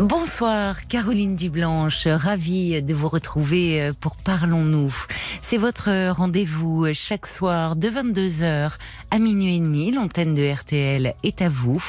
Bonsoir Caroline Dublanche, ravie de vous retrouver euh, pour Parlons-nous. C'est votre rendez-vous chaque soir de 22h à minuit et demi. L'antenne de RTL est à vous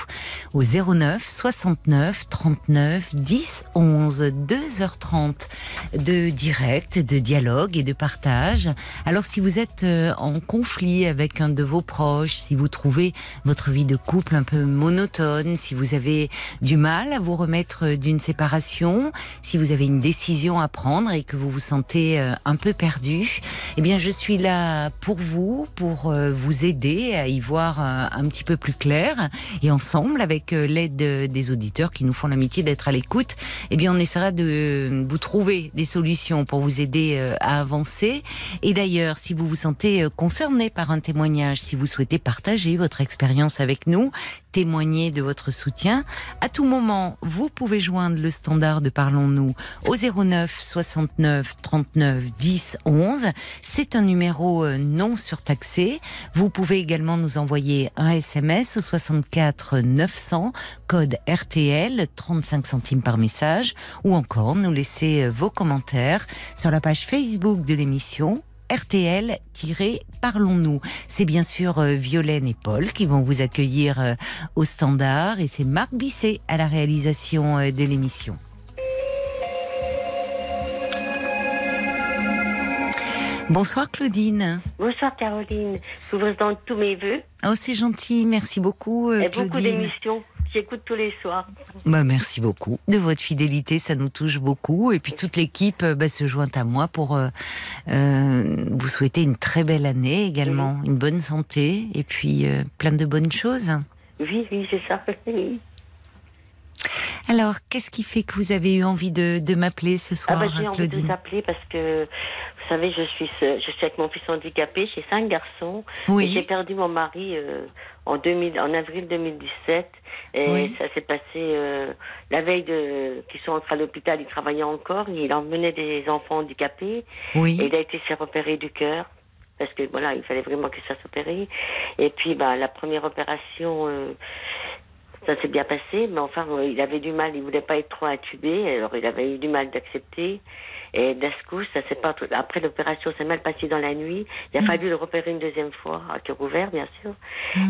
au 09 69 39 10 11 2h30 de direct, de dialogue et de partage. Alors si vous êtes euh, en conflit avec un de vos proches, si vous trouvez votre vie de couple un peu monotone, si vous avez du mal à vous remettre d'une séparation, si vous avez une décision à prendre et que vous vous sentez euh, un peu perdu, eh bien je suis là pour vous, pour euh, vous aider à y voir euh, un petit peu plus clair et ensemble avec l'aide des auditeurs qui nous font l'amitié d'être à l'écoute, eh bien on essaiera de vous trouver des solutions pour vous aider à avancer. Et d'ailleurs, si vous vous sentez concerné par un témoignage, si vous souhaitez partager votre expérience avec nous, témoigner de votre soutien, à tout moment, vous pouvez joindre le standard de Parlons-nous au 09 69 39 10 11. C'est un numéro euh, non surtaxé. Vous pouvez également nous envoyer un SMS au 64 900, code RTL, 35 centimes par message, ou encore nous laisser euh, vos commentaires sur la page Facebook de l'émission RTL-Parlons-nous. C'est bien sûr euh, Violaine et Paul qui vont vous accueillir euh, au standard et c'est Marc Bisset à la réalisation euh, de l'émission. Bonsoir Claudine. Bonsoir Caroline. Je vous présente tous mes voeux. Oh c'est gentil, merci beaucoup et Claudine. beaucoup d'émissions. J'écoute tous les soirs. Bah, merci beaucoup de votre fidélité, ça nous touche beaucoup. Et puis toute l'équipe bah, se joint à moi pour euh, euh, vous souhaiter une très belle année également, une bonne santé et puis euh, plein de bonnes choses. Oui, oui, c'est ça. Alors, qu'est-ce qui fait que vous avez eu envie de, de m'appeler ce soir, Ah bah, j'ai envie de vous appeler parce que, vous savez, je suis, je suis avec mon fils handicapé, j'ai cinq garçons. Et Oui. J'ai perdu mon mari euh, en, 2000, en avril 2017. Et Oui. ça s'est passé euh, la veille de qu'ils sont entrés à l'hôpital, il travaillait encore. Il emmenait des enfants handicapés. Et Oui. il a été se faire opérer du cœur. Parce que voilà, il fallait vraiment qu'il fasse opérer. Et puis, bah, la première opération, euh, ça s'est bien passé, mais enfin, euh, il avait du mal, il voulait pas être trop intubé, alors il avait eu du mal d'accepter. Et d'un coup, ça s'est pas. Après l'opération, s'est mal passé dans la nuit. Il a fallu le repérer une deuxième fois, à cœur ouvert, bien sûr.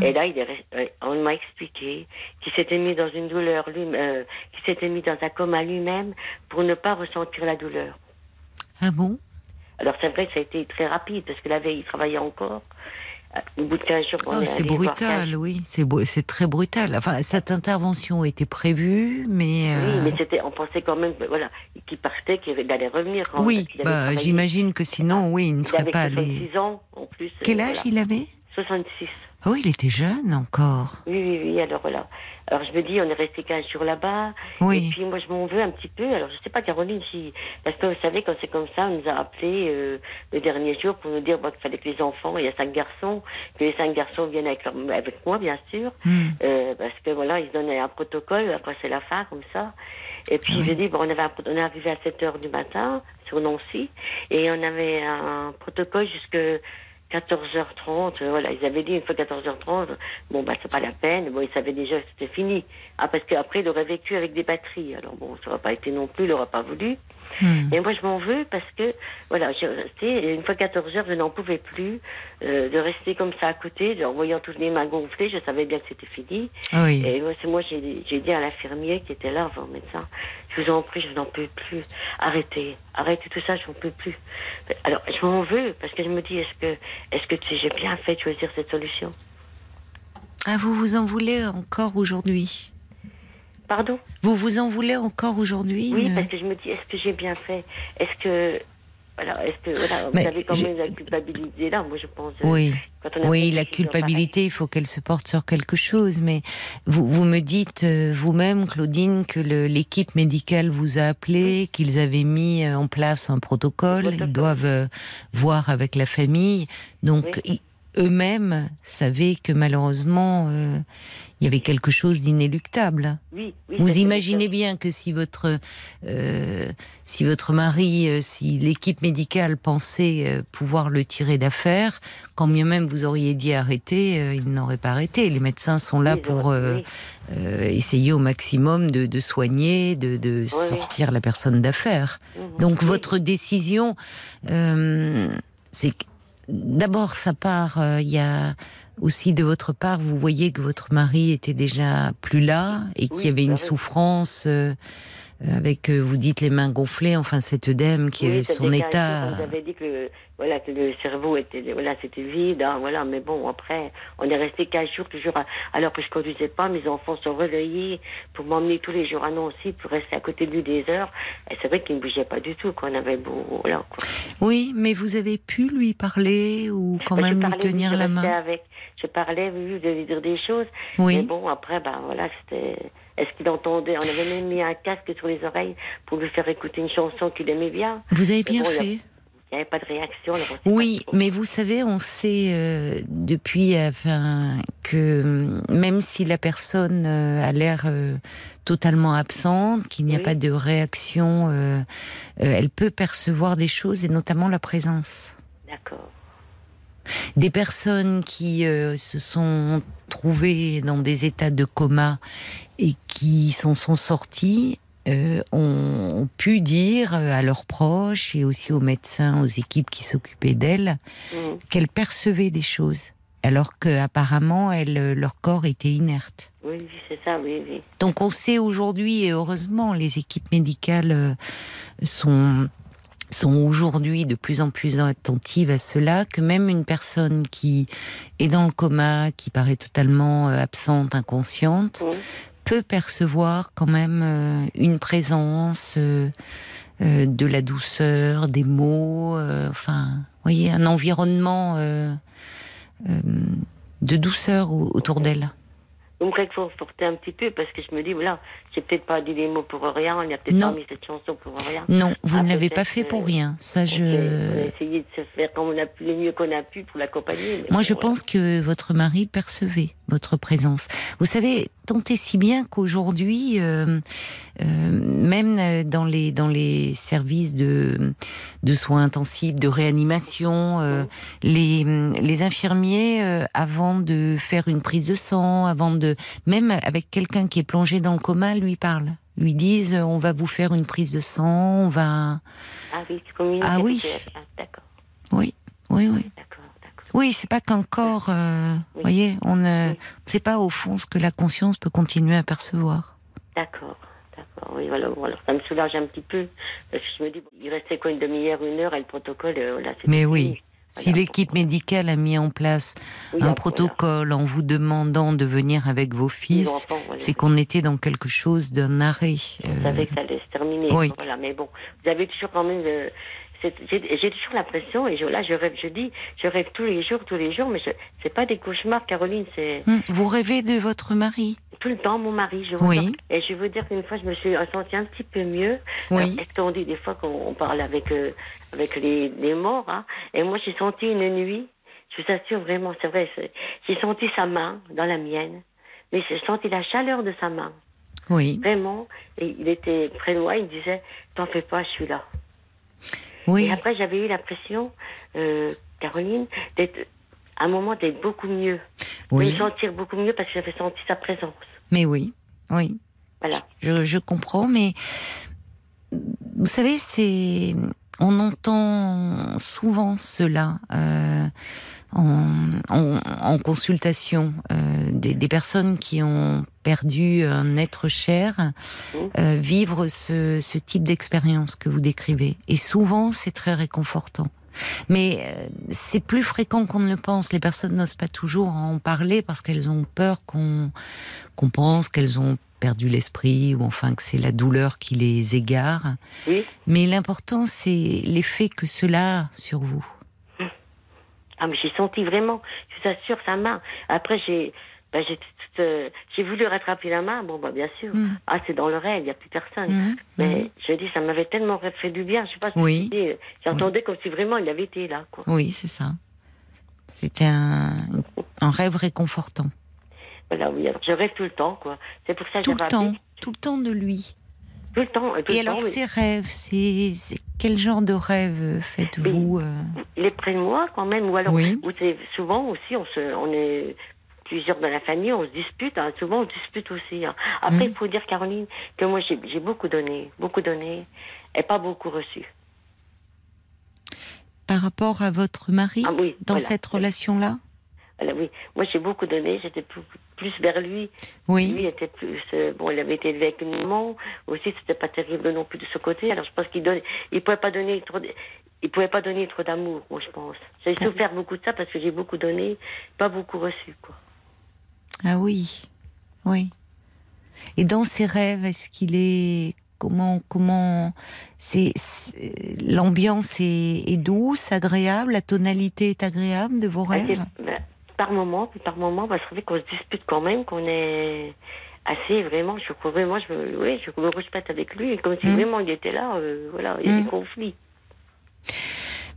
Et là, il est, euh, on m'a expliqué qu'il s'était mis dans une douleur, lui, euh, qu'il s'était mis dans un coma lui-même pour ne pas ressentir la douleur. Ah bon? Alors c'est vrai que ça a été très rapide parce que la veille il travaillait encore. Euh, Au bout de 15 jours, on Oh, est C'est brutal, 15 oui. C'est très brutal. Enfin, cette intervention était prévue, mais. Oui, euh, mais c'était, on pensait quand même, voilà, qu'il partait, qu'il allait revenir. Oui, bah, j'imagine que sinon, oui, il ne Il serait avait pas allé. 66 ans en plus. euh, Quel âge voilà. il avait? 66. Ah Oui, il était jeune encore. Oui, oui, oui, alors voilà. Alors je me dis, on est resté 15 jours là-bas. Oui. Et puis moi, je m'en veux un petit peu. Alors je sais pas, Caroline, si. Parce que vous savez, quand c'est comme ça, on nous a appelés euh, le dernier jour pour nous dire bon, qu'il fallait que les enfants, il y a cinq garçons, que les cinq garçons viennent avec, leur- avec moi, bien sûr. Hmm. Euh, parce que voilà, ils se donnaient un protocole, après c'est la fin, comme ça. Et puis Oui. j'ai dit, bon, on, avait un on est arrivé à 7 heures du matin sur Nancy, et on avait un protocole jusque 14h30, euh, voilà, ils avaient dit une fois 14h30, bon, bah, c'est pas la peine, bon, ils savaient déjà que c'était fini. Ah, parce qu'après, il aurait vécu avec des batteries, alors bon, ça n'aurait pas été non plus, il n'aurait pas voulu. Hmm. Et moi, je m'en veux parce que, voilà, j'ai resté, une fois 14 heures, je n'en pouvais plus euh, de rester comme ça à côté, en voyant toutes les mains gonflées, je savais bien que c'était fini. Oui. Et moi, moi, j'ai j'ai dit à l'infirmier qui était là, enfin, au médecin, je vous en prie, je n'en peux plus. Arrêtez, arrêtez tout ça, je n'en peux plus. Alors, je m'en veux parce que je me dis, est-ce que, est-ce que tu sais, j'ai bien fait de choisir cette solution? Ah, vous vous en voulez encore aujourd'hui? Pardon Vous vous en voulez encore aujourd'hui Oui, parce que je me dis, est-ce que j'ai bien fait Est-ce que, voilà, est-ce que, voilà, vous avez quand même la culpabilité là, moi, je pense. euh, Oui. quand on Oui, la culpabilité, il faut qu'elle se porte sur quelque chose. Mais vous, vous me dites euh, vous-même, Claudine, que l'équipe médicale vous a appelé, qu'ils avaient mis euh, en place un protocole. protocole. Ils doivent euh, voir avec la famille. Donc, Oui. eux-mêmes savaient que malheureusement euh, il y avait quelque chose d'inéluctable. Oui, oui, Vous imaginez bien que si votre euh, si votre mari, euh, si l'équipe médicale pensait euh, pouvoir le tirer d'affaire, quand mieux même vous auriez dit arrêter, euh, il n'aurait pas arrêté. Les médecins sont là Oui, pour essayer au maximum de, de soigner, de, de sortir la personne d'affaire. Mhm. Donc votre décision, euh, c'est d'abord ça part. euh, Il y a aussi de votre part, vous voyez que votre mari était déjà plus là et qu'il y avait une bah souffrance. euh, avec, euh, vous dites, les mains gonflées, enfin cet œdème qui Oui, est son état. Dit que voilà que le cerveau était voilà c'était vide hein, voilà mais bon après on est resté 15 jours toujours à- alors que je conduisais pas mes enfants sont relayés pour m'emmener tous les jours à Nancy pour rester à côté de lui des heures et c'est vrai qu'il ne bougeait pas du tout qu'on avait beau voilà quoi. Oui, mais vous avez pu lui parler ou quand Bah, je même lui parlais, tenir la main avec je parlais oui, de lui dire des choses mais Oui. bon après ben voilà c'était est-ce qu'il entendait on avait même mis un casque sur les oreilles pour lui faire écouter une chanson qu'il aimait bien Vous avez Mais bien bon, fait. Il n'y avait pas de réaction Oui, mais vous savez, on sait euh, depuis enfin, que hum, même si la personne euh, a l'air euh, totalement absente, qu'il n'y a Oui. pas de réaction, elle peut percevoir des choses et notamment la présence. d'accord Des personnes qui se sont trouvées dans des états de coma et qui s'en sont sorties euh, ont, pu dire euh, à leurs proches et aussi aux médecins, aux équipes qui s'occupaient d'elles, Mhm. qu'elles percevaient des choses, alors qu'apparemment euh, leur corps était inerte. Oui, c'est ça, oui, oui. Donc on sait aujourd'hui, et heureusement, les équipes médicales sont sont aujourd'hui de plus en plus attentives à cela, que même une personne qui est dans le coma, qui paraît totalement absente, inconsciente, Mhm. Peut percevoir quand même euh, une présence, euh, euh, de la douceur, des mots, enfin, voyez, un environnement de douceur au- autour d'elle. Vous me réconfortez un petit peu parce que je me dis, voilà, j'ai peut-être pas dit les mots pour rien, il n'y a peut-être pas mis cette chanson pour rien. Non, vous Ah, ne l'avez pas fait pour rien. Ça, Ok, On a je. essayé de se faire comme on a pu, le mieux qu'on a pu pour l'accompagner. Moi, je voilà. pense que votre mari percevait votre présence. Vous savez, tant et si bien qu'aujourd'hui, euh, euh, même dans les dans les services de de soins intensifs, de réanimation, euh, les les infirmiers, avant de faire une prise de sang, avant de même avec quelqu'un qui est plongé dans le coma, lui parlent, lui disent, on va vous faire une prise de sang, on va. Ah oui, tu communiques Ah oui. Ah, d'accord, Oui, oui, oui. d'accord, d'accord. Oui, c'est pas qu'un corps, euh, Oui. voyez, on ne Oui. sait pas au fond ce que la conscience peut continuer à percevoir. D'accord, d'accord. Oui, voilà, bon, alors ça me soulage un petit peu. Parce que je me dis, il restait quoi, une demi-heure, une heure, et le protocole, euh, voilà, c'était Mais fini. Si l'équipe médicale a mis en place Oui, un protocole en vous demandant de venir avec vos fils, voilà. c'est qu'on était dans quelque chose d'un arrêt. Je euh, savais que ça allait se terminer. oui. Voilà, mais bon, vous avez toujours quand même. c'est- j'ai toujours l'impression, et je, là, je rêve, je dis, je rêve tous les jours, tous les jours, mais je- c'est pas des cauchemars, Caroline, c'est hum, Vous rêvez de votre mari tout le temps mon mari. Je Oui. Et je veux dire qu'une fois, je me suis sentie un petit peu mieux. Oui. Alors, Est-ce qu'on dit des fois qu'on on parle avec, euh, avec les, les morts, hein, et moi, j'ai senti une nuit, je vous assure vraiment, c'est vrai, j'ai senti sa main dans la mienne, mais j'ai senti la chaleur de sa main. Oui, Vraiment, et il était près de moi, il me disait, t'en fais pas, je suis là. Oui, Et après, j'avais eu l'impression, euh, Caroline, d'être, à un moment, d'être beaucoup mieux. De oui, me sentir beaucoup mieux parce que j'avais senti sa présence. mais oui, oui. Voilà. Je, je comprends, mais vous savez, c'est on entend souvent cela euh, en, en- en consultation euh, des, des personnes qui ont perdu un être cher euh, vivre ce, ce type d'expérience que vous décrivez. Et souvent, c'est très réconfortant. Mais euh, c'est plus fréquent qu'on ne le pense. Les personnes n'osent pas toujours en parler parce qu'elles ont peur qu'on qu'on pense qu'elles ont perdu l'esprit ou enfin que c'est la douleur qui les égare. Oui. Mais l'important, c'est l'effet que cela a sur vous. Ah, mais j'ai senti vraiment, je vous assure, sa main. Après, j'ai, ben, j'ai, euh, voulu rattraper la main. Bon, bah, bien sûr. Mm. Ah, c'est dans le rêve, il n'y a plus personne. Mhm, Mais je dis, ça m'avait tellement fait du bien. Je sais pas si Oui. voyez, j'entendais comme si vraiment il avait été là, quoi. Oui, c'est ça. c'était un, un rêve réconfortant. Voilà, oui. Alors, je rêve tout le temps, quoi. C'est pour ça que Tout le temps, appelé. tout le temps de lui. Tout le temps. tout Et le alors, temps, ces rêves, c'est quel genre de rêves faites-vous euh de moi, quand même. Ou alors, Oui. souvent aussi, on, se, on est plusieurs dans la famille, on se dispute. hein. Souvent, on se dispute aussi. hein. Après, Mm. il faut dire, Caroline, que moi, j'ai beaucoup donné. Beaucoup donné. Et pas beaucoup reçu. par rapport à votre mari Ah oui, dans voilà. cette relation-là? Voilà, oui. Moi, j'ai beaucoup donné. J'étais plus, plus vers lui. Oui. Lui était plus. euh, bon, il avait été élevé avec une maman. Aussi, c'était pas terrible non plus de ce côté. Alors, je pense qu'il donne. Il pouvait pas donner trop. de- Il pouvait pas donner trop d'amour, moi, je pense. J'ai Ah. souffert beaucoup de ça parce que j'ai beaucoup donné, pas beaucoup reçu, quoi. Ah oui, oui. Et dans ses rêves, est-ce qu'il est comment comment c'est l'ambiance est, est douce, agréable, la tonalité est agréable de vos Ah, rêves? Par moment, puis par moment, parce que qu'on se dispute quand même, qu'on est assez vraiment. Je crois vraiment, je me, oui, je me respecte avec lui, comme si Mm. vraiment il était là. euh, voilà, il y a des conflits.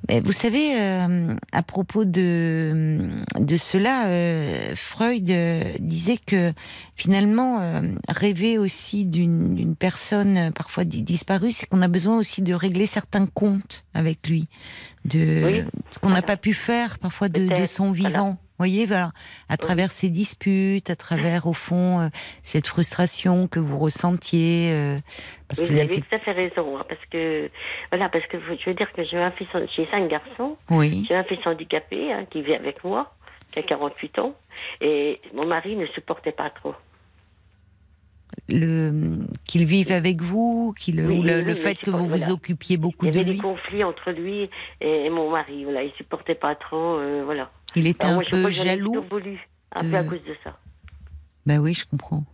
Mais vous savez, euh, à propos de, de cela, euh, Freud euh, disait que finalement, rêver aussi d'une personne parfois di- disparue, c'est qu'on a besoin aussi de régler certains comptes avec lui, de Oui, ce qu'on n'a voilà. pas pu faire parfois de, de son vivant. Voyez, voilà, à travers ces disputes, à travers au fond euh, cette frustration que vous ressentiez, euh, parce vous avez était, tout à fait raison, hein, parce que voilà, parce que je veux dire que j'ai un fils, j'ai cinq garçons, oui, j'ai un fils handicapé hein, qui vit avec moi, qui a 48 ans, et mon mari ne supportait pas trop. Qu'il vive avec vous, qu'il Oui, le, oui, le oui, fait que vous vous occupiez beaucoup Il y de avait lui. des conflits entre lui et, et mon mari, voilà, il supportait pas trop, euh, voilà. Il était Alors un moi, peu jaloux. voulu, un de- peu à cause de ça. Ben oui, je comprends.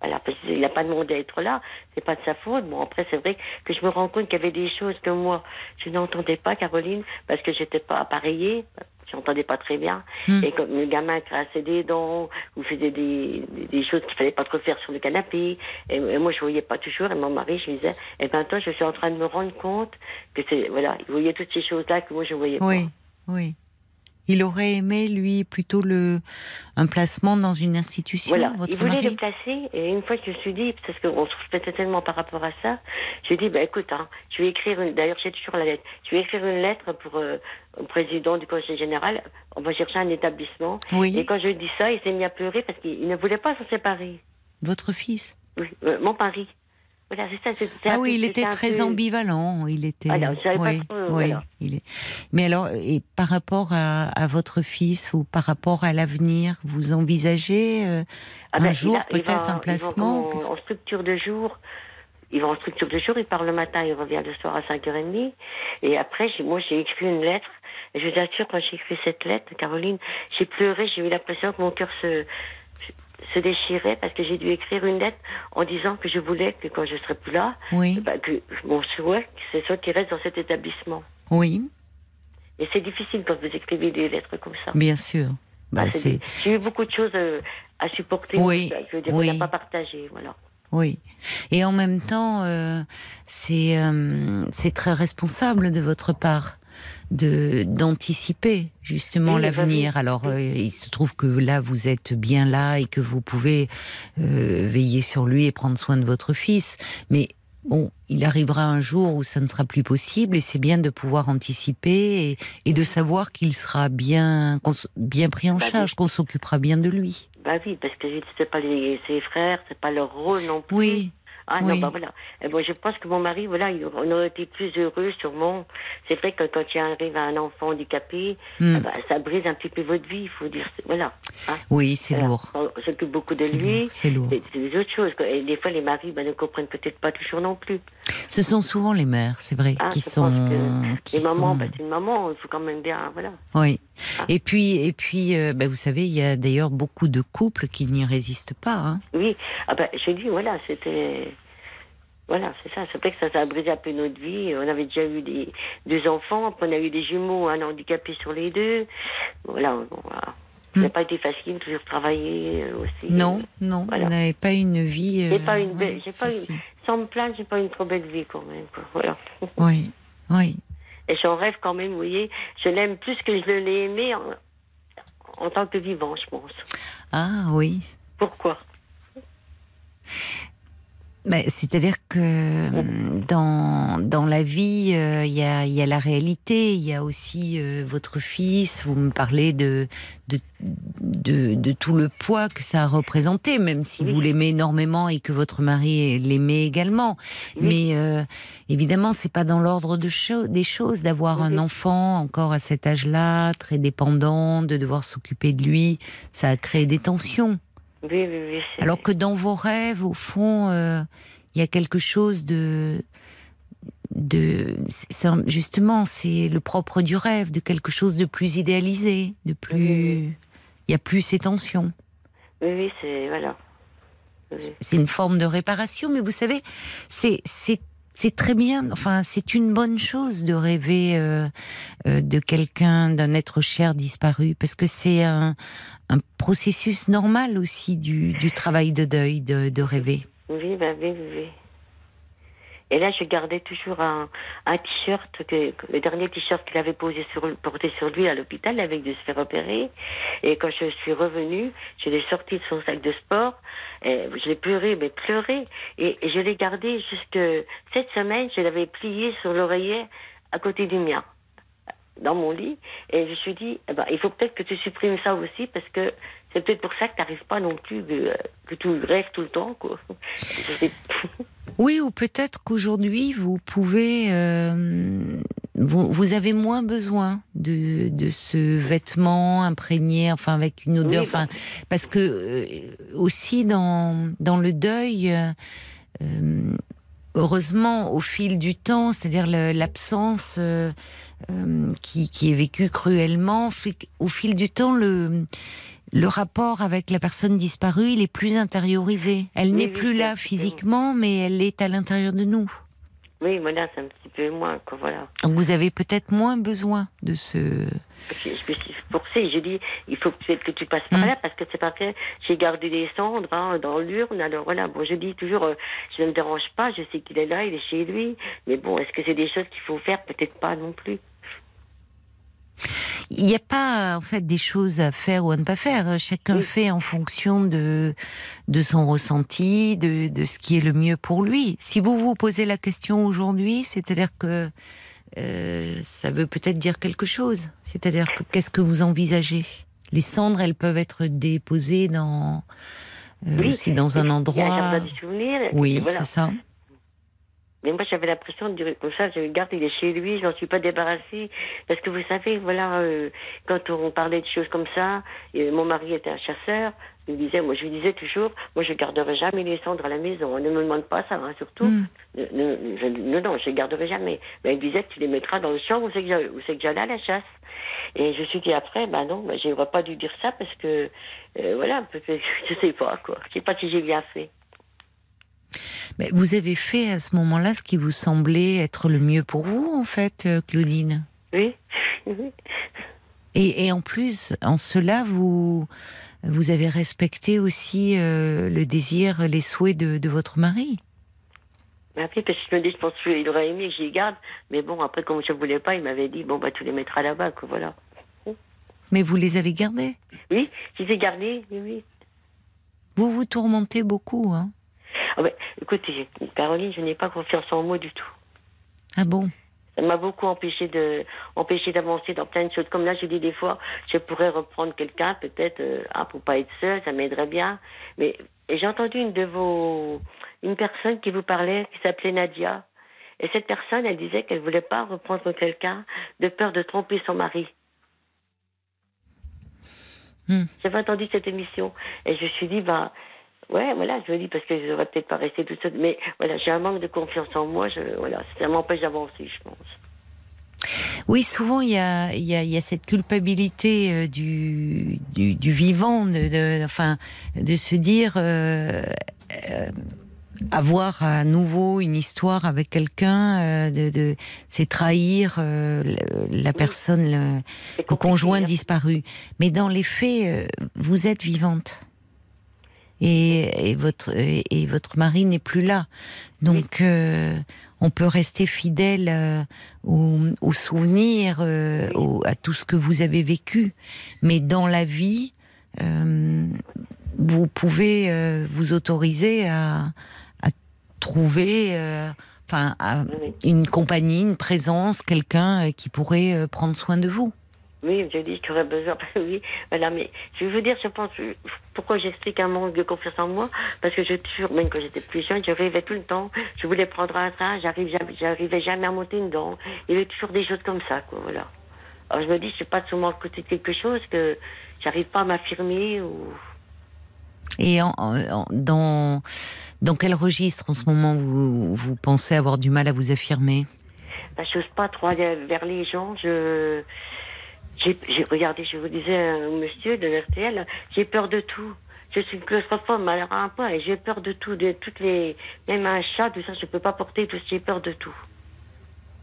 Voilà, parce qu'il n'a pas demandé à être là, c'est pas de sa faute. Bon, après, c'est vrai que je me rends compte qu'il y avait des choses que moi, je n'entendais pas, Caroline, parce que j'étais pas appareillée, j'entendais pas très bien. Hmm. Et comme le gamin crassait des dents, ou faisait des, des, des choses qu'il fallait pas trop faire sur le canapé, et, et moi, je voyais pas toujours, et mon mari, je lui disais, et ben toi, je suis en train de me rendre compte que c'est, voilà, il voyait toutes ces choses-là que moi, je voyais Oui, pas. oui. Il aurait aimé lui plutôt le un placement dans une institution. Voilà, votre il voulait mari. le placer, et une fois que je me suis dit, parce qu'on se respectait tellement par rapport à ça, je lui ai dit, bah, écoute, hein, je vais écrire une, d'ailleurs j'ai toujours la lettre, je vais écrire une lettre pour euh, au président du conseil général, on va chercher un établissement. Oui, Et quand je lui ai dit ça, il s'est mis à pleurer parce qu'il il ne voulait pas s'en séparer. votre fils. Oui, euh, mon mari. Voilà, ça. Ah oui, il était très peu- ambivalent. Il était. Voilà, je savais pas oui, trop, oui, voilà. il est. Mais alors, et par rapport à, à votre fils ou par rapport à l'avenir, vous envisagez euh, Ah un ben, jour peut-être un placement en, structure de jour. Il va en structure de jour, il part le matin, il revient le soir à 5h30. Et après, moi, j'ai écrit une lettre. Et je vous assure, quand j'ai écrit cette lettre, Caroline, j'ai pleuré, j'ai eu l'impression que mon cœur se, se déchirait parce que j'ai dû écrire une lettre en disant que je voulais que quand je serai plus là, Oui, bah, que mon souhait, c'est soit qu'il reste dans cet établissement. oui, Et c'est difficile quand vous écrivez des lettres comme ça. bien sûr. Bah, Ah, c'est J'ai eu beaucoup de choses euh, à supporter. Oui, donc, Je veux dire, oui. pas partagé, voilà. Oui. Et en même temps, euh, c'est euh, c'est très responsable de votre part de d'anticiper justement Oui, l'avenir. Alors, euh, il se trouve que là, vous êtes bien là et que vous pouvez euh, veiller sur lui et prendre soin de votre fils. Mais bon, il arrivera un jour où ça ne sera plus possible et c'est bien de pouvoir anticiper et, et de savoir qu'il sera bien bien pris en Bah oui. charge, qu'on s'occupera bien de lui. Bah oui, parce que c'est pas les, ses frères, c'est pas leur rôle non plus. Oui, Ah oui. non, bah voilà. Bon, je pense que mon mari, voilà, il- on aurait été plus heureux sûrement. C'est vrai que quand il arrive un enfant handicapé, bah, ça brise un petit peu votre vie, il faut dire. Voilà. Hein. oui, c'est Voilà. lourd. On s'occupe beaucoup de lui. C'est lourd. C'est c'est des autres choses. Et des fois, les maris bah, ne comprennent peut-être pas toujours non plus. Ce sont souvent les mères, c'est vrai, Ah, qui je pense sont, que qui les mamans, sont- bah, c'est une maman, il faut quand même bien, voilà. oui. Et puis, et puis, euh, bah, vous savez, il y a d'ailleurs beaucoup de couples qui n'y résistent pas. Hein. Oui, ah ben, j'ai dit, voilà, c'était. Voilà, c'est ça. C'est vrai que ça, ça a brisé un peu notre vie. On avait déjà eu des, deux enfants, après on a eu des jumeaux, un handicapé sur les deux. Voilà, bon, voilà. Ça n'a Hmm. pas été facile, toujours travailler euh, aussi. Non, non, voilà. vous n'avez pas une vie. Euh, pas une ouais, belle- j'ai pas une- facile. Sans me plaindre, j'ai pas une trop belle vie quand même. Quoi. Voilà. Oui, oui, Et j'en rêve quand même, vous voyez. Je l'aime plus que je l'ai aimé. en- en tant que vivant, je pense. Ah oui. Pourquoi? Ben, C'est-à-dire que euh, dans, dans la vie, euh, il y, a, y a la réalité, il y a aussi euh, votre fils, vous me parlez de, de, de, de tout le poids que ça a représenté, même si Oui. vous l'aimez énormément et que votre mari l'aimait également. Oui. Mais euh, évidemment, c'est pas dans l'ordre de cho- des choses d'avoir un Mhm. enfant encore à cet âge-là, très dépendant, de devoir s'occuper de lui. Ça a créé des tensions. Oui, oui, oui. Alors que dans vos rêves, au fond, euh, il y a quelque chose de, de, un- justement, c'est le propre du rêve, de quelque chose de plus idéalisé, de plus, Mhm. il y a plus ces tensions. Oui, oui, c'est. Voilà. C'est une forme de réparation, mais vous savez, c'est, c'est, très bien. Enfin, c'est une bonne chose de rêver euh, euh, de quelqu'un, d'un être cher disparu, parce que c'est un, processus normal aussi du, travail de deuil, de, rêver. Oui, oui, oui. Et là, je gardais toujours un, t-shirt, le dernier t-shirt qu'il avait posé sur, porté sur lui à l'hôpital avec de se faire opérer. Et quand je suis revenue, je l'ai sorti de son sac de sport. Je l'ai pleuré, mais pleuré. Et, je l'ai gardé jusque cette semaine. Je l'avais plié sur l'oreiller à côté du mien, dans mon lit. Et je me suis dit, eh ben, il faut peut-être que tu supprimes ça aussi parce que c'est peut-être pour ça que tu n'arrives pas non plus, que, que tu rêves tout le temps, quoi. Oui, ou peut-être qu'aujourd'hui, vous pouvez... euh, vous, vous avez moins besoin de, de ce vêtement imprégné, enfin avec une odeur, Oui, enfin parce que euh, aussi dans dans le deuil, euh, heureusement au fil du temps, c'est-à-dire l'absence qui, qui est vécue cruellement, fait qu'au fil du temps le le rapport avec la personne disparue, il est plus intériorisé. Elle Oui, n'est oui, plus là physiquement, mais elle est à l'intérieur de nous. Oui, voilà, c'est un petit peu moins, quoi, voilà. Donc vous avez peut-être moins besoin de ce. Je, je me suis forcée, j'ai dit, il faut peut-être que tu passes par Mm. là, parce que c'est pas j'ai gardé des cendres hein, dans l'urne, alors voilà, bon, je dis toujours, euh, je ne me dérange pas, je sais qu'il est là, il est chez lui, mais bon, est-ce que c'est des choses qu'il faut faire? Peut-être pas non plus. Il n'y a pas en fait des choses à faire ou à ne pas faire. Chacun Oui. fait en fonction de de son ressenti, de de ce qui est le mieux pour lui. Si vous vous posez la question aujourd'hui, c'est-à-dire que euh, ça veut peut-être dire quelque chose. C'est-à-dire que qu'est-ce que vous envisagez? Les cendres, elles peuvent être déposées dans euh, Oui, aussi dans un il y a endroit. Oui, voilà. c'est ça. Mais moi, j'avais l'impression de dire comme ça, je regarde, il est chez lui, je n'en suis pas débarrassée. Parce que vous savez, voilà, euh, quand on parlait de choses comme ça, et mon mari était un chasseur, il me disait, moi, je lui disais toujours, moi, je garderai jamais les cendres à la maison. Ne me demande pas ça, hein, surtout. Mm. Ne- ne- je- non, non, je les garderai jamais. Mais il disait, tu les mettras dans le champ où c'est que j'allais- à la chasse. Et je me suis dit après, bah non, bah, j'aurais pas dû dire ça parce que, euh, voilà, je sais pas, quoi. Je sais pas si j'ai bien fait. Mais vous avez fait à ce moment-là ce qui vous semblait être le mieux pour vous, en fait, euh, Claudine? Oui. Et, et en plus, en cela, vous vous avez respecté aussi euh, le désir, les souhaits de, de votre mari? Mais après, parce que je me dis, je pense qu'il aurait aimé que j'y garde. Mais bon, après, comme je voulais pas, il m'avait dit, bon, bah, tu les mettras là-bas, quoi, voilà. Mais vous les avez gardés? Oui, je les ai gardés, oui, oui. Vous vous tourmentez beaucoup, hein Ah ben, écoutez, Caroline, je n'ai pas confiance en moi du tout. Ah bon? Ça m'a beaucoup empêché de, empêché d'avancer dans plein de choses. Comme là, je dis des fois, je pourrais reprendre quelqu'un, peut-être, euh, ah, pour pas être seule, ça m'aiderait bien. Mais j'ai entendu une de vos, une personne qui vous parlait, qui s'appelait Nadia. Et cette personne, elle disait qu'elle voulait pas reprendre quelqu'un de peur de tromper son mari. Hmm. J'avais entendu cette émission et je me suis dit, bah, ouais, voilà, je me dis parce que je n'aurais peut-être pas resté toute seule. Mais voilà, j'ai un manque de confiance en moi, je, voilà, ça m'empêche d'avancer, je pense. Oui, souvent il y a, il y a, il y a cette culpabilité euh, du, du, du vivant, de, de- enfin, de se dire euh, euh, avoir à nouveau une histoire avec quelqu'un, euh, de, de c'est trahir euh, la personne, le, conjoint hein. disparu. Mais dans les faits, euh, vous êtes vivante. Et, et votre et, et votre mari n'est plus là. Donc euh, on peut rester fidèle euh, aux, aux souvenirs, euh, à tout ce que vous avez vécu. Mais dans la vie, vous pouvez vous autoriser à, à trouver, enfin, à- une compagnie, une présence, quelqu'un qui pourrait prendre soin de vous. Oui, je dis que j'aurais besoin. oui, voilà, mais je vais vous dire, je pense, pourquoi j'explique un manque de confiance en moi, parce que je toujours, même quand j'étais plus jeune, je rêvais tout le temps. Je voulais prendre un train, j'arrivais jamais à monter une dent. Il y avait toujours des choses comme ça, quoi, voilà. Alors je me dis, je suis pas sûrement à côté de quelque chose que j'arrive pas à m'affirmer ou. Et en- en- dans, dans quel registre en ce moment vous, vous pensez avoir du mal à vous affirmer? Ben, je n'ose pas trop aller vers les gens. Je, j'ai, j'ai regardé, je vous disais, un monsieur de l'RTL, j'ai peur de tout. Je suis une claustrophobe, alors un peu, et j'ai peur de tout, de toutes les, même un chat, tout ça, je peux pas porter, tout, j'ai peur de tout.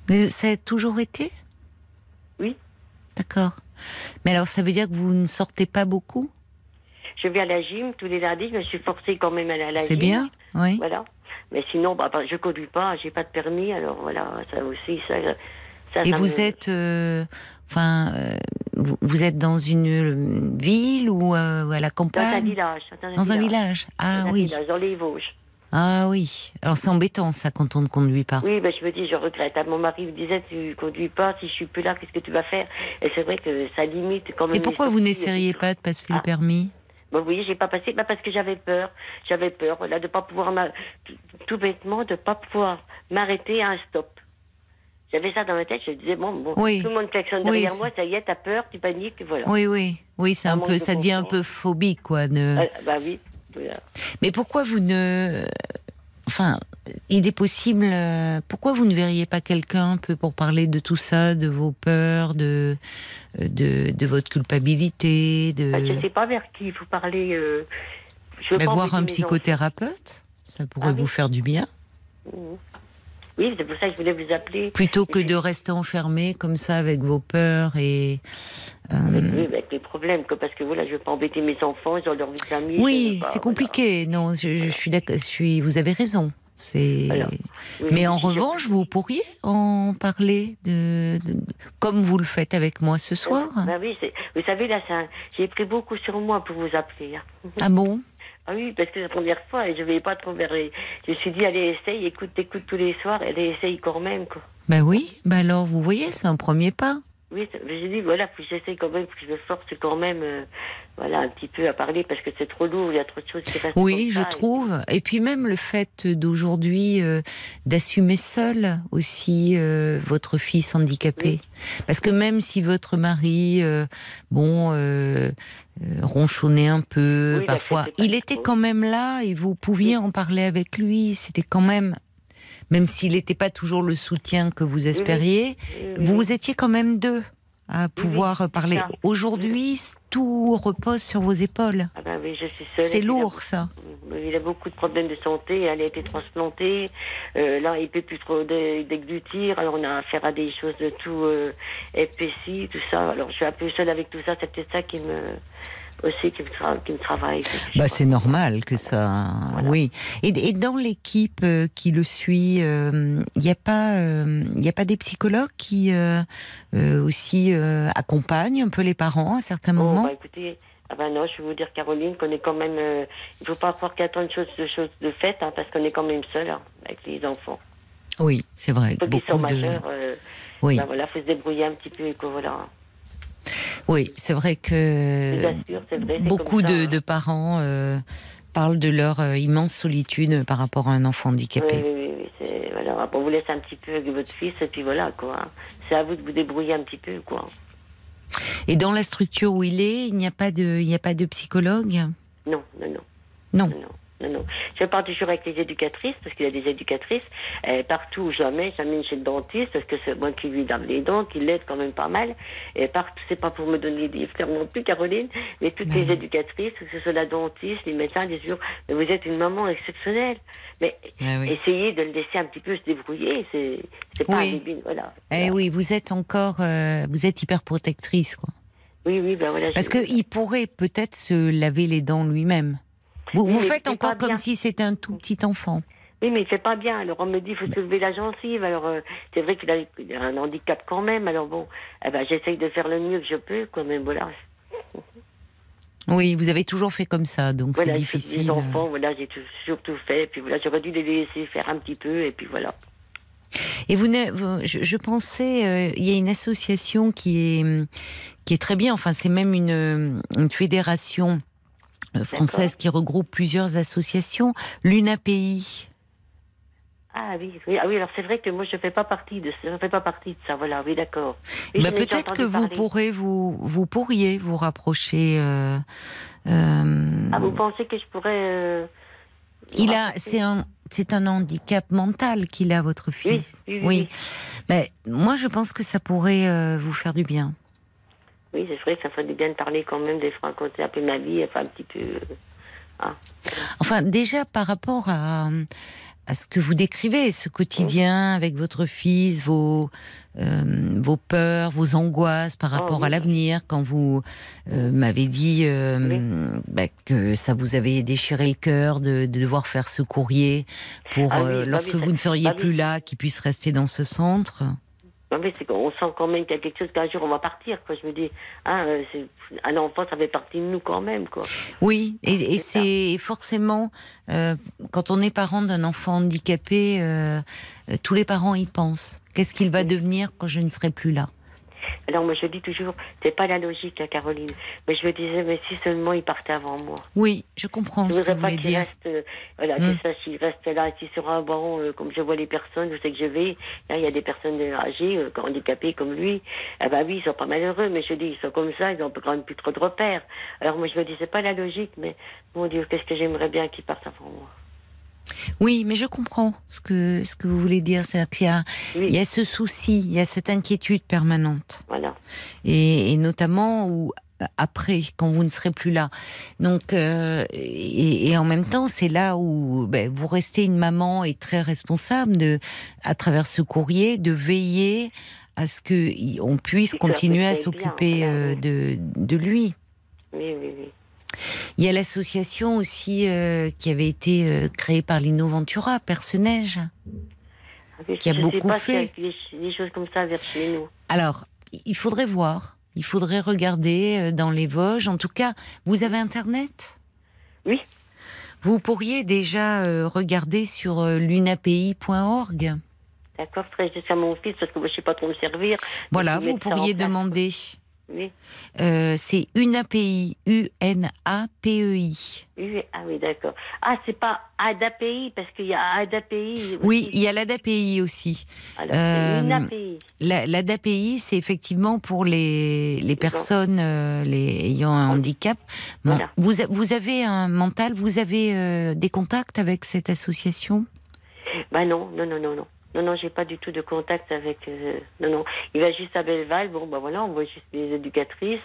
Mais Ça a toujours été? Oui. D'accord. Mais alors ça veut dire que vous ne sortez pas beaucoup? Je vais à la gym tous les lundis, je me suis forcée quand même à aller à la gym. C'est bien Oui. Voilà. Mais sinon, bah, bah, je conduis pas, j'ai pas de permis, alors voilà, ça aussi, ça. ça Et ça vous me- êtes, euh, enfin, euh, vous, vous êtes dans une euh, ville ou euh, ou à la Dans un campagne village. Dans un village. Ah Dans un oui. village, dans les Vosges. Ah oui. Alors c'est embêtant ça quand on ne conduit pas. Oui, ben, je me dis, je regrette. Ah, Mon mari me disait, tu conduis pas, si je suis plus là, qu'est-ce que tu vas faire? Et c'est vrai que ça limite quand même. Et pourquoi vous n'essayeriez pas de passer Ah. le permis? Bon, oui, j'ai pas passé, bah, parce que j'avais peur. J'avais peur, voilà, de pas pouvoir, tout bêtement, de pas pouvoir m'arrêter à un stop. J'avais ça dans ma tête, je disais, bon, bon Oui. tout le monde klaxonne Oui, derrière c'est- moi, ça y est, t'as peur, tu paniques, voilà. Oui, oui, oui, c'est Un peu, ça devient un peu phobique, quoi. De... Ah, bah oui, voilà. Mais pourquoi vous ne, enfin, il est possible. euh, Pourquoi vous ne verriez pas quelqu'un un peu pour parler de tout ça, de vos peurs, de de, de votre culpabilité, de Bah, je sais pas vers qui il faut parler. euh, je veux Mais pas voir un psychothérapeute Ça pourrait Ah oui. vous faire du bien, enfants. Oui, c'est pour ça que je voulais vous appeler. plutôt que de rester enfermé comme ça avec vos peurs et. euh, Avec, oui, avec les problèmes, que, parce que voilà, je veux pas embêter mes enfants, ils ont leur vie de famille. Oui, c'est voilà. compliqué. Non, je, je suis d'accord. Je suis. Vous avez raison. C'est. Oui, Mais en revanche, vous pourriez en parler de, de- comme vous le faites avec moi ce soir? Bah oui, vous savez, là, j'ai pris beaucoup sur moi pour vous appeler. hein. Ah bon? Ah oui, parce que c'est la première fois et je ne vais pas trop vers. Je me suis dit, allez, essaye, écoute, écoute tous les soirs, allez, essaye quand même, quoi. Ben oui. Ben alors, vous voyez, c'est un premier pas. Oui, j'ai dit, voilà, faut que j'essaye quand même, faut que je me force quand même, euh, voilà, un petit peu à parler parce que c'est trop lourd, il y a trop de choses qui restent Oui, je ça, et- trouve. Et puis même le fait d'aujourd'hui euh, d'assumer seul aussi euh, votre fils handicapé. Oui. Parce que même si votre mari, euh, bon, euh, euh, ronchonnait un peu Oui, parfois, l'acceptait pas il était quand même là et vous pouviez en parler avec lui. C'était quand même, même s'il n'était pas toujours le soutien que vous espériez, Oui, oui, vous étiez quand même deux à pouvoir parler. Aujourd'hui, tout repose sur vos épaules. Ah ben oui, C'est a- lourd, ça. Il a beaucoup de problèmes de santé. Elle a été transplantée. Euh, là, il peut plus trop dé- déglutir. Alors, on a affaire à des choses de tout euh, épaissi, tout ça. Alors, je suis un peu seule avec tout ça. C'est peut-être ça qui me aussi qui me, tra- qui me travaille. Bah, c'est normal que ça. Voilà. Oui. Et, et dans l'équipe euh, qui le suit, il n'y a pas, il y a pas des psychologues qui euh, euh, aussi euh, accompagnent un peu les parents à certains. Oh, moments. bah, écoutez, ah ben non, je vais vous dire, Caroline, qu'on est quand même. euh, il faut pas croire qu'il y a tant de choses de, choses de faites, hein, parce qu'on est quand même seul hein, avec les enfants. Oui, c'est vrai. Qui sont Beaucoup de. majeurs, euh, Oui, ben voilà, faut se débrouiller un petit peu. Et voilà. Oui, c'est vrai que vrai. beaucoup de, hein. de parents euh, parlent de leur euh, immense solitude par rapport à un enfant handicapé. Oui, oui, oui, oui, c'est- voilà, on vous laisse un petit peu avec votre fils et puis voilà quoi. C'est à vous de vous débrouiller un petit peu quoi. Et dans la structure où il est, il n'y a pas de, il n'y a pas de psychologue? Non, non, non, Non. non, non, non. Je pars toujours avec les éducatrices parce qu'il y a des éducatrices et partout jamais j'amène chez le dentiste parce que c'est moi qui lui lave les dents, qui l'aide quand même pas mal. Et partout, c'est pas pour me donner des fleurs non plus, Caroline, mais toutes les éducatrices, que ce soit la dentiste, les médecins, disent toujours, mais vous êtes une maman exceptionnelle. Mais Ah oui. essayez de le laisser un petit peu se débrouiller, c'est c'est pas Oui. un voilà. Eh Voilà. oui, vous êtes encore, euh, vous êtes hyper protectrice, quoi. Oui, oui, ben voilà. Parce je- qu'il pourrait peut-être se laver les dents lui-même. Vous, vous faites encore comme bien. si c'était un tout petit enfant. Oui, mais il fait pas bien. Alors on me dit, il faut soulever la gencive. Alors euh, c'est vrai qu'il a, un handicap quand même. Alors bon, eh ben, j'essaye de faire le mieux que je peux, quoi. Mais voilà, Oui, vous avez toujours fait comme ça, donc voilà, c'est difficile. Les enfants, voilà, j'ai toujours tout fait. Puis voilà, j'aurais dû les laisser faire un petit peu. Et puis voilà. Et vous, je, je pensais, euh, il y a une association qui est qui est très bien. Enfin, c'est même une, une fédération française qui regroupe plusieurs associations. L'UNAPI. Ah oui, oui, ah oui. Alors c'est vrai que moi je fais pas partie de, je fais pas partie de ça. Voilà, oui, d'accord. Oui, Bah, peut-être que vous parler. pourrez vous vous pourriez vous rapprocher. euh, euh, Ah, vous pensez que je pourrais euh, il a, c'est un, c'est un handicap mental qu'il a, votre Oui, fils. oui, oui. oui. Mais moi, je pense que ça pourrait vous faire du bien. Oui, c'est vrai que ça ferait du bien de parler quand même, de raconter un peu ma vie, enfin un petit peu. euh, ah. Enfin, déjà par rapport à, à ce que vous décrivez, ce quotidien avec votre fils, vos, euh, vos peurs, vos angoisses par rapport Oh, oui. à l'avenir, quand vous euh, m'avez dit euh, Oui. bah, que ça vous avait déchiré le cœur de, de devoir faire ce courrier pour, Ah bah lorsque vous ne seriez bah plus là, qu'il puisse rester dans ce centre. Non, mais c'est qu'on sent quand même qu'il y a quelque chose qu'un jour on va partir. Quoi. Je me dis, c'est- un enfant, ça fait partie de nous quand même. Quoi. Oui, et, et c'est forcément euh, quand on est parent d'un enfant handicapé, euh, euh, tous les parents y pensent. Qu'est-ce qu'il va devenir quand je ne serai plus là? Alors moi je dis toujours, c'est pas la logique, hein, Caroline. Mais je me disais, mais si seulement il partait avant moi. Oui, je comprends Je ce que vous pas voulez dire. reste, euh, voilà, Hmm. que ça, s'il reste là, assis sur un banc, euh, comme je vois les personnes, je sais que je vais, là, il y a des personnes âgées, euh, handicapées comme lui, eh ben oui, ils sont pas malheureux, mais je dis, ils sont comme ça, ils ont quand même plus trop de repères. Alors moi, je me dis, c'est pas la logique, mais mon Dieu, qu'est-ce que j'aimerais bien qu'il parte avant moi. Oui, mais je comprends ce que ce que vous voulez dire. C'est-à-dire qu'il y a, Oui, il y a ce souci, il y a cette inquiétude permanente, voilà. et, et notamment où après, quand vous ne serez plus là. Donc, euh, et, et en même temps, c'est là où ben, vous restez une maman et très responsable de, à travers ce courrier, de veiller à ce que on puisse continuer à bien, s'occuper voilà, euh, de, de lui. Oui, oui, oui. Il y a l'association aussi euh, qui avait été euh, créée par Lino Ventura, Personnage. Ah Qui a je beaucoup sais pas fait. s'il y a des, des choses comme ça vers chez nous. Alors, il faudrait voir, il faudrait regarder euh, dans les Vosges. En tout cas, vous avez Internet? Oui. Vous pourriez déjà euh, regarder sur lunapi.org. D'accord, je à mon fils parce que je sais pas trop me servir. Voilà, vous pourriez place. Oui. Euh, c'est UNAPI, U-N-A-P-E-I. Oui, ah oui, d'accord. Ah, c'est pas ADAPI, parce qu'il y a ADAPI. Oui, il y a l'ADAPI aussi. Alors, euh. La- L'ADAPI, c'est effectivement pour les, les personnes euh, les, ayant un handicap. Bon, Voilà. vous, vous avez un mental, vous avez des contacts avec cette association? Bah non, non, non, non, non. Non, non, j'ai pas du tout de contact avec. euh, non, non. Il va juste à Belleval. Bon, bah voilà, on voit juste les éducatrices.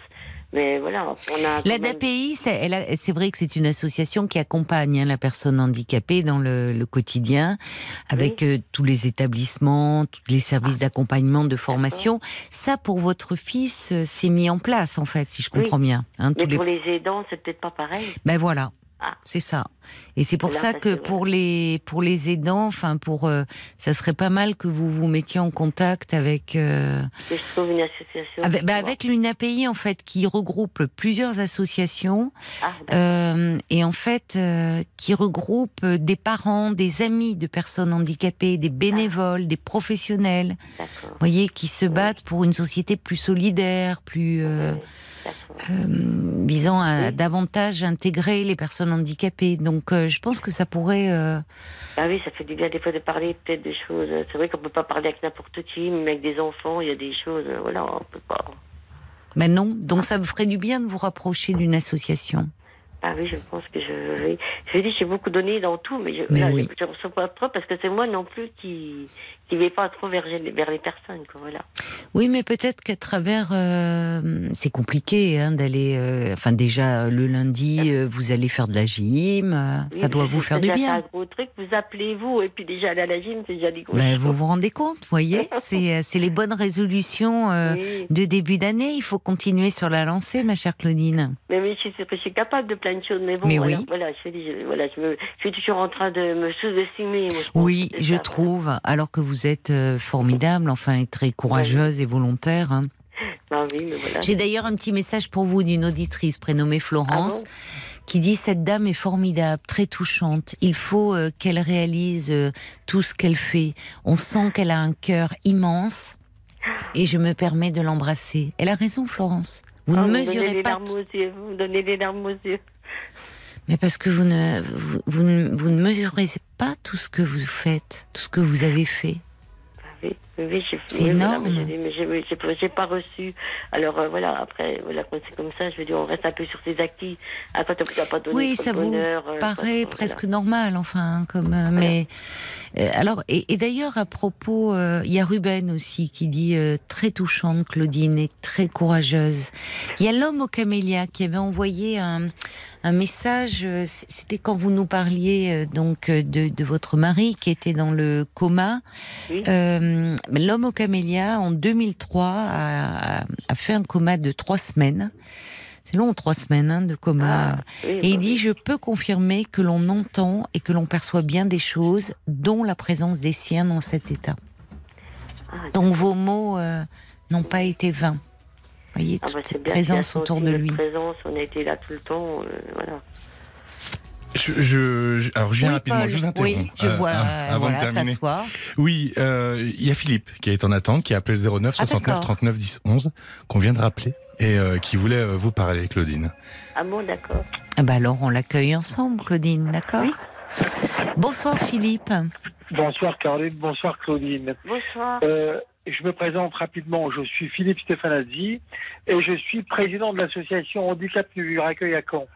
Mais voilà, on a. même- L'ADAPI, c'est vrai que c'est une association qui accompagne hein, la personne handicapée dans le, le quotidien, avec euh, tous les établissements, tous les services d'accompagnement, de formation. Ça, pour votre fils, euh, c'est mis en place, en fait, si je Oui. comprends bien. hein, Mais tous les pour les aidants, c'est peut-être pas pareil. Ben voilà. Ah. C'est ça. Et c'est pour Là, ça ça, que pour les pour les aidants, enfin pour euh, ça serait pas mal que vous vous mettiez en contact avec euh, Que je trouve une association. avec, soit- avec l'UNAPI en fait qui regroupe plusieurs associations Ah, euh, et en fait euh, qui regroupe des parents, des amis de personnes handicapées, des bénévoles, des professionnels, vous voyez, qui se battent pour une société plus solidaire, plus visant à Oui. davantage intégrer les personnes handicapées. Donc, euh, je pense que ça pourrait. euh, Ah oui, ça fait du bien des fois de parler peut-être des choses. C'est vrai qu'on peut pas parler avec n'importe qui, mais avec des enfants, il y a des choses. euh, Voilà, on peut pas. Ben non. Donc, ça me ferait du bien de vous rapprocher d'une association? Ah oui, je pense que je. Je dis, j'ai beaucoup donné dans tout, mais je Mais là, oui. reçois pas trop parce que c'est moi non plus qui, qui n'aillez pas trop vers, vers les personnes, quoi, voilà. Oui, mais peut-être qu'à travers, euh, c'est compliqué hein, d'aller. euh, enfin, déjà le lundi, euh, vous allez faire de la gym, euh, Oui, ça doit mais vous c'est faire du bien. un gros truc, vous appelez vous, et puis déjà aller à la gym, c'est déjà des gros Ben, vous vous rendez compte, vous voyez, c'est euh, c'est les bonnes résolutions euh, Oui. de début d'année. Il faut continuer sur la lancée, ma chère Claudine. Mais oui, je suis, je capable de plein de choses, mais bon, Mais voilà, oui. voilà, je, dis, je, voilà, je, me, je suis toujours en train de me sous-estimer. Oui, c'est je ça. trouve, alors que vous êtes euh, formidable, enfin, et très courageuse et volontaire. hein. Ah oui, mais voilà. J'ai d'ailleurs un petit message pour vous d'une auditrice prénommée Florence. Ah qui dit cette dame est formidable, très touchante. Il faut euh, qu'elle réalise euh, tout ce qu'elle fait. On sent qu'elle a un cœur immense et je me permets de l'embrasser. Elle a raison, Florence. Vous Ah, ne me donnez mesurez pas, larmes aux yeux, vous me donnez les larmes aux yeux. mais parce que vous ne, vous, vous ne, vous ne mesurez pas tout ce que vous faites, tout ce que vous avez fait. Oui, oui, j'ai- C'est oui, voilà, énorme. mais j'ai- mais j'ai mais j'ai- j'ai pas reçu. Alors euh, voilà, après, voilà, quand c'est comme ça, je veux dire, on reste un peu sur ses acquis. Ah, quand on n'a pas donné Oui, ça vous bonheur, euh, paraît voilà. presque normal, enfin, comme. euh, Mais euh, alors, et, et d'ailleurs à propos, euh, il y a Ruben aussi qui dit euh, très touchante, Claudine, et très courageuse. Il y a l'homme au camélia qui avait envoyé un, un message. C'était quand vous nous parliez donc de, de votre mari qui était dans le coma. Oui. L'homme au camélia en 2003 a, fait un coma de trois semaines. C'est long, trois semaines hein, de coma. Ah, oui, Et bah il dit, oui. je peux confirmer que l'on entend et que l'on perçoit bien des choses, dont la présence des siens dans cet état. Ah, Donc vos mots euh, n'ont pas été vains. Voyez ah, toute bah, c'est cette bien présence autour de lui. présence, on a été là tout le temps, euh, voilà. Je, je- je- alors je viens Oui, rapidement, Paul, je vous interromps. oui, je euh, vois. av- euh, avant voilà, de terminer. Oui, euh, il y a Philippe qui est en attente, qui a appelé le 09 Ah, 69 d'accord. 39 10 11, qu'on vient de rappeler, et euh, qui voulait euh, vous parler, Claudine. Ah bon, d'accord. Ah bah alors on l'accueille ensemble, Claudine, d'accord Bonsoir Philippe. Bonsoir Caroline, bonsoir Claudine. Bonsoir. Euh, je me présente rapidement, je suis Philippe Stefanazzi et je suis président de l'association Handicap du Accueil à Caen.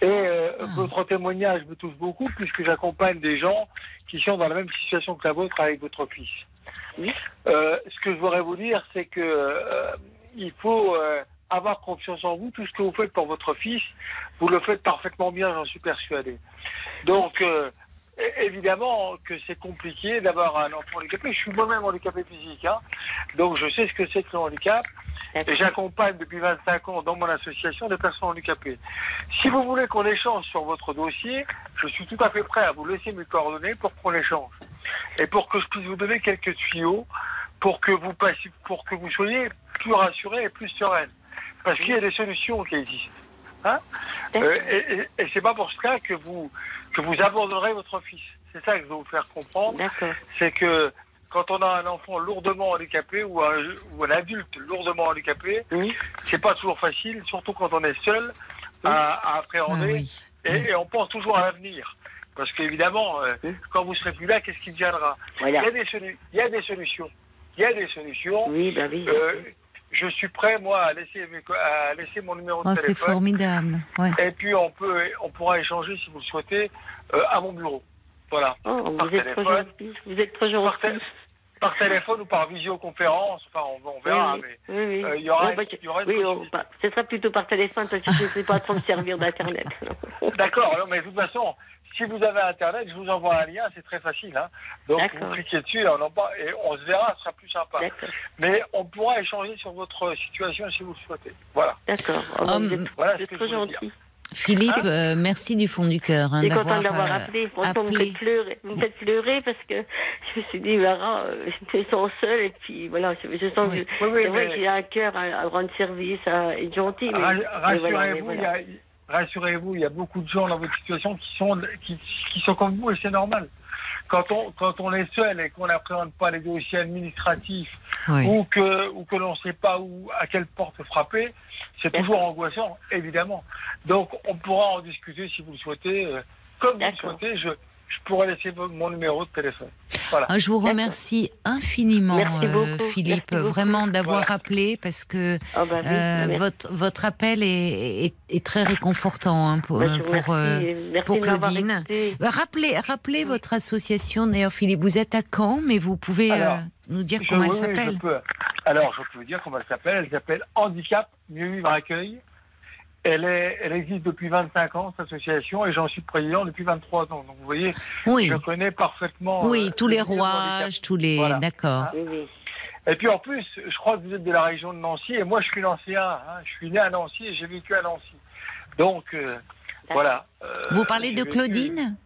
Et euh, Ah. votre témoignage me touche beaucoup puisque j'accompagne des gens qui sont dans la même situation que la vôtre avec votre fils. Oui. Euh, ce que je voudrais vous dire, c'est que euh, il faut euh, avoir confiance en vous. Tout ce que vous faites pour votre fils, vous le faites parfaitement bien, j'en suis persuadé. Donc, euh, évidemment que c'est compliqué d'avoir un enfant handicapé. Je suis moi-même handicapé physique, hein. donc je sais ce que c'est que le handicap. Et j'accompagne depuis 25 ans dans mon association des personnes handicapées. Si vous voulez qu'on échange sur votre dossier, je suis tout à fait prêt à vous laisser mes coordonnées pour qu'on échange. Et pour que je puisse vous donner quelques tuyaux pour que vous pour que vous soyez plus rassurés et plus sereines. Parce qu'il y a des solutions qui existent. Hein Euh, et et, et c'est pas pour cela que vous, que vous abandonnerez votre fils. C'est ça que je veux vous faire comprendre c'est que quand on a un enfant lourdement handicapé ou un, ou un adulte lourdement handicapé, Oui. c'est pas toujours facile, surtout quand on est seul à, à Ah appréhender oui. et, et on pense toujours à l'avenir. Parce qu'évidemment, euh, Oui. quand vous serez plus là, qu'est-ce qui deviendra? Il, Voilà. y a des solu- il y a des solutions. Il y a des solutions. Oui, bah oui. Euh, je suis prêt, moi, à laisser, à mon numéro de Oh, c'est téléphone. formidable. Ouais. Et puis, on, peut, on pourra échanger, si vous le souhaitez, euh, à mon bureau. Voilà. Oh, par vous êtes téléphone. gentil. Vous êtes trop Par, gentil. par téléphone ou par visioconférence, enfin, on, on verra. oui, mais... oui, oui. euh, il y aura- Bon, bah, il y aura une oui, on- bah, ce sera plutôt par téléphone parce que je ne sais pas trop me servir d'Internet. D'accord, alors, mais de toute façon, si vous avez Internet, je vous envoie un lien, c'est très facile. Hein. Donc vous cliquez dessus et on, en parle- et on se verra, ce sera plus sympa. Mais on pourra échanger sur votre situation si vous le souhaitez. Voilà. D'accord. Oh, Hum, vous êtes, voilà vous ce êtes que trop je voulais dire. gentil. Philippe, Hein euh, merci du fond du cœur hein, Je suis contente d'avoir d'avoir euh, appelé. Franchement, vous me faites pleurer. Vous me faites pleurer parce que je me suis dit, Lara, euh, je me sens seule et puis voilà, je, je sens Oui. que Oui, oui, c'est mais- j'ai un cœur à, à rendre service, à être gentil. Voilà, Rassurez-vous, il y voilà. a- rassurez-vous, il y a beaucoup de gens dans votre situation qui sont qui, qui sont comme vous et c'est normal. Quand on quand on est seul et qu'on n'appréhende pas les dossiers administratifs Oui. ou que ou que l'on ne sait pas où à quelle porte frapper, c'est toujours angoissant, évidemment. Donc on pourra en discuter si vous le souhaitez, euh, comme vous le souhaitez. Je je pourrais laisser mon numéro de téléphone. Voilà. Ah, Je vous remercie infiniment, Merci euh, beaucoup. Philippe, Merci beaucoup. vraiment d'avoir Voilà. appelé parce que Oh, bah oui, euh, merci. votre votre appel est, est, est très réconfortant hein, pour Bah, pour, euh, pour Claudine. Bah, Rappelez, rappelez votre association, d'ailleurs, Philippe. Vous êtes à Caen, mais vous pouvez euh, Alors, nous dire comment elle s'appelle. Alors, je peux vous dire comment elle s'appelle. Elle s'appelle Handicap Mieux Vivre Accueil. Elle, est, elle existe depuis 25 ans, cette association, et j'en suis président depuis 23 ans. Donc, vous voyez, Oui, je connais parfaitement. oui, euh, tous les rouages, tous les. Voilà. D'accord. Oui. Et puis en plus, je crois que vous êtes de la région de Nancy, et moi je suis nancéen. Hein. Je suis né à Nancy et j'ai vécu à Nancy. Donc, euh, voilà. Euh, Vous parlez de vécu- Claudine?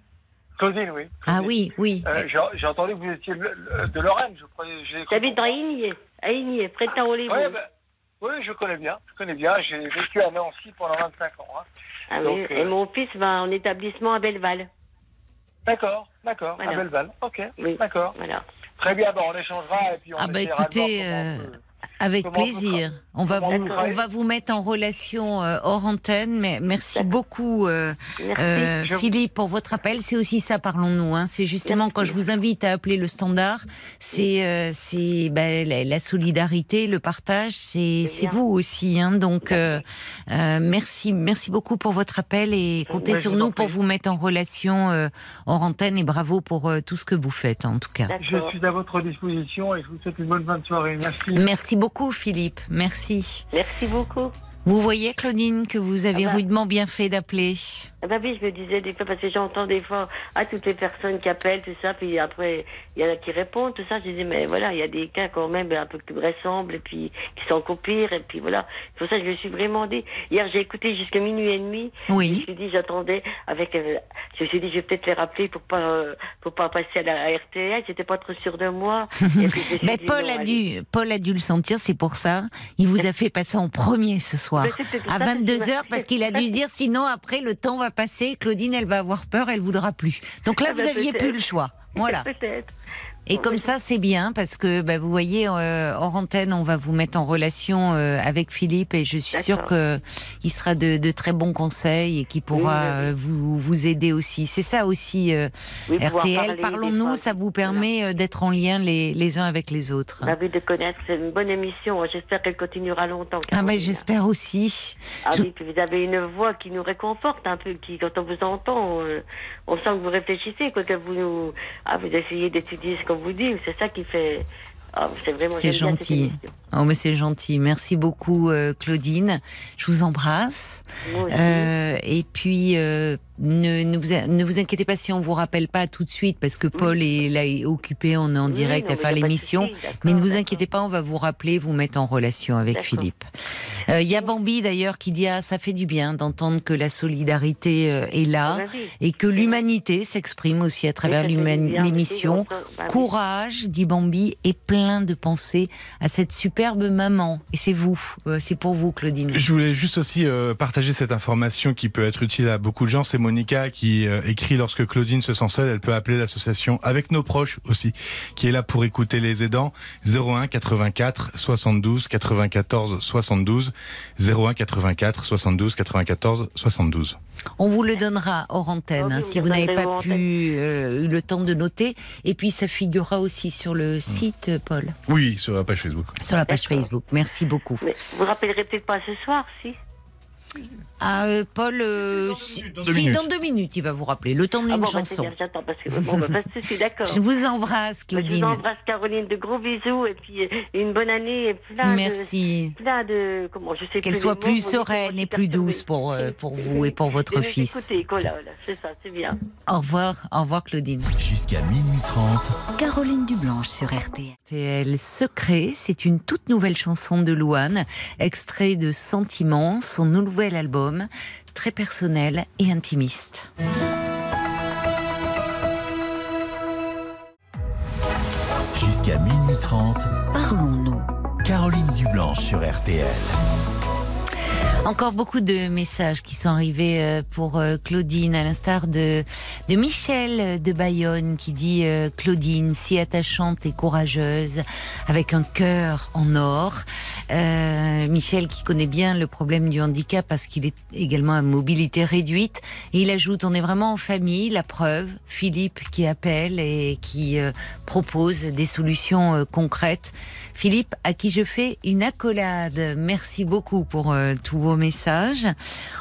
Claudine, oui. Ah oui, oui. Euh, j'ai- J'ai entendu que vous étiez le- le- de Lorraine, je croyais. j'ai- J'habite dans Aignier, à près de Tarolévo. Ouais, ben, oui, je connais bien. Je connais bien. J'ai vécu à Nancy pendant 25 ans. hein. Ah oui, donc, Et euh, mon fils va en établissement à Belleval. D'accord, d'accord. Voilà. À Belleval. Ok, Oui. d'accord. Voilà. Très bien, bon, on échangera et puis on Ah bah écoutez, comment on euh, peut- Avec Comment plaisir. On va, vous, on va vous mettre en relation euh, hors antenne. Mais merci beaucoup, euh, Merci. euh, Je- Philippe, pour votre appel. C'est aussi ça, parlons-nous. Hein. C'est justement Merci. quand je vous invite à appeler le standard, c'est euh, c'est bah, la, la solidarité, le partage. C'est vous aussi. Hein. Donc euh, euh, merci, merci beaucoup pour votre appel et comptez Ouais, sur nous pour vous mettre en relation euh, hors antenne. Et bravo pour euh, tout ce que vous faites, en tout cas. Je suis à votre disposition et je vous souhaite une bonne fin de soirée. Merci. Merci beaucoup, Philippe. Merci. Merci beaucoup. Vous voyez, Claudine, que vous avez Ah bah. rudement bien fait d'appeler. Ah bah oui, je me disais des fois, parce que j'entends des fois à toutes les personnes qui appellent, tout ça, puis après, il y en a qui répondent, tout ça. Je disais, mais voilà, il y a des cas quand même un peu qui me ressemblent, et puis qui sont encore pires, et puis voilà. C'est pour ça que je me suis vraiment dit. Hier, j'ai écouté jusqu'à minuit et demi. Je me Oui. suis dit, j'attendais avec. euh, je me suis dit, je vais peut-être les rappeler pour pas, euh, pour pas passer à la à RTL. J'étais pas trop sûre de moi. Et puis, Mais dit, Paul non, a dû, Paul a dû le sentir, c'est pour ça. Il vous a fait passer en premier ce soir. À ça que je 22 me- heures, parce qu'il a dû se dire, sinon après le temps va passer, Claudine elle va avoir peur, elle voudra plus. Donc là Ah vous bah, aviez plus le choix. Voilà. Peut-être. Et comme mais- ça, c'est bien parce que bah, vous voyez, euh, hors antenne, on va vous mettre en relation euh, avec Philippe et je suis sûre D'accord. que il sera de, de très bons conseils et qu'il pourra Oui, euh, vous vous aider aussi. C'est ça aussi, euh, Oui, RTL. Parlons-nous, ça vous permet euh, d'être en lien les, les uns avec les autres. Bah oui, de connaître, c'est une bonne émission. J'espère qu'elle continuera longtemps. Ah ben Caroline. j'espère aussi. Ah Je- oui, puis vous avez une voix qui nous réconforte un peu, qui quand on vous entend, euh, on sent que vous réfléchissez, quoi, que vous nous, ah, vous essayez d'étudier ce qu'on vous dit. C'est ça qui fait. Ah, c'est gentil. Oh mais c'est gentil. Merci beaucoup euh, Claudine. Je vous embrasse. Moi aussi. Euh, et puis euh, ne, ne, vous, ne vous inquiétez pas si on vous rappelle pas tout de suite parce que Paul est là est occupé, on est en Oui, direct non, à faire l'émission. Mais ne vous inquiétez pas, on va vous rappeler, vous mettre en relation avec. Philippe. Euh, Il y a Bambi d'ailleurs qui dit ah ça fait du bien d'entendre que la solidarité euh, est là Ah bah oui. et que l'humanité s'exprime aussi à travers Oui, l'émission. bah. Courage, dit Bambi, et plein de pensées à cette superbe maman. Et c'est vous, euh, c'est pour vous, Claudine. Je voulais juste aussi euh, partager cette information qui peut être utile à beaucoup de gens. C'est Monica qui euh, écrit lorsque Claudine se sent seule, elle peut appeler l'association avec nos proches aussi, qui est là pour écouter les aidants. 01 84 72 94 72 01 84 72 94 72. On vous le donnera hors antenne, hein, si vous n'avez pas pu euh, eu le temps de noter. Et puis ça figurera aussi sur Mm. le site, euh, Paul, Oui, sur la page Facebook. sur la page. Facebook. Merci beaucoup. Mais vous rappellerez peut-être pas ce soir, si? Ah, euh, Paul, euh, Dans deux si- minutes, dans deux si, dans deux minutes, il va vous rappeler. Le temps d'une Ah bon, bah, chanson. bien, j'attends parce que bon, bah, de souci, d'accord. Je vous embrasse, Je vous Claudine. embrasse, Caroline, de gros bisous et puis euh, une bonne année et plein de. Merci. Plein de. Comment je sais Qu'elle soit mots, plus sereine et plus douce pour, euh, pour vous et pour votre fils. écouter, voilà, voilà, c'est ça, c'est bien. Au revoir, au revoir, Claudine. Jusqu'à minuit 30, Caroline Dublanche sur RTL. RTL Secret, c'est une toute nouvelle chanson de Louane, extrait de Sentiments, son nouvel album, très personnel et intimiste. jusqu'à minuit 30, Parlons-nous. Caroline Dublanche sur RTL. Encore beaucoup de messages qui sont arrivés euh, pour euh, Claudine, à l'instar de, de Michel de Bayonne qui dit euh, Claudine, si attachante et courageuse, avec un cœur en or. Euh, Michel qui connaît bien le problème du handicap parce qu'il est également à mobilité réduite. Et il ajoute, on est vraiment en famille, la preuve, Philippe qui appelle et qui euh, propose des solutions euh, concrètes. Philippe, à qui je fais une accolade. Merci beaucoup pour euh, tous vos messages.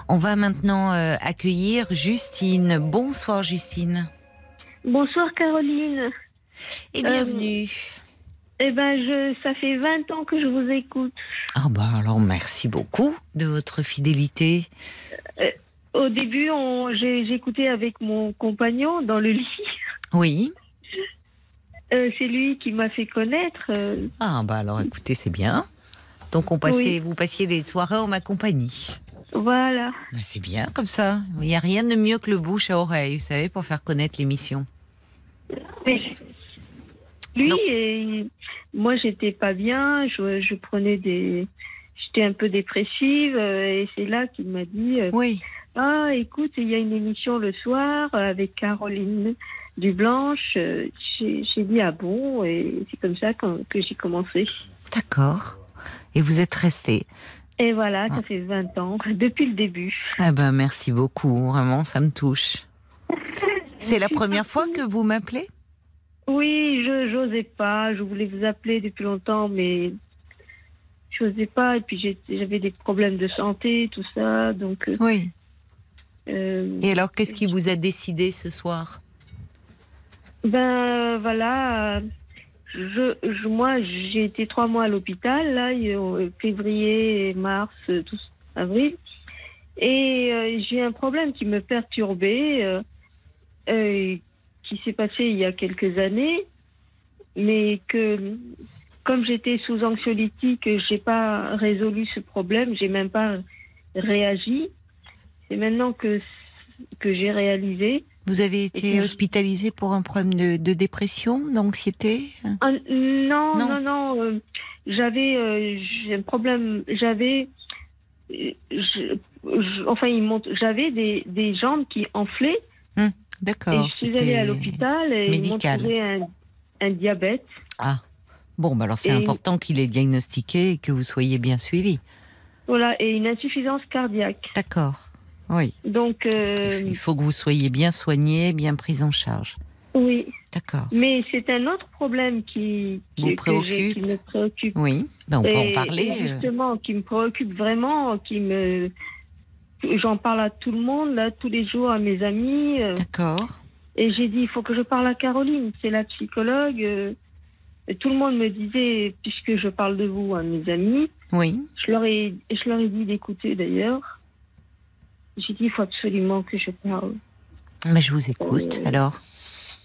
On va maintenant euh, accueillir Justine. Bonsoir Justine. Bonsoir Caroline. Et bienvenue. Eh ben, je, ça fait 20 ans que je vous écoute. Ah bah alors merci beaucoup de votre fidélité. Au début, j'écoutais avec mon compagnon dans le lit. Oui. Euh, c'est lui qui m'a fait connaître. euh, Ah bah alors écoutez, c'est bien. Donc on passait, Oui. vous passiez des soirées en ma compagnie. voilà. Bah, c'est bien comme ça. Il n'y a rien de mieux que le bouche à oreille, vous savez, pour faire connaître l'émission. Mais lui et moi, j'étais pas bien. Je, je prenais des, j'étais un peu dépressive euh, et c'est là qu'il m'a dit. Oui. Ah, écoute, il y a une émission le soir avec Caroline Dublanche. Euh, J'ai dit ah bon, et c'est comme ça qu'on- que j'ai commencé. D'accord. Et vous êtes resté. Et voilà, Ah. ça fait 20 ans, depuis le début. Ah ben merci beaucoup, vraiment, ça me touche. C'est la première fois que vous m'appelez? Oui, je j'osais pas, je voulais vous appeler depuis longtemps, mais j'osais pas. Et puis j'avais des problèmes de santé, tout ça, donc. euh, Oui. euh, Et alors, qu'est-ce qui vous a décidé ce soir? Ben voilà, je, moi j'ai été trois mois à l'hôpital, là, février, mars, avril, et euh, j'ai un problème qui me perturbait, euh, euh, qui s'est passé il y a quelques années, mais que comme j'étais sous anxiolytique, j'ai pas résolu ce problème, j'ai même pas réagi. C'est maintenant que que j'ai réalisé. Vous avez été puis- hospitalisé pour un problème de, de dépression, d'anxiété Ah, non, Non. non, non. euh, j'avais euh, j'ai un problème. J'avais. euh, je- je- enfin, ils m'ont- j'avais des, des jambes qui enflaient. Et D'accord. je suis allée à l'hôpital et ils m'ont médical. trouvé un, un diabète. Ah, bon, bah alors c'est Et- important qu'il est diagnostiqué et que vous soyez bien suivi. Voilà, et une insuffisance cardiaque. D'accord. Oui. Donc, euh, Il faut que vous soyez bien soigné, bien pris en charge. oui. D'accord. Mais c'est un autre problème qui, qui, Vous que j'ai- préoccupe qui me préoccupe. Oui, ben, on peut en parler. euh. justement, qui me préoccupe vraiment, qui me. J'en parle à tout le monde, là, tous les jours, à mes amis. euh, D'accord. et j'ai dit, il faut que je parle à Caroline, c'est la psychologue. et tout le monde me disait, puisque je parle de vous à mes amis, Oui. je leur ai, je leur ai dit d'écouter d'ailleurs. J'ai dit, il faut absolument que je parle. Mais je vous écoute. Euh, Alors,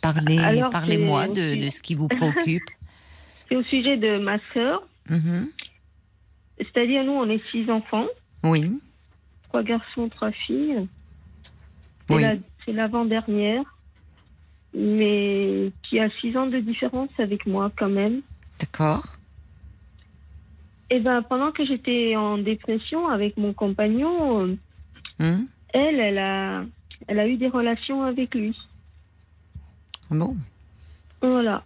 parlez, alors, parlez-moi de, de ce qui vous préoccupe. C'est au sujet de ma sœur. Mhm. C'est-à-dire, nous, on est six enfants, Oui. trois garçons, trois filles. C'est Oui. la- c'est l'avant-dernière, mais qui a six ans de différence avec moi quand même. D'accord. Et ben, pendant que j'étais en dépression avec mon compagnon, Hum. elle, elle a, elle a eu des relations avec lui. Bon? Voilà.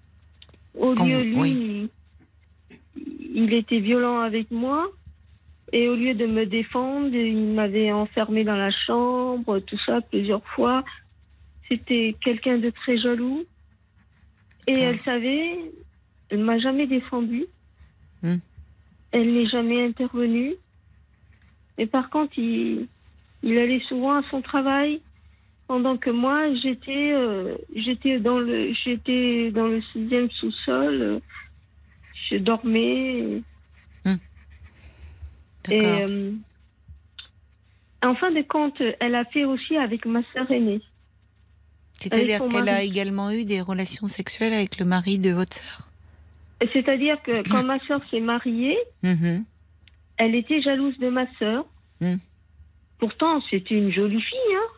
Au lieu, lui, il, il était violent avec moi. Et au lieu de me défendre, il m'avait enfermé dans la chambre, tout ça, plusieurs fois. C'était quelqu'un de très jaloux. Et Ah. elle savait, elle m'a jamais défendue. Hmm. Elle n'est jamais intervenue. Mais par contre, il, il allait souvent à son travail, pendant que moi, j'étais, euh, j'étais dans le, j'étais dans le sixième sous-sol. euh, je dormais. Et D'accord. euh, en fin de compte, elle a fait aussi avec ma sœur aînée. C'est-à-dire qu'elle a également eu des relations sexuelles avec le mari de votre sœur? C'est-à-dire que quand ma sœur s'est mariée, Mhm. elle était jalouse de ma sœur. Pourtant, c'était une jolie fille. Hein.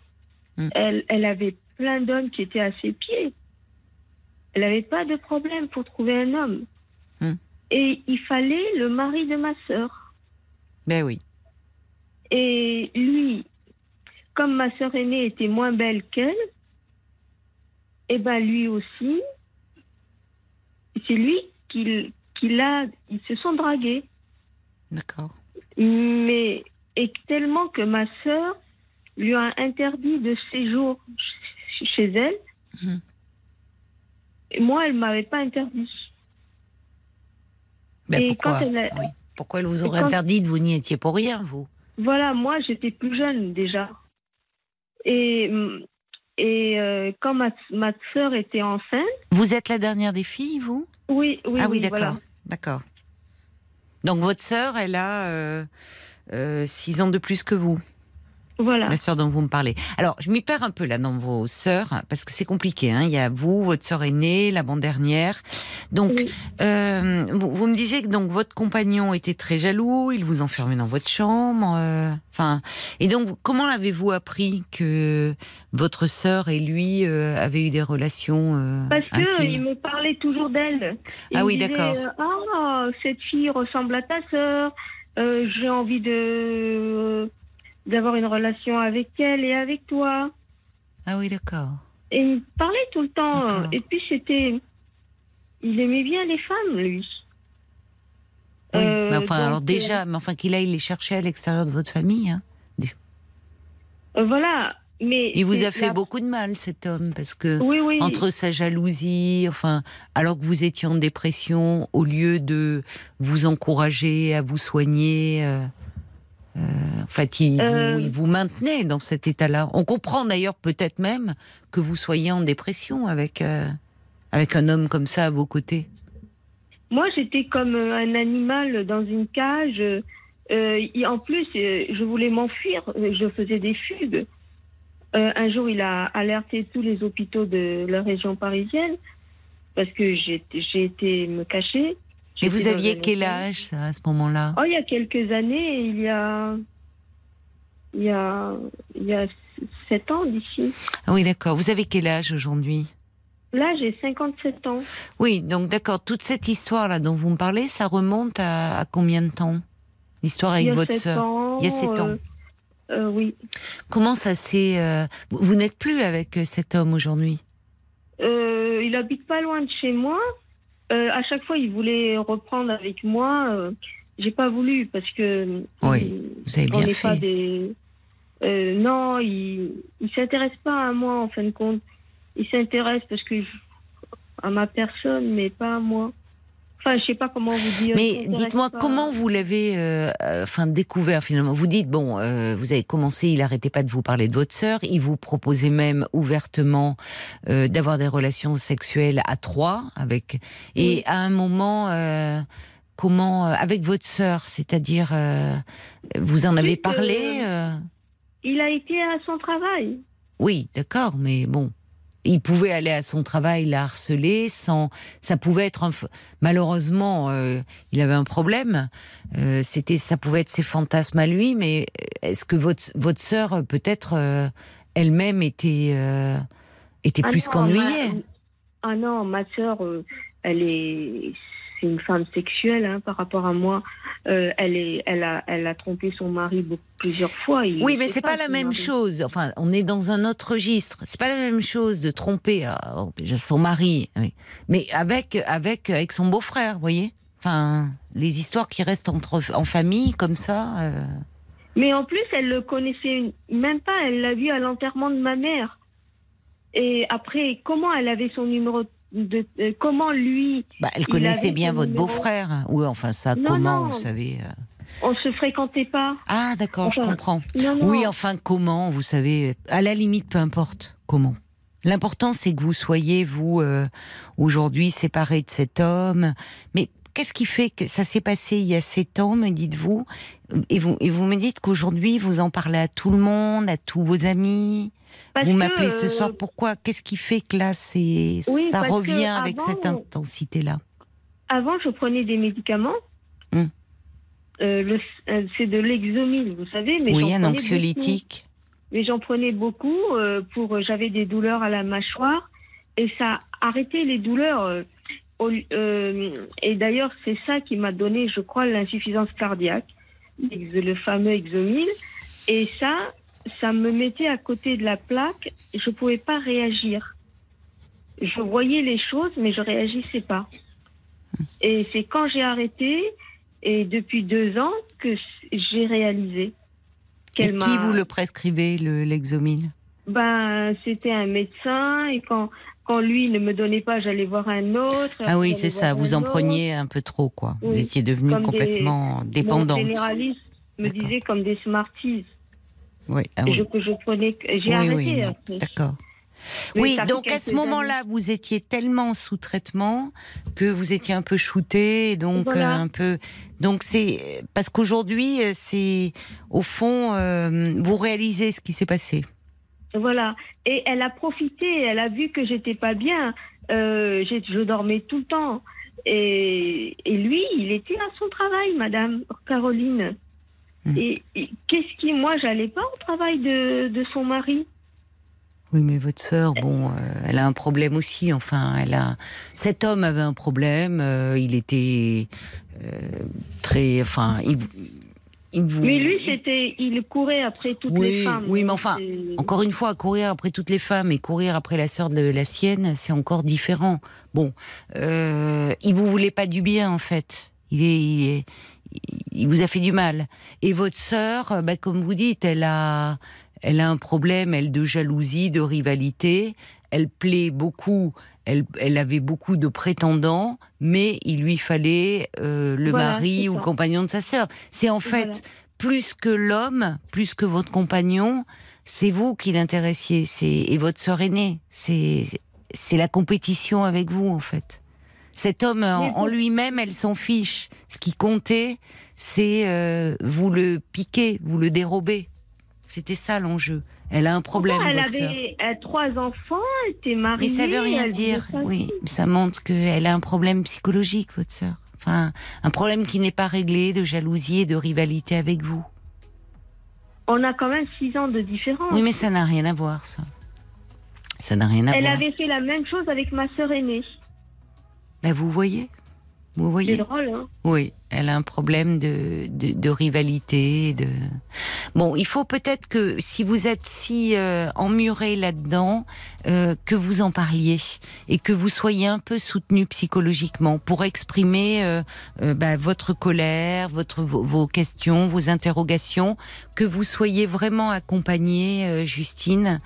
Hmm. Elle, elle avait plein d'hommes qui étaient à ses pieds. Elle n'avait pas de problème pour trouver un homme. Hmm. Et il fallait le mari de ma sœur. Ben oui. Et lui, comme ma sœur aînée était moins belle qu'elle, et ben lui aussi, c'est lui qui, qui l'a, ils se sont dragués. D'accord. Mais et tellement que ma sœur lui a interdit de séjour ch- chez elle. Mhm. Et moi, elle m'avait pas interdit. Ben, Et pourquoi elle a- Oui. Pourquoi elle vous aurait quand- interdit vous n'y étiez pour rien, vous Voilà, moi, j'étais plus jeune déjà. Et, et euh, quand ma, ma sœur était enceinte, Vous êtes la dernière des filles, vous? Oui, oui, Ah oui, oui, d'accord. voilà. D'accord. Donc votre sœur, elle a euh, six ans de plus que vous, Voilà. la sœur dont vous me parlez. Alors, je m'y perds un peu là dans vos sœurs, parce que c'est compliqué. Hein. Il y a vous, votre sœur aînée, l'avant-dernière. Donc, Oui. euh, vous, vous me disiez que donc votre compagnon était très jaloux, il vous enfermait dans votre chambre. euh, Enfin, et donc, comment avez-vous appris que votre sœur et lui euh, avaient eu des relations euh, Parce que il me parlait toujours d'elle. Ah oui, d'accord. euh, Ah, cette fille ressemble à ta sœur. Euh, J'ai envie de d'avoir une relation avec elle et avec toi. Ah oui, d'accord. Et il me parlait tout le temps. Et puis c'était, il aimait bien les femmes, lui. Oui, Euh, mais enfin, alors déjà, mais enfin qu'il aille les chercher à l'extérieur de votre famille. Hein. euh, voilà. Mais Il vous a fait la- beaucoup de mal, cet homme, parce que Oui, oui. entre sa jalousie, enfin, alors que vous étiez en dépression, au lieu de vous encourager à vous soigner, euh, euh, en fait, il, Euh. vous, il vous maintenait dans cet état-là. On comprend d'ailleurs peut-être même que vous soyez en dépression avec euh, avec un homme comme ça à vos côtés. Moi, j'étais comme euh, un animal dans une cage. Euh, il- en plus, euh, je voulais m'enfuir. euh, Je faisais des fugues. Euh, un jour, il a alerté tous les hôpitaux de la région parisienne parce que j'ai j'ai été me cacher. Et vous aviez quel âge ça, à ce moment-là? Oh, il y a quelques années, il y a, il y a, il y a sept ans d'ici. Ah Oui, d'accord. Vous avez quel âge aujourd'hui? Là, j'ai 57 ans. Oui, donc d'accord, toute cette histoire-là dont vous me parlez, ça remonte à, à combien de temps? L'histoire avec votre sœur? Il y a sept ans. euh, euh, oui. Comment ça s'est... euh, Vous, n'êtes plus avec euh, cet homme aujourd'hui? Euh, il habite pas loin de chez moi. À chaque fois, il voulait reprendre avec moi. J'ai pas voulu parce que. Oui, vous avez bien fait. pas des. Non, il, il s'intéresse pas à moi en fin de compte. Il s'intéresse parce que je- à ma personne, mais pas à moi. Enfin, je sais pas comment vous dire. Mais dites-moi, pas. comment vous l'avez euh, euh, enfin, découvert finalement? Vous dites, bon, euh, vous avez commencé, il arrêtait pas de vous parler de votre sœur, il vous proposait même ouvertement euh, d'avoir des relations sexuelles à trois, avec... Et Oui. à un moment, euh, comment... euh, avec votre sœur, c'est-à-dire, euh, vous en avez parlé euh? Il a été à son travail. Oui, d'accord, mais bon. Il pouvait aller à son travail, la harceler, sans. Ça pouvait être un. Malheureusement, euh, il avait un problème. Euh, C'était, ça pouvait être ses fantasmes à lui, mais est-ce que votre votre sœur, peut-être, euh, elle-même était était Ah plus qu'ennuyée ma- Ah non, ma sœur, elle est, c'est une femme sexuelle hein, par rapport à moi. Euh, elle est, elle a, elle a trompé son mari beaucoup- plusieurs fois. Il Oui, mais c'est pas la son même mari. chose. Enfin, on est dans un autre registre. C'est pas la même chose de tromper euh, son mari, oui. mais avec avec avec son beau-frère, vous voyez? Enfin, les histoires qui restent entre en famille comme ça. euh, Mais en plus, elle le connaissait même pas. Elle l'a vu à l'enterrement de ma mère. Et après, comment elle avait son numéro de, euh, comment lui, bah, elle connaissait bien votre beau-frère. hein. Oui, enfin ça, Non, comment, non. vous savez. euh. on se fréquentait pas. Ah, d'accord, je comprends. Non, non. Oui, enfin, comment, vous savez, à la limite, peu importe comment. L'important, c'est que vous soyez, vous, euh, aujourd'hui, séparés de cet homme. Mais qu'est-ce qui fait que ça s'est passé il y a sept ans, me dites-vous? Et vous, et vous me dites qu'aujourd'hui, vous en parlez à tout le monde, à tous vos amis? Parce Vous m'appelez ce euh, soir, pourquoi? Qu'est-ce qui fait que là, Oui, ça revient avec cette intensité-là? Avant, je prenais des médicaments. Hum. Euh, euh, c'est de l'exomil, vous savez. Mais Oui, un anxiolytique. beaucoup. Mais j'en prenais beaucoup euh, pour. euh, J'avais des douleurs à la mâchoire et ça arrêtait les douleurs. euh, au- euh, et d'ailleurs, c'est ça qui m'a donné, je crois, l'insuffisance cardiaque, le fameux exomil. Et ça, ça me mettait à côté de la plaque. Et je pouvais pas réagir. Je voyais les choses, mais je réagissais pas. Et c'est quand j'ai arrêté, et depuis deux ans, que j'ai réalisé qui vous le prescrivait, le- l'exomile Ben, c'était un médecin, et quand, quand lui ne me donnait pas, j'allais voir un autre. Ah oui, c'est ça, vous en autre. preniez un peu trop, quoi. Vous étiez devenue comme des- complètement Mon dépendante. généraliste me disait comme des Smarties. Oui, ah oui. je, prenais, j'ai Oui, arrêté. oui. D'accord. Oui, donc à ce moment-là, vous étiez tellement sous traitement que vous étiez un peu shooté, donc Voilà. euh, un peu. Donc c'est parce qu'aujourd'hui, euh, c'est au fond, euh, vous réalisez ce qui s'est passé. Voilà. Et elle a profité, elle a vu que j'étais pas bien. Euh, je dormais tout le temps. Et, et lui, il était à son travail, Madame Caroline. Hmm. Et, et qu'est-ce qui, moi, j'allais pas au travail de, de son mari? Oui, mais votre sœur, bon, euh, elle a un problème aussi. Enfin, elle a. Cet homme avait un problème. euh, il était euh, très. Enfin, il, il vous. Mais lui, c'était, il courait après toutes Oui, les femmes. oui, mais enfin, Encore une fois, courir après toutes les femmes et courir après la sœur de la sienne, c'est encore différent. Bon, euh, il vous voulait pas du bien en fait. Il, est, il, est- il vous a fait du mal. Et votre sœur, bah, comme vous dites, elle a, elle a un problème, elle de jalousie, de rivalité. Elle plaît beaucoup. Elle, elle avait beaucoup de prétendants, mais il lui fallait euh, le Voilà, mari ou le compagnon de sa sœur. C'est en fait Voilà. plus que l'homme, plus que votre compagnon, c'est vous qui l'intéressiez, c'est et votre sœur aînée. C'est c'est la compétition avec vous en fait. Cet homme en, lui-même, elle s'en fiche. Ce qui comptait, c'est euh, vous le piquer, vous le dérober. C'était ça l'enjeu. Elle a un problème, Pourtant, elle votre avait trois enfants, elle était mariée. Mais ça veut rien elle dire. Oui, ça montre qu'elle a un problème psychologique, votre sœur. Enfin, un problème qui n'est pas réglé de jalousie et de rivalité avec vous. On a quand même six ans de différence. Oui, mais ça n'a rien à voir, ça. Ça n'a rien à Elle voir. avait fait la même chose avec ma sœur aînée. Bah, vous voyez Vous C'est voyez drôle, hein Oui, elle a un problème de, de, de rivalité. De... Bon, il faut peut-être que si vous êtes si euh, emmuré là-dedans, euh, que vous en parliez et que vous soyez un peu soutenu psychologiquement pour exprimer euh, bah, votre colère, votre, vos, vos questions, vos interrogations, que vous soyez vraiment accompagnée, euh, Justine,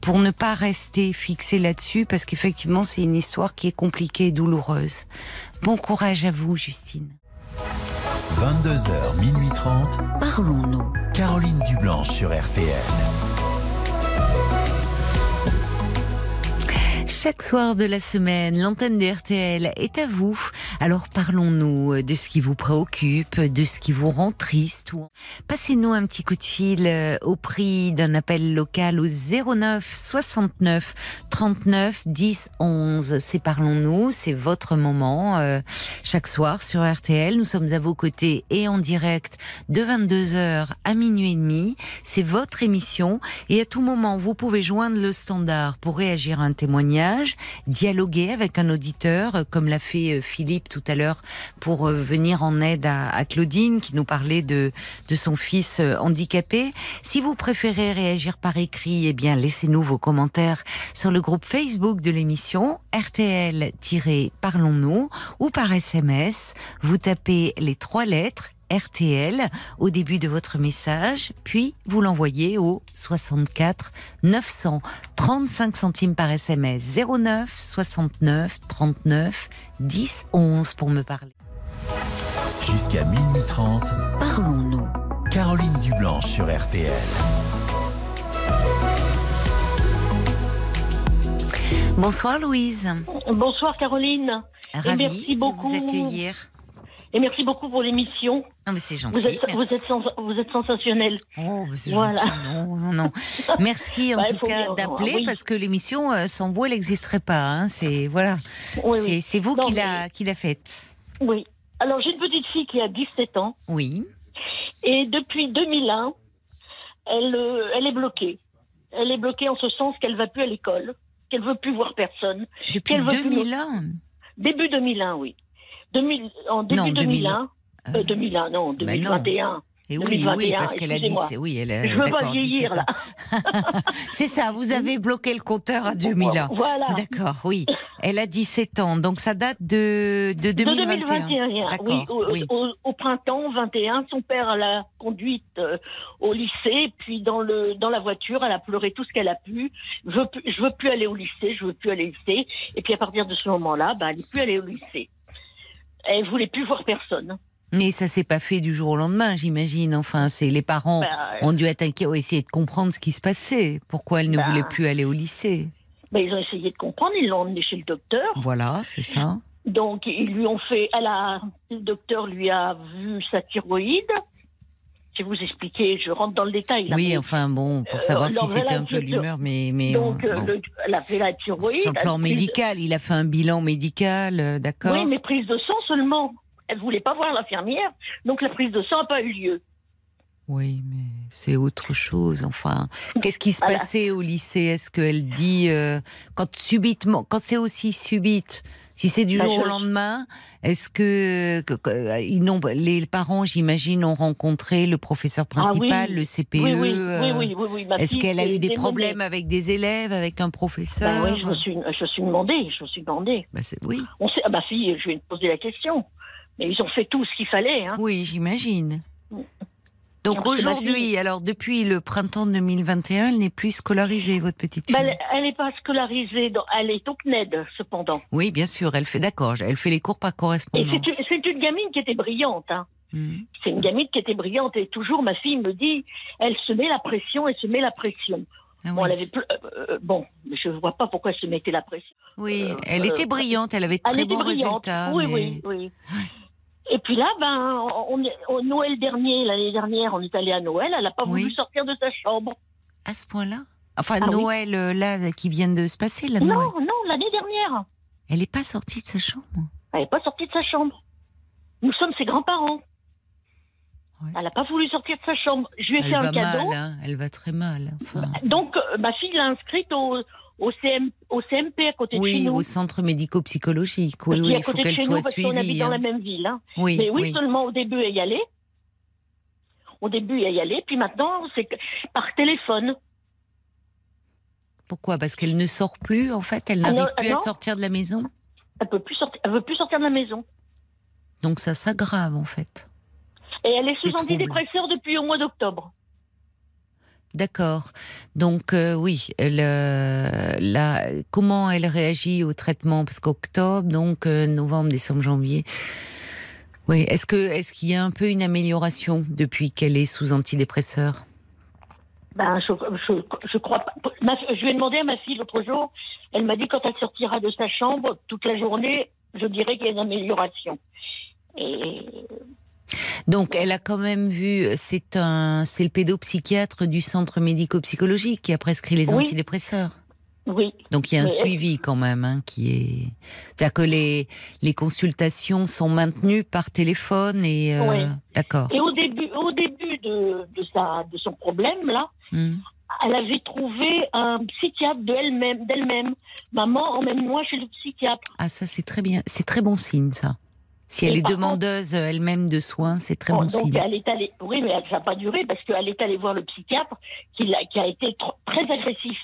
pour ne pas rester fixé là-dessus, parce qu'effectivement, c'est une histoire qui est compliquée et douloureuse. Bon courage à vous, Justine. 22h, minuit 30. Parlons-nous. Caroline Dublanche sur RTL. Chaque soir de la semaine, l'antenne de RTL est à vous. Alors parlons-nous de ce qui vous préoccupe, de ce qui vous rend triste. ou- Passez-nous un petit coup de fil euh, au prix d'un appel local au 09 69 39 10 11. C'est Parlons-nous, c'est votre moment. euh, chaque soir sur RTL, nous sommes à vos côtés et en direct de 22h à minuit et demi. C'est votre émission et à tout moment, vous pouvez joindre le standard pour réagir à un témoignage, dialoguer avec un auditeur, euh, comme l'a fait euh, Philippe tout à l'heure pour euh, venir en aide à, Claudine qui nous parlait de, de son fils handicapé. Si vous préférez réagir par écrit, eh bien, laissez-nous vos commentaires sur le groupe Facebook de l'émission RTL-Parlons-nous ou par SMS. Vous tapez les trois lettres RTL au début de votre message, puis vous l'envoyez au 64 900 35 centimes par SMS 09 69 39 10 11 pour me parler. Jusqu'à minuit 30. Parlons-nous. Caroline Dublanche sur RTL. Bonsoir Louise. Bonsoir Caroline Ravie merci de beaucoup. vous accueillir. Et merci beaucoup pour l'émission. Non mais c'est gentil. Vous êtes, vous, êtes sens- vous êtes sensationnel. Oh, mais c'est Voilà. gentil. Non, non, non. Merci en Bah, tout cas d'appeler oui. parce que l'émission euh, sans vous elle n'existerait pas. Hein. C'est voilà. Oui, c'est oui. c'est vous Non, qui l'a qui l'a faite. oui. Alors j'ai une petite fille qui a 17 ans Oui. et depuis 2001, elle, euh, elle est bloquée. Elle est bloquée en ce sens qu'elle va plus à l'école, qu'elle veut plus voir personne. Depuis Qu'elle veut plus 2001. Début 2001, oui. 2000, en début Non, 2001. Euh, 2001, non, Bah non. 2021. Et oui, oui, 2021, parce qu'elle a dit, oui, elle a- Je veux pas vieillir 17 là. c'est ça, vous avez bloqué le compteur à 2000 ans. Voilà. D'accord, oui. Elle a 17 ans, donc ça date de, de De 2021. 2021, oui, au, oui. au- au printemps 21, son père l'a conduite euh, au lycée, puis dans le dans la voiture, elle a pleuré tout ce qu'elle a pu. Je veux, je veux plus aller au lycée, je veux plus aller au lycée. Et puis à partir de ce moment-là, bah, elle n'est plus allée au lycée. Elle voulait plus voir personne. Mais ça s'est pas fait du jour au lendemain, j'imagine. Enfin, c'est les parents Bah, ont dû être inquiets, ont essayé de comprendre ce qui se passait. Pourquoi elle ne Bah. voulait plus aller au lycée bah, ils ont essayé de comprendre, ils l'ont emmenée chez le docteur. Voilà, c'est ça. Donc ils lui ont fait, elle a, le docteur lui a vu sa thyroïde. Je vais vous expliquer, je rentre dans le détail. là, Oui, mais- enfin bon, pour Euh, savoir si alors, c'était un peu l'humeur, mais mais Donc, euh, euh, bon. le- la sur le plan médical, il a fait un bilan médical, euh, d'accord Oui, mais prise de sang seulement. Elle voulait pas voir l'infirmière, donc la prise de sang n'a pas eu lieu. Oui, mais c'est autre chose. Enfin, qu'est-ce qui se Voilà. passait au lycée? Est-ce qu'elle dit euh, quand subitement, quand c'est aussi subite, si c'est du Bah, jour au lendemain, est-ce que, que- que- euh, ils les parents, j'imagine, ont rencontré le professeur principal, Ah oui. le CPE oui, oui, euh, oui, oui, oui, oui, Est-ce qu'elle a eu des problèmes avec des élèves, avec un professeur? Ben oui, je me suis, je suis demandé, je me suis demandé. Bah, oui, On sait, ah, ma fille, je vais te poser la question. Mais ils ont fait tout ce qu'il fallait. Hein. oui, j'imagine. Donc aujourd'hui, fille- alors depuis le printemps 2021, elle n'est plus scolarisée, votre petite fille. Ben, elle n'est pas scolarisée, dans- elle est au CNED cependant. Oui, bien sûr, elle fait d'accord, elle fait les cours par correspondance. c'est une, c'est une gamine qui était brillante. Hein. Hmm. C'est une gamine qui était brillante et toujours ma fille me dit, elle se met la pression, elle se met la pression. Ah Bon, oui. elle avait ple- euh, euh, bon, je vois pas pourquoi elle se mettait la pression. Oui, euh, elle était brillante, elle avait de Elle très bons brillante. résultats. oui, mais- oui, oui. Et puis là, ben, on est, au Noël dernier, l'année dernière, on est allé à Noël. Elle n'a pas Oui. voulu sortir de sa chambre. À ce point-là? Enfin, Ah. Noël, euh, là, qui vient de se passer, là, Non, Noël. non, l'année dernière. Elle n'est pas sortie de sa chambre? Elle n'est pas sortie de sa chambre. Nous sommes ses grands-parents. Ouais. Elle n'a pas voulu sortir de sa chambre. Je lui ai Elle fait un va cadeau. mal, hein, elle va très mal. Enfin, Donc, euh, ma fille l'a inscrite au, au, CM, au CMP à côté de chez oui, nous. au centre médico-psychologique. Oui, est oui, à il faut côté de qu'elle soit parce qu'on habite suivie. dans hein. la même ville. hein. Oui, Mais oui, oui. seulement au début, elle y allait. Au début, elle y allait. Puis maintenant, c'est par téléphone. Pourquoi? Parce qu'elle ne sort plus, en fait, elle Ah n'arrive plus à sortir de la maison? Elle peut plus sortir. Elle veut plus sortir de la maison. Donc ça s'aggrave, en fait. Et elle est C'est sous antidépresseur depuis au mois d'octobre. D'accord. Donc euh, oui, elle, euh, comment elle réagit au traitement? Parce qu'octobre, donc euh, novembre, décembre, janvier. Oui. Est-ce est-ce qu'il y a un peu une amélioration depuis qu'elle est sous antidépresseur? Ben, je, je, je crois pas. Je lui ai demandé à ma fille l'autre jour. Elle m'a dit quand elle sortira de sa chambre toute la journée, je dirais qu'il y a une amélioration. Et Donc elle a quand même vu. C'est un, c'est le pédopsychiatre du centre médico-psychologique qui a prescrit les Oui. antidépresseurs. oui, Donc il y a un Mais- suivi quand même hein, qui est. C'est-à-dire que les les consultations sont maintenues par téléphone et. euh, Oui. D'accord. Et au début, au début de, de, sa, de son problème, là, Hmm. elle avait trouvé un psychiatre de elle-même, d'elle-même. Maman, emmène-moi chez le psychiatre. Ah, ça, c'est très bien. C'est très bon signe, ça. Si elle est demandeuse euh, elle-même de soins, c'est très Bon, bon donc signe. elle est allée, oui, mais ça n'a pas duré parce qu'elle est allée voir le psychiatre qui, a été tr- très agressif.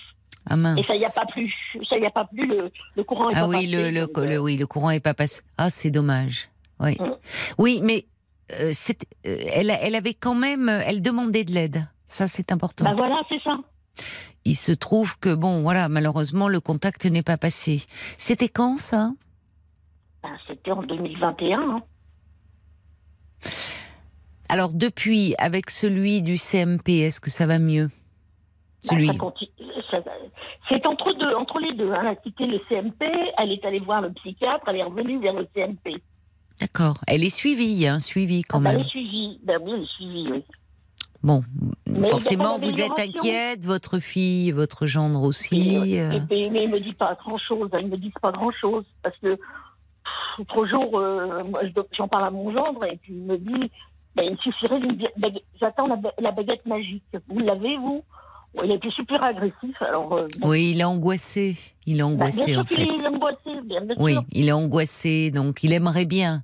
Ah mince. Et ça y a pas plu. Ça y a pas plu. Le, le courant est ah pas oui, passé, le, le, donc, euh, le- oui, le courant est pas passé. Ah, c'est dommage. Oui, Mm. oui, mais euh, euh, elle, elle avait quand même, elle demandait de l'aide. Ça, c'est important. Bah voilà, c'est ça. Il se trouve que bon, voilà, malheureusement, le contact n'est pas passé. C'était quand ça? Ben, C'était en 2021. hein. Alors depuis, avec celui du CMP, est-ce que ça va mieux? Ben, Celui. C'est entre deux, entre les deux. hein. Elle a quitté le CMP, elle est allée voir le psychiatre, elle est revenue vers le CMP. D'accord. Elle est suivie, il y a un suivi quand Ah, ben, même. Elle est suivie. Ben oui, elle est suivie, oui. Bon, a forcément, vous êtes inquiète, votre fille, votre gendre aussi. Et, euh, et- et- mais ils me disent pas grand chose. Ils me disent pas grand chose parce que l'autre jour, euh, j'en parle à mon gendre et puis il me dit, ben, il suffirait d'une baguette. J'attends la, ba- la baguette magique. Vous l'avez vous? Il a été super agressif. Alors, euh, bon. Oui, il est angoissé. Il est Bah, angoissé, bien sûr en qu'il fait. est angoissé. bien, bien Oui, sûr. il est angoissé, donc il aimerait bien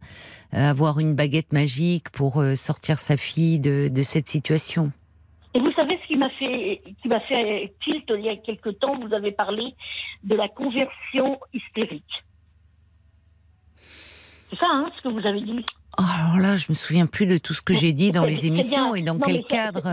euh, avoir une baguette magique pour euh, sortir sa fille de, de cette situation. Et vous savez ce qui m'a fait, qui m'a fait tilt il y a quelque temps, vous avez parlé de la conversion hystérique. C'est ça, hein, ce que vous avez dit. Oh, alors là, je me souviens plus de tout ce que j'ai dit dans les émissions bien. et dans Non, quel cadre. c'est-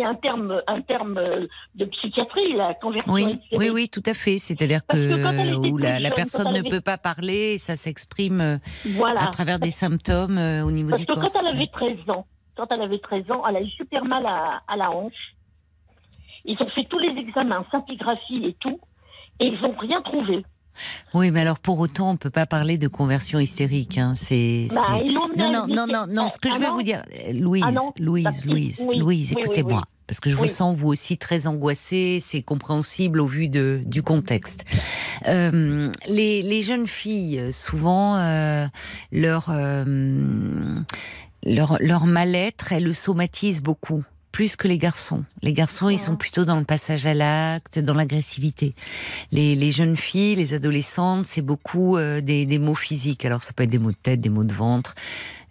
euh, un terme, un terme euh, de psychiatrie, la conversion Oui, oui, oui, tout à fait. C'est-à-dire que où la, personne ne avait- peut pas parler, et ça s'exprime euh, Voilà. à travers des symptômes au niveau Parce du que corps. quand elle avait 13 ans, quand elle avait 13 ans, elle a eu super mal à, à la hanche. Ils ont fait tous les examens, scintigraphie et tout, et ils n'ont rien trouvé. Oui, mais alors pour autant, on peut pas parler de conversion hystérique. Hein. C'est, Bah, non, non, non, non, non. Ce que Ah je veux non vous dire, euh, Louise, Ah Louise, Parce Louise, oui, Louise, oui, oui, écoutez-moi, oui. parce que je vous sens vous aussi très angoissée. C'est compréhensible au vu de du contexte. Euh, les, les jeunes filles, souvent, euh, leur euh, leur leur mal-être, elles le somatisent beaucoup. Plus que les garçons. Les garçons, ils sont plutôt dans le passage à l'acte, dans l'agressivité. Les, les jeunes filles, les adolescentes, c'est beaucoup euh, des, des mots physiques. Alors ça peut être des mots de tête, des mots de ventre.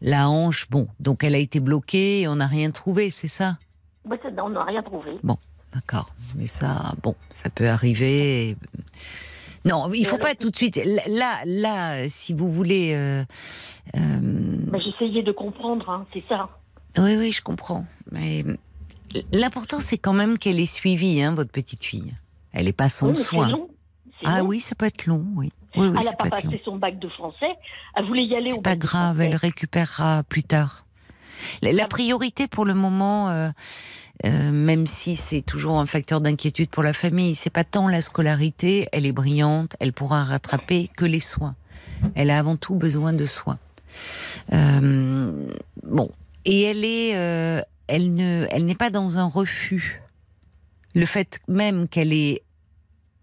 La hanche, bon, donc elle a été bloquée et on n'a rien trouvé, c'est ça? Bah, on n'a rien trouvé. D'accord. Mais ça, bon, ça peut arriver. et- Non, il faut alors- pas tout de suite. Là, là, si vous voulez. euh, euh, Bah, J'essayais de comprendre, hein, c'est ça. Oui, oui, je comprends. Mais l'important, c'est quand même qu'elle ait suivi, hein, votre petite fille. Elle n'est pas sans Oui, soin. long. Ah long. oui, ça peut être long, oui. Oui, oui, elle n'a pas long. passé son bac de français. Elle voulait y aller C'est pas grave, elle récupérera plus tard. La, la priorité pour le moment, euh, euh, même si c'est toujours un facteur d'inquiétude pour la famille, c'est pas tant la scolarité, elle est brillante, elle pourra rattraper que les soins. Elle a avant tout besoin de soins. Euh, bon, et elle est, euh, elle ne, elle n'est pas dans un refus. Le fait même qu'elle ait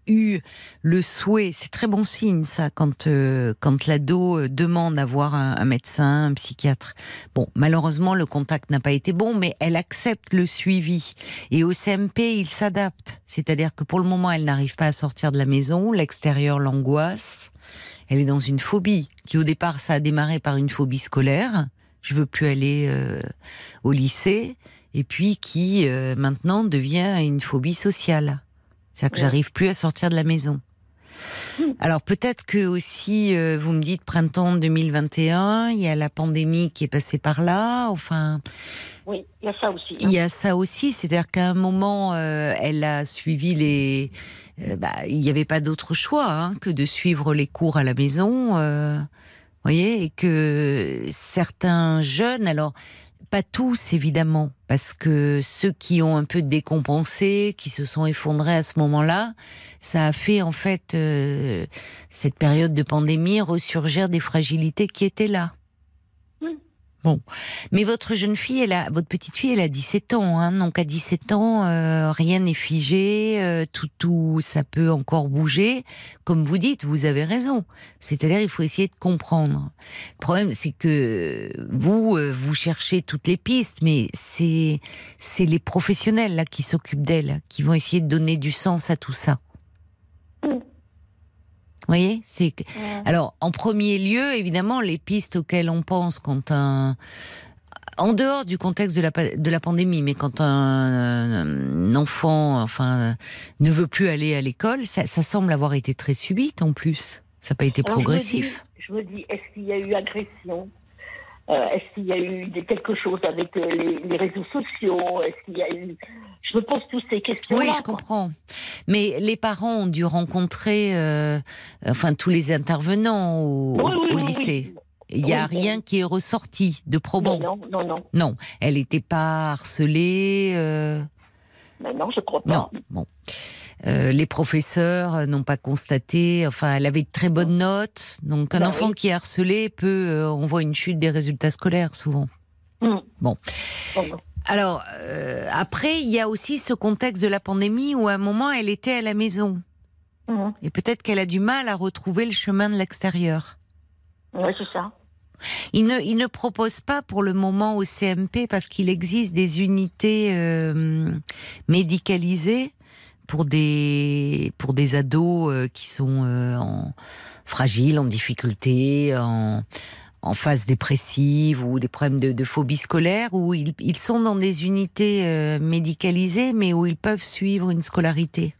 eu le souhait, c'est très bon signe ça, quand euh, quand l'ado euh, demande à voir un, un médecin, un psychiatre. Bon, malheureusement le contact n'a pas été bon, mais elle accepte le suivi. Et au CMP, il s'adapte. C'est-à-dire que pour le moment, elle n'arrive pas à sortir de la maison, l'extérieur l'angoisse. Elle est dans une phobie qui au départ ça a démarré par une phobie scolaire. Je veux plus aller euh, au lycée. Et puis qui euh, maintenant devient une phobie sociale. C'est-à-dire que Ouais. j'arrive plus à sortir de la maison. Alors peut-être que aussi, euh, vous me dites printemps 2021, il y a la pandémie qui est passée par là. Enfin, Oui, il y a ça aussi. hein. il y a ça aussi, c'est-à-dire qu'à un moment, euh, elle a suivi les. euh, bah, il n'y avait pas d'autre choix hein, que de suivre les cours à la maison. Voyez, et que certains jeunes, alors pas tous évidemment, parce que ceux qui ont un peu décompensé, qui se sont effondrés à ce moment-là, ça a fait en fait euh, cette période de pandémie ressurgir des fragilités qui étaient là. Bon, mais votre jeune fille, elle a, votre petite fille, elle a 17 ans, hein, donc à 17 ans, euh, rien n'est figé, euh, tout, tout, ça peut encore bouger. Comme vous dites, vous avez raison. C'est-à-dire, il faut essayer de comprendre. Le problème, c'est que vous, euh, vous cherchez toutes les pistes, mais c'est, c'est les professionnels là qui s'occupent d'elle, qui vont essayer de donner du sens à tout ça. Vous voyez, c'est Ouais. alors en premier lieu, évidemment, les pistes auxquelles on pense quand un en dehors du contexte de la, de la pandémie, mais quand un, un enfant, enfin, ne veut plus aller à l'école, ça, ça semble avoir été très subite en plus. Ça n'a pas été Alors, progressif. Je me dis, est-ce qu'il y a eu agression? Euh, Est-ce qu'il y a eu des- quelque chose avec euh, les, les réseaux sociaux? Est-ce qu'il y a eu Je me pose toutes ces questions. Oui, je comprends. Mais les parents ont dû rencontrer, euh, enfin, tous les intervenants au, Oui, oui, au oui, lycée. Il n'y a rien qui est ressorti de probant. Non, non, non, non, elle n'était pas harcelée. euh, Mais non, je crois pas. Non, bon. Euh, les professeurs n'ont pas constaté. Enfin, elle avait de très bonnes notes. Donc, un Bah enfant qui est harcelé peut, on voit une chute des résultats scolaires souvent. Hum. Bon. Bon. Alors, euh, après, il y a aussi ce contexte de la pandémie où à un moment, elle était à la maison. Hum. Et peut-être qu'elle a du mal à retrouver le chemin de l'extérieur. Ouais, c'est ça. Il ne, il ne propose pas pour le moment au CMP parce qu'il existe des unités euh, médicalisées pour des pour des ados euh, qui sont euh, en fragiles, en difficulté, en en phase dépressive ou des problèmes de, de phobie scolaire, où ils, ils sont dans des unités euh, médicalisées, mais où ils peuvent suivre une scolarité.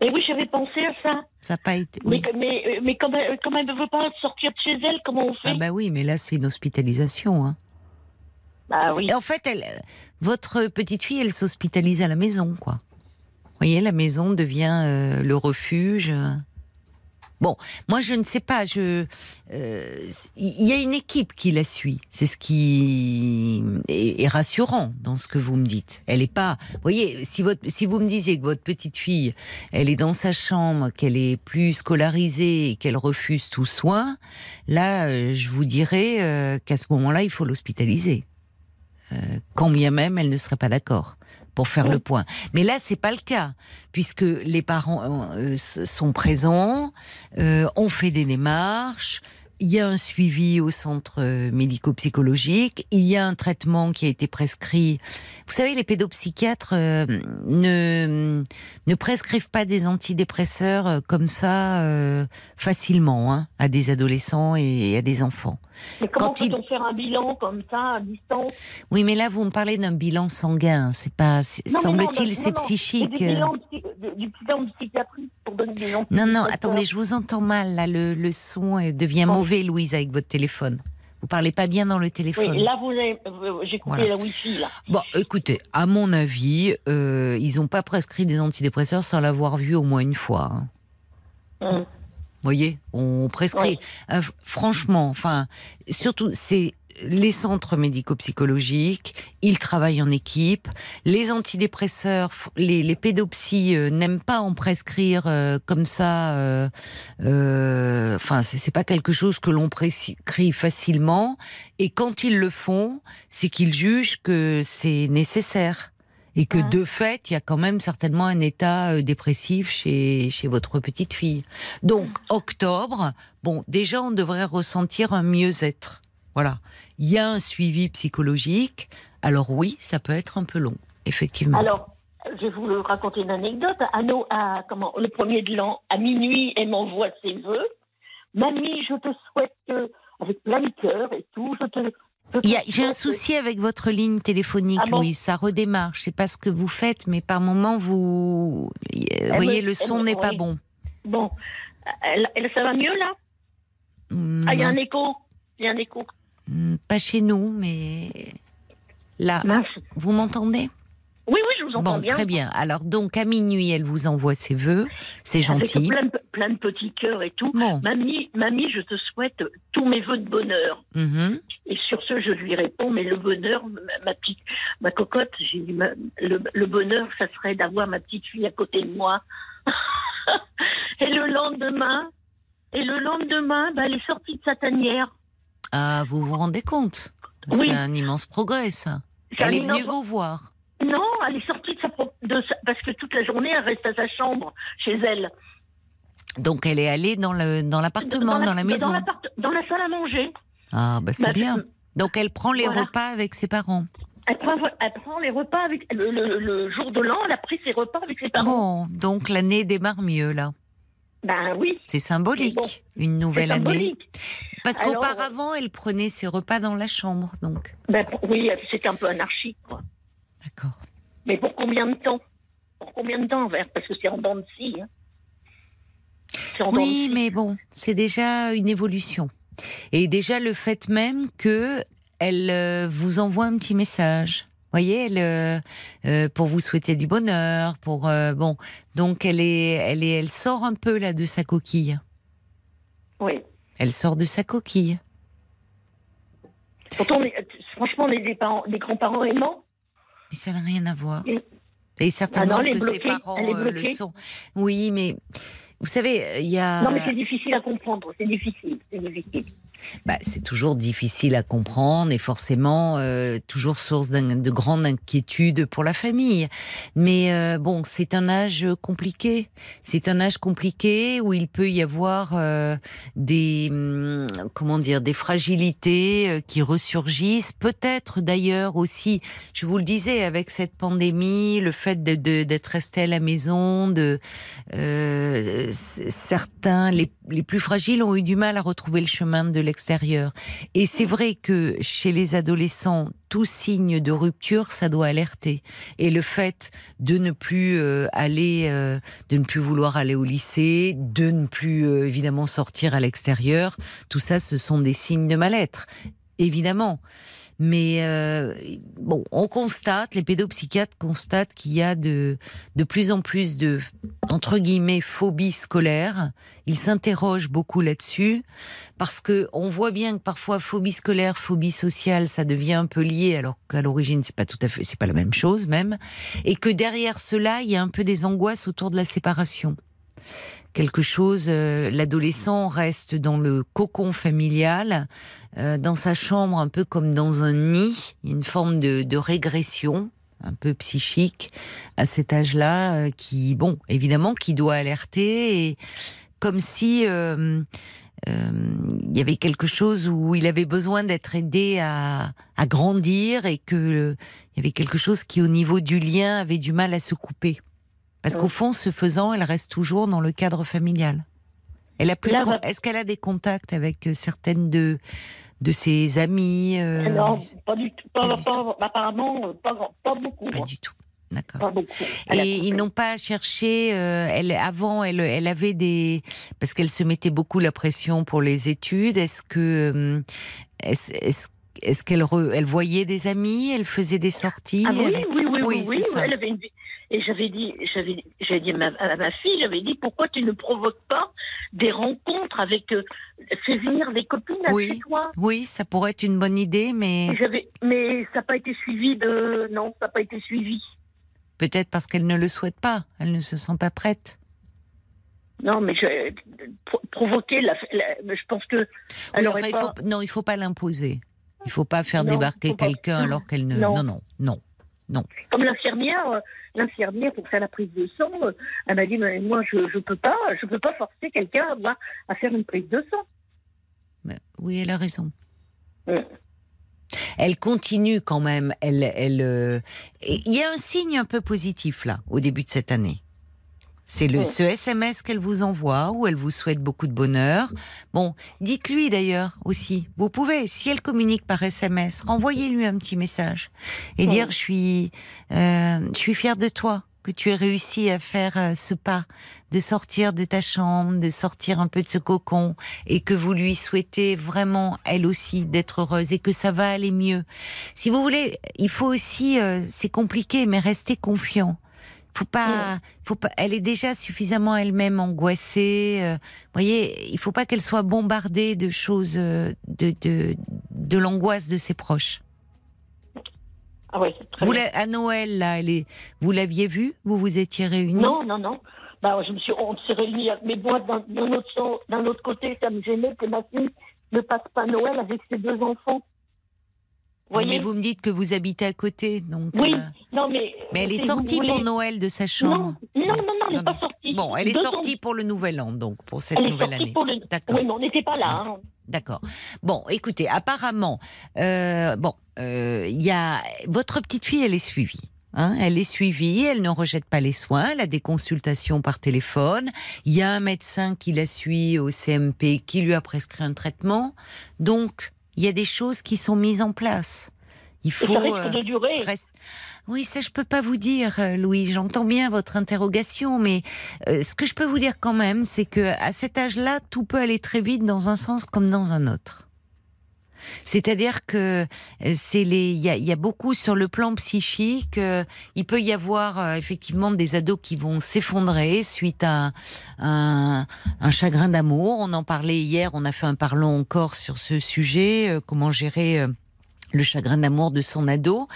Mais oui, j'avais pensé à ça. Ça n'a pas été. Mais, oui. mais, euh, mais comme, elle, ne veut pas sortir de chez elle, comment on fait Ah bah oui, mais là c'est une hospitalisation. Hein. Bah oui. Et en fait, elle, votre petite fille, elle s'hospitalise à la maison, quoi. Vous voyez, la maison devient euh, le refuge. Bon, moi je ne sais pas. Je, euh, il y a une équipe qui la suit. C'est ce qui est, rassurant dans ce que vous me dites. Elle est pas. Vous voyez, si vous me disiez que votre petite fille, elle est dans sa chambre, qu'elle est plus scolarisée et qu'elle refuse tout soin, là, euh, je vous dirais euh, qu'à ce moment-là, il faut l'hospitaliser. Quand bien même elle ne serait pas d'accord pour faire le point. Mais là, c'est pas le cas, puisque les parents euh, sont présents, euh, on fait des démarches, il y a un suivi au centre médico-psychologique, il y a un traitement qui a été prescrit. Vous savez, les pédopsychiatres euh, ne, ne prescrivent pas des antidépresseurs euh, comme ça euh, facilement hein, à des adolescents et à des enfants. Mais comment quand il- peut-on faire un bilan comme ça, à distance? Oui, mais là, vous me parlez d'un bilan sanguin. C'est pas, semble-t-il, c'est psychique. Du bilan, du bilan de psychiatrie pour donner des Non, non, attendez, je vous entends mal. Là, le, le son devient Bon. Mauvais, Louise, avec votre téléphone. Vous parlez pas bien dans le téléphone. Oui, là, vous avez, euh, j'ai coupé Voilà. la wifi, là. Bon, écoutez, à mon avis, euh, ils n'ont pas prescrit des antidépresseurs sans l'avoir vu au moins une fois. hein. Hum. Vous voyez, on prescrit. Euh, franchement, enfin, surtout, c'est les centres médico-psychologiques, ils travaillent en équipe. Les antidépresseurs, les, les pédopsies euh, n'aiment pas en prescrire euh, comme ça. euh, euh, Enfin, c'est pas quelque chose que l'on prescrit facilement. Et quand ils le font, c'est qu'ils jugent que c'est nécessaire. Et que Ouais. de fait, il y a quand même certainement un état euh, dépressif chez, chez votre petite fille. Donc, octobre, bon, déjà, on devrait ressentir un mieux-être. Voilà. Il y a un suivi psychologique. Alors oui, ça peut être un peu long, effectivement. Alors, je vais vous raconter une anecdote. À, nos- à- comment, le premier de l'an, à minuit, elle m'envoie ses vœux. Mamie, je te souhaite, euh, avec plein de cœur et tout, je te. J'ai un souci avec votre ligne téléphonique, Ah bon Louise. Ça redémarre. Je sais pas ce que vous faites, mais par moment, vous, vous voyez, me- le son n'est pas bon. Bon, elle, elle- ça va mieux là? Hmm, Ah, il y a un écho. Il y a un écho. Hmm, Pas chez nous, mais là, Mince. vous m'entendez? Oui, oui, je vous entends Bon, bien. très bien. Alors donc à minuit, elle vous envoie ses vœux. C'est gentil. plein, de- plein de petits cœurs et tout. Bon. Mamie, mamie, je te souhaite tous mes vœux de bonheur. Mhm. Et sur ce, je lui réponds, mais le bonheur, ma, ma petite, ma cocotte, j'ai dit, ma- le, le bonheur, ça serait d'avoir ma petite fille à côté de moi. et le lendemain, et le lendemain, bah, elle est sortie de sa tanière. Ah, vous vous rendez compte? Oui. C'est un immense progrès, ça. Elle est venue vous voir. Non, elle est sortie de sa, de sa- parce que toute la journée, elle reste à sa chambre, chez elle. Donc elle est allée dans le dans l'appartement, dans, la, maison. Dans, la salle à manger. Ah, bah c'est Ma- bien. Donc elle prend les Voilà. repas avec ses parents. Elle prend, elle prend les repas avec le, le- le jour de l'an. Elle a pris ses repas avec ses parents. Bon, donc l'année démarre mieux là. Ben oui, C'est symbolique, Bon, une nouvelle année. symbolique. Parce Alors, qu'auparavant, elle prenait ses repas dans la chambre, donc. Ben, oui, c'est un peu anarchique, quoi. D'accord. Mais pour combien de temps? Pour combien de temps, Vert? Parce que c'est en dents de scie. Hein. Oui, mais bon, c'est déjà une évolution. Et déjà le fait même que elle euh, vous envoie un petit message. Voyez, elle, euh, euh, pour vous souhaiter du bonheur, pour euh, bon, donc elle est, elle est, elle sort un peu là de sa coquille. Oui. Elle sort de sa coquille. Pourtant, on est- franchement, on est des, parents, des grands-parents aimants. Mais ça n'a rien à voir. Et- Et certainement Ah non, que ses parents euh, le sont. Oui, mais vous savez, il y a. Non, mais c'est difficile à comprendre. C'est difficile. C'est difficile. Bah, c'est toujours difficile à comprendre et forcément euh, toujours source de grande inquiétude pour la famille. Mais euh, bon, c'est un âge compliqué. C'est un âge compliqué où il peut y avoir euh, des hum, comment dire des fragilités qui ressurgissent. Peut-être d'ailleurs aussi, je vous le disais, avec cette pandémie, le fait d'être resté à la maison, de certains les, les plus fragiles ont eu du mal à retrouver le chemin de extérieur. Et c'est vrai que chez les adolescents, tout signe de rupture, ça doit alerter. Et le fait de ne plus euh, aller, euh, de ne plus vouloir aller au lycée, de ne plus euh, évidemment sortir à l'extérieur, tout ça, ce sont des signes de mal-être, évidemment. Mais euh, bon, on constate, les pédopsychiatres constatent qu'il y a de, de plus en plus de, entre guillemets, phobie scolaire. Ils s'interrogent beaucoup là-dessus parce que on voit bien que parfois phobie scolaire, phobie sociale, ça devient un peu lié alors qu'à l'origine c'est pas tout à fait, c'est pas la même chose même. Et que derrière cela, il y a un peu des angoisses autour de la séparation quelque chose. Euh, l'adolescent reste dans le cocon familial, euh, dans sa chambre, un peu comme dans un nid, une forme de, régression un peu psychique à cet âge-là, euh, qui, bon, évidemment, qui doit alerter, et comme si il y avait quelque chose où il avait besoin d'être aidé à, à, grandir et que il y avait quelque chose qui, au niveau du lien, avait du mal à se couper. Parce qu'au fond, ce faisant, elle reste toujours dans le cadre familial. Elle a plus Est-ce qu'elle a des contacts avec euh, certaines de de ses amies euh, Non, pas du tout. apparemment, pas, beaucoup. Pas du tout. D'accord. Et ils n'ont pas cherché. Euh, elle avant, elle, elle avait des parce qu'elle se mettait beaucoup la pression pour les études. Est-ce que est-ce, est-ce qu'elle elle voyait des amis? Elle faisait des sorties ah oui, oui, oui, oui, oui, Elle avait une et j'avais dit, j'avais, j'avais dit à ma, fille, j'avais dit, pourquoi tu ne provoques pas des rencontres avec, euh, fais venir des copines oui, chez toi? Oui, ça pourrait être une bonne idée, mais. mais ça n'a pas été suivi de, non, ça n'a pas été suivi. Peut-être parce qu'elle ne le souhaite pas, elle ne se sent pas prête. Non, mais je, provoquer, la, je pense que. il faut, non, il faut pas l'imposer. Il faut pas faire débarquer quelqu'un alors qu'elle ne. Non, non, non, non. Comme l'infirmière, euh, l'infirmière pour faire la prise de sang, euh, elle m'a dit mais moi je ne peux pas, je peux pas forcer quelqu'un à, à, faire une prise de sang. oui, elle a raison. Elle continue quand même. Elle, elle, euh, il y a un signe un peu positif là au début de cette année. C'est le ce SMS qu'elle vous envoie où elle vous souhaite beaucoup de bonheur. Bon, dites-lui d'ailleurs aussi. Vous pouvez, si elle communique par SMS, renvoyez-lui un petit message et dire je suis, euh, je suis fière de toi que tu aies réussi à faire euh, ce pas, de sortir de ta chambre, de sortir un peu de ce cocon, et que vous lui souhaitez vraiment, elle aussi, d'être heureuse et que ça va aller mieux. Si vous voulez, il faut aussi, euh, c'est compliqué, mais rester confiant. Faut pas, faut pas. Elle est déjà suffisamment elle-même angoissée. Euh, vous voyez, il faut pas qu'elle soit bombardée de choses, euh, de de, de l'angoisse de ses proches. Ah ouais, très vous à Noël là, elle est, vous l'aviez vue? Vous vous étiez réunis? Non, non, non. Bah, je me suis, on s'est réunis. Mais moi, d'un autre, d'un autre côté, ça me gênait que ma fille ne passe pas Noël avec ses deux enfants mais vous me dites que vous habitez à côté, donc. Oui, euh, non mais. Mais elle est sortie pour Noël de sa chambre. Non, non, non, elle n'est pas sortie. Bon, elle est sortie pour le Nouvel An, donc pour cette nouvelle année. D'accord. Oui, mais on n'était pas là. Hein. D'accord. Bon, écoutez, apparemment, euh, bon, euh, il y a votre petite fille, elle est suivie. Hein, elle est suivie, elle ne rejette pas les soins, elle a des consultations par téléphone. Il y a un médecin qui la suit au CMP qui lui a prescrit un traitement. Donc, il y a des choses qui sont mises en place. Il faut. ça risque de euh, durer. Oui, ça je peux pas vous dire, euh, Louis. J'entends bien votre interrogation, mais euh, ce que je peux vous dire quand même, c'est que à cet âge-là, tout peut aller très vite dans un sens comme dans un autre. C'est-à-dire que euh, c'est les, il y a, beaucoup sur le plan psychique. Euh, il peut y avoir euh, effectivement des ados qui vont s'effondrer suite à un, chagrin d'amour. On en parlait hier. On a fait un parlons encore sur ce sujet. comment gérer le chagrin d'amour de son ado.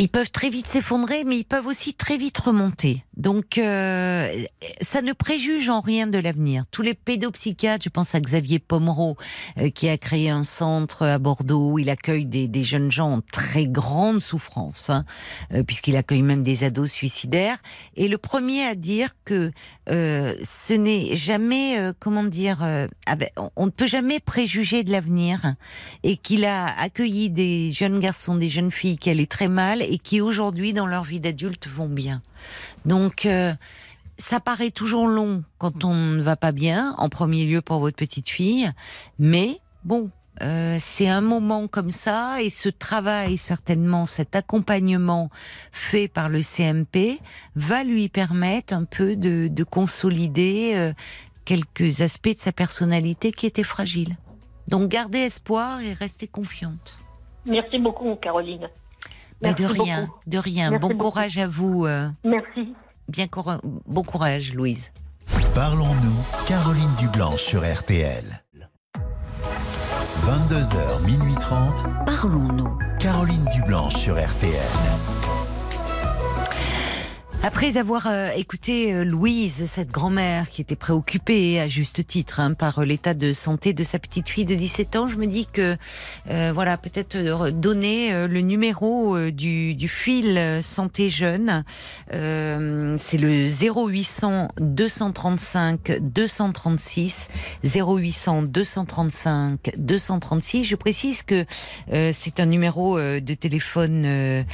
Ils peuvent très vite s'effondrer, mais ils peuvent aussi très vite remonter. Donc, euh, ça ne préjuge en rien de l'avenir. Tous les pédopsychiatres, je pense à Xavier Pomereau, euh, qui a créé un centre à Bordeaux où il accueille des, des jeunes gens en très grande souffrance, hein, euh, puisqu'il accueille même des ados suicidaires. Et le premier à dire que euh, ce n'est jamais, euh, comment dire, euh, avec- on- on ne peut jamais préjuger de l'avenir, et qu'il a accueilli des jeunes garçons, des jeunes filles qui allaient très mal et qui aujourd'hui, dans leur vie d'adulte, vont bien. Donc, euh, ça paraît toujours long quand on ne va pas bien, en premier lieu pour votre petite fille, mais bon, euh, c'est un moment comme ça et ce travail, certainement, cet accompagnement fait par le CMP va lui permettre un peu de, de consolider euh, quelques aspects de sa personnalité qui étaient fragiles. Donc gardez espoir et restez confiante. Merci beaucoup, Caroline. Mais de rien, beaucoup. de rien. Merci bon beaucoup. courage à vous. euh, Merci. bien coura- bon courage, Louise. Parlons-nous, Caroline Dublanche sur RTL. 22h, minuit 30, Parlons-nous. Caroline Dublanche sur RTL. Après avoir euh, écouté euh, Louise, cette grand-mère qui était préoccupée à juste titre hein, par euh, l'état de santé de sa petite fille de 17 ans, je me dis que euh, voilà peut-être donner le numéro du, du fil santé jeune, c'est le 0800 235 236 0800 235 236. Je précise que c'est un numéro de téléphone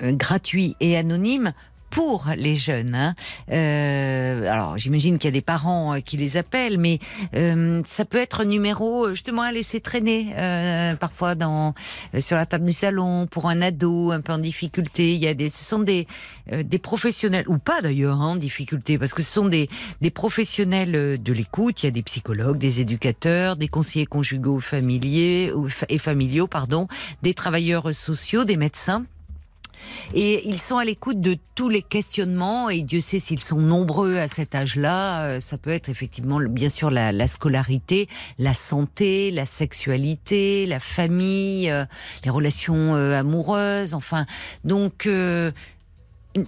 gratuit et anonyme pour les jeunes. hein. Euh, alors j'imagine qu'il y a des parents euh, qui les appellent, mais euh, ça peut être un numéro euh, justement à laisser traîner euh, parfois dans euh, sur la table du salon pour un ado un peu en difficulté. Il y a des, ce sont des des professionnels ou pas d'ailleurs hein, en difficulté parce que ce sont des des professionnels de l'écoute. Il y a des psychologues, des éducateurs, des conseillers conjugaux familiers et familiaux, pardon, des travailleurs sociaux, des médecins. Et ils sont à l'écoute de tous les questionnements, et Dieu sait s'ils sont nombreux à cet âge-là. Euh, Ça peut être effectivement, bien sûr, la, la scolarité, la santé, la sexualité, la famille, euh, les relations euh, amoureuses, enfin. Donc,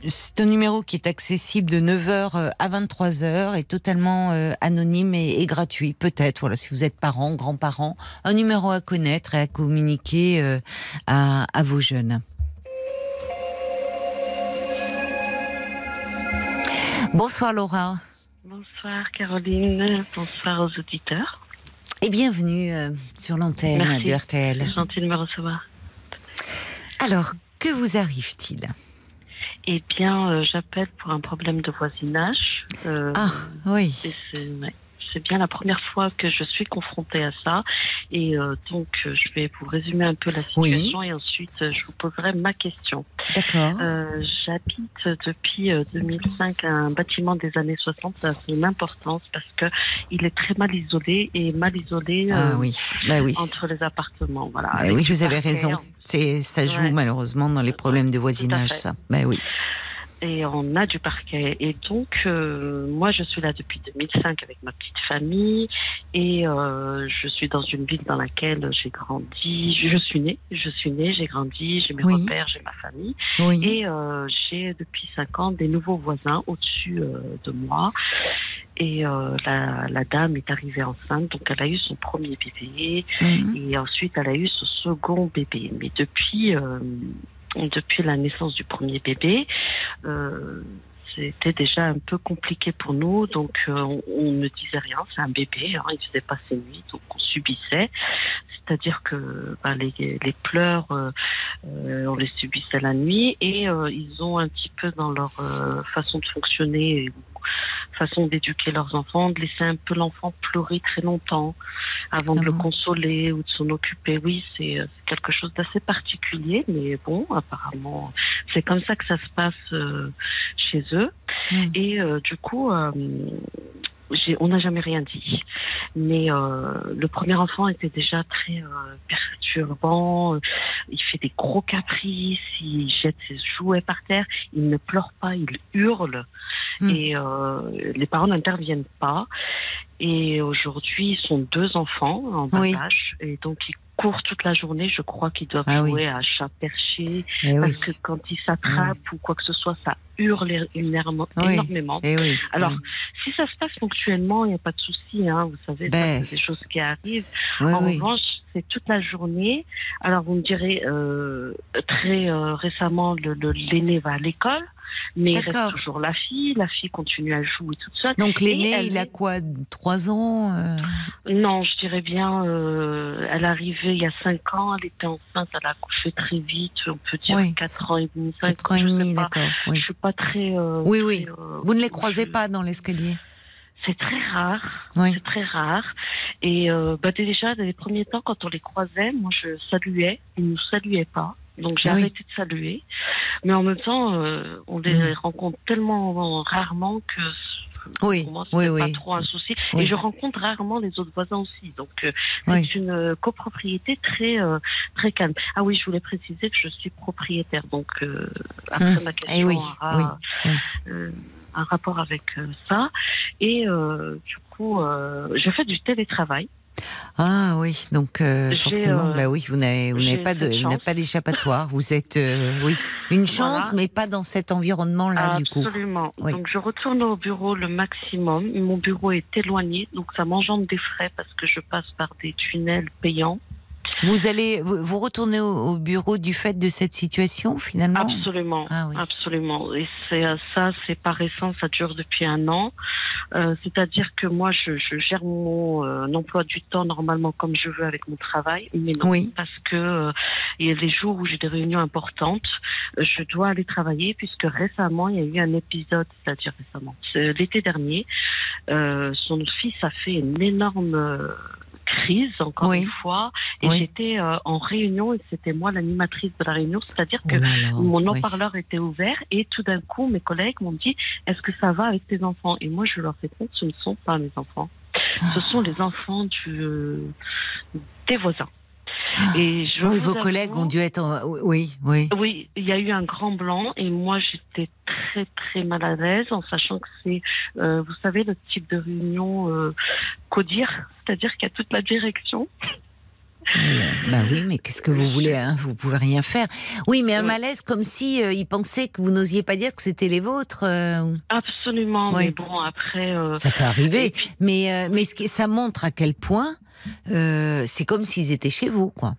c'est un numéro qui est accessible de 9h à 23h et totalement anonyme et, gratuit. Peut-être, voilà, si vous êtes parents, grands-parents, un numéro à connaître et à communiquer à vos jeunes. Bonsoir Laura Bonsoir Caroline, bonsoir aux auditeurs. et bienvenue euh, sur l'antenne de RTL. C'est gentil de me recevoir. Alors, que vous arrive-t-il? Eh bien, euh, j'appelle pour un problème de voisinage. Euh, Ah, oui. ouais, c'est bien la première fois que je suis confrontée à ça. Et euh, donc, euh, je vais vous résumer un peu la Oui. situation et ensuite, euh, je vous poserai ma question. D'accord. Euh, J'habite depuis euh, 2005 un bâtiment des années 60. Ça a son importance parce que il est très mal isolé et mal isolé Ah euh, oui, bah oui. entre les appartements. Voilà, Bah oui, vous avez raison. C'est, ça joue Ouais. malheureusement dans les problèmes de voisinage, ça. Ben oui. Et on a du parquet. Et donc, euh, moi, je suis là depuis 2005 avec ma petite famille et euh, je suis dans une ville dans laquelle j'ai grandi. Je suis née, je suis née, j'ai grandi, j'ai mes Oui. repères, j'ai ma famille. Oui. Et euh, j'ai depuis cinq ans des nouveaux voisins au-dessus euh, de moi. Et euh, la, la dame est arrivée enceinte, donc elle a eu son premier bébé. Mhm. Et ensuite, elle a eu son second bébé. Mais depuis, euh, depuis la naissance du premier bébé, euh, c'était déjà un peu compliqué pour nous. Donc, euh, on, ne disait rien. C'est un bébé. Hein, il faisait pas ses nuits, donc on subissait. C'est-à-dire que ben, les, les pleurs, euh, euh, on les subissait la nuit. Et euh, ils ont un petit peu dans leur façon de fonctionner façon d'éduquer leurs enfants, de laisser un peu l'enfant pleurer très longtemps avant Ah de le consoler ou de s'en occuper. Oui, c'est euh, c'est quelque chose d'assez particulier, mais bon, apparemment, c'est comme ça que ça se passe euh, chez eux. Mm. Et euh, du coup, euh, on n'a jamais rien dit. Mais euh, le premier enfant était déjà très euh, perturbant. Il fait des gros caprices, il jette ses jouets par terre, il ne pleure pas, il hurle. Mm. Et euh, les parents n'interviennent pas. Et aujourd'hui, ils sont deux enfants en bas Oui. âge, et donc ils courent toute la journée. Je crois qu'ils doivent Ah oui. jouer à chat perché. Eh oui. Parce que quand ils s'attrapent ou quoi que ce soit, ça hurle énorme- Oui. énormément. Eh oui. Alors, si ça se passe ponctuellement, il n'y a pas de souci. Hein, vous savez, Ben. c'est des choses qui arrivent. En revanche, c'est toute la journée. Alors, vous me direz, euh, très euh, récemment, l'aîné va à l'école, mais il reste toujours la fille. La fille continue à jouer toute seule. Donc l'aîné, il a quoi Trois ans euh? Non, je dirais bien, euh, elle est arrivée il y a 5 ans, elle était enceinte, elle a accouché très vite, on peut dire Oui, 4 ans et demi, 5 Quatre ans et demi, d'accord. Je suis pas très... Oui, très, oui. Vous ne les croisez je- pas dans l'escalier? C'est très rare. Oui. C'est très rare. Et euh, bah déjà, dans les premiers temps, quand on les croisait, moi, je saluais. Ils ne nous saluaient pas. Donc, j'ai Ah oui. arrêté de saluer. Mais en même temps, euh, on les Mm. rencontre tellement rarement que Oui, pour moi, oui, pas trop un souci. Oui. Et je rencontre rarement les autres voisins aussi. Donc, euh, c'est une euh, copropriété très, euh, très calme. Ah oui, je voulais préciser que je suis propriétaire. Donc, euh, après, Mm. ma question Eh oui, un rapport avec euh, ça. Et euh, du coup, euh, je fais du télétravail. Ah oui, donc euh, forcément, euh, bah oui, vous n'avez pas de vous d'échappatoire. Vous êtes euh, oui une chance, Voilà. mais pas dans cet environnement-là du coup. Absolument. Oui. Donc, je retourne au bureau le maximum. Mon bureau est éloigné, donc ça m'engendre des frais parce que je passe par des tunnels payants. Vous allez vous, retournez au, au bureau du fait de cette situation finalement? Absolument, Ah oui. absolument. Et c'est euh, ça, c'est pas récent, ça dure depuis un an. Euh, C'est-à-dire que moi, je, je gère mon euh, emploi du temps normalement comme je veux avec mon travail, mais non, Oui. parce que euh, il y a des jours où j'ai des réunions importantes, je dois aller travailler puisque récemment il y a eu un épisode, c'est-à-dire récemment, l'été dernier, euh, son fils a fait une énorme euh, crise encore Oui. une fois et Oui. j'étais euh, en réunion et c'était moi l'animatrice de la réunion c'est-à-dire que Oh là là, mon oui. haut-parleur était ouvert et tout d'un coup, mes collègues m'ont dit Est-ce que ça va avec tes enfants? Et moi, je leur réponds Ce ne sont pas mes enfants. Ce sont les enfants du, euh, des voisins. Et je Oui, vos collègues ont dû être en- oui, oui. Oui, il y a eu un grand blanc et moi, j'étais très, très mal à l'aise en sachant que c'est, euh, vous savez, le type de réunion euh, CODIR, c'est-à-dire qu'il y a toute la direction. Bah oui, mais qu'est-ce que vous voulez hein Vous pouvez rien faire. Oui, mais un Oui. malaise comme si euh, ils pensaient que vous n'osiez pas dire que c'était les vôtres. euh, Absolument, Oui. mais bon, après. euh, Ça peut arriver, puis- mais mais ce qui, ça montre à quel point c'est comme s'ils étaient chez vous, quoi.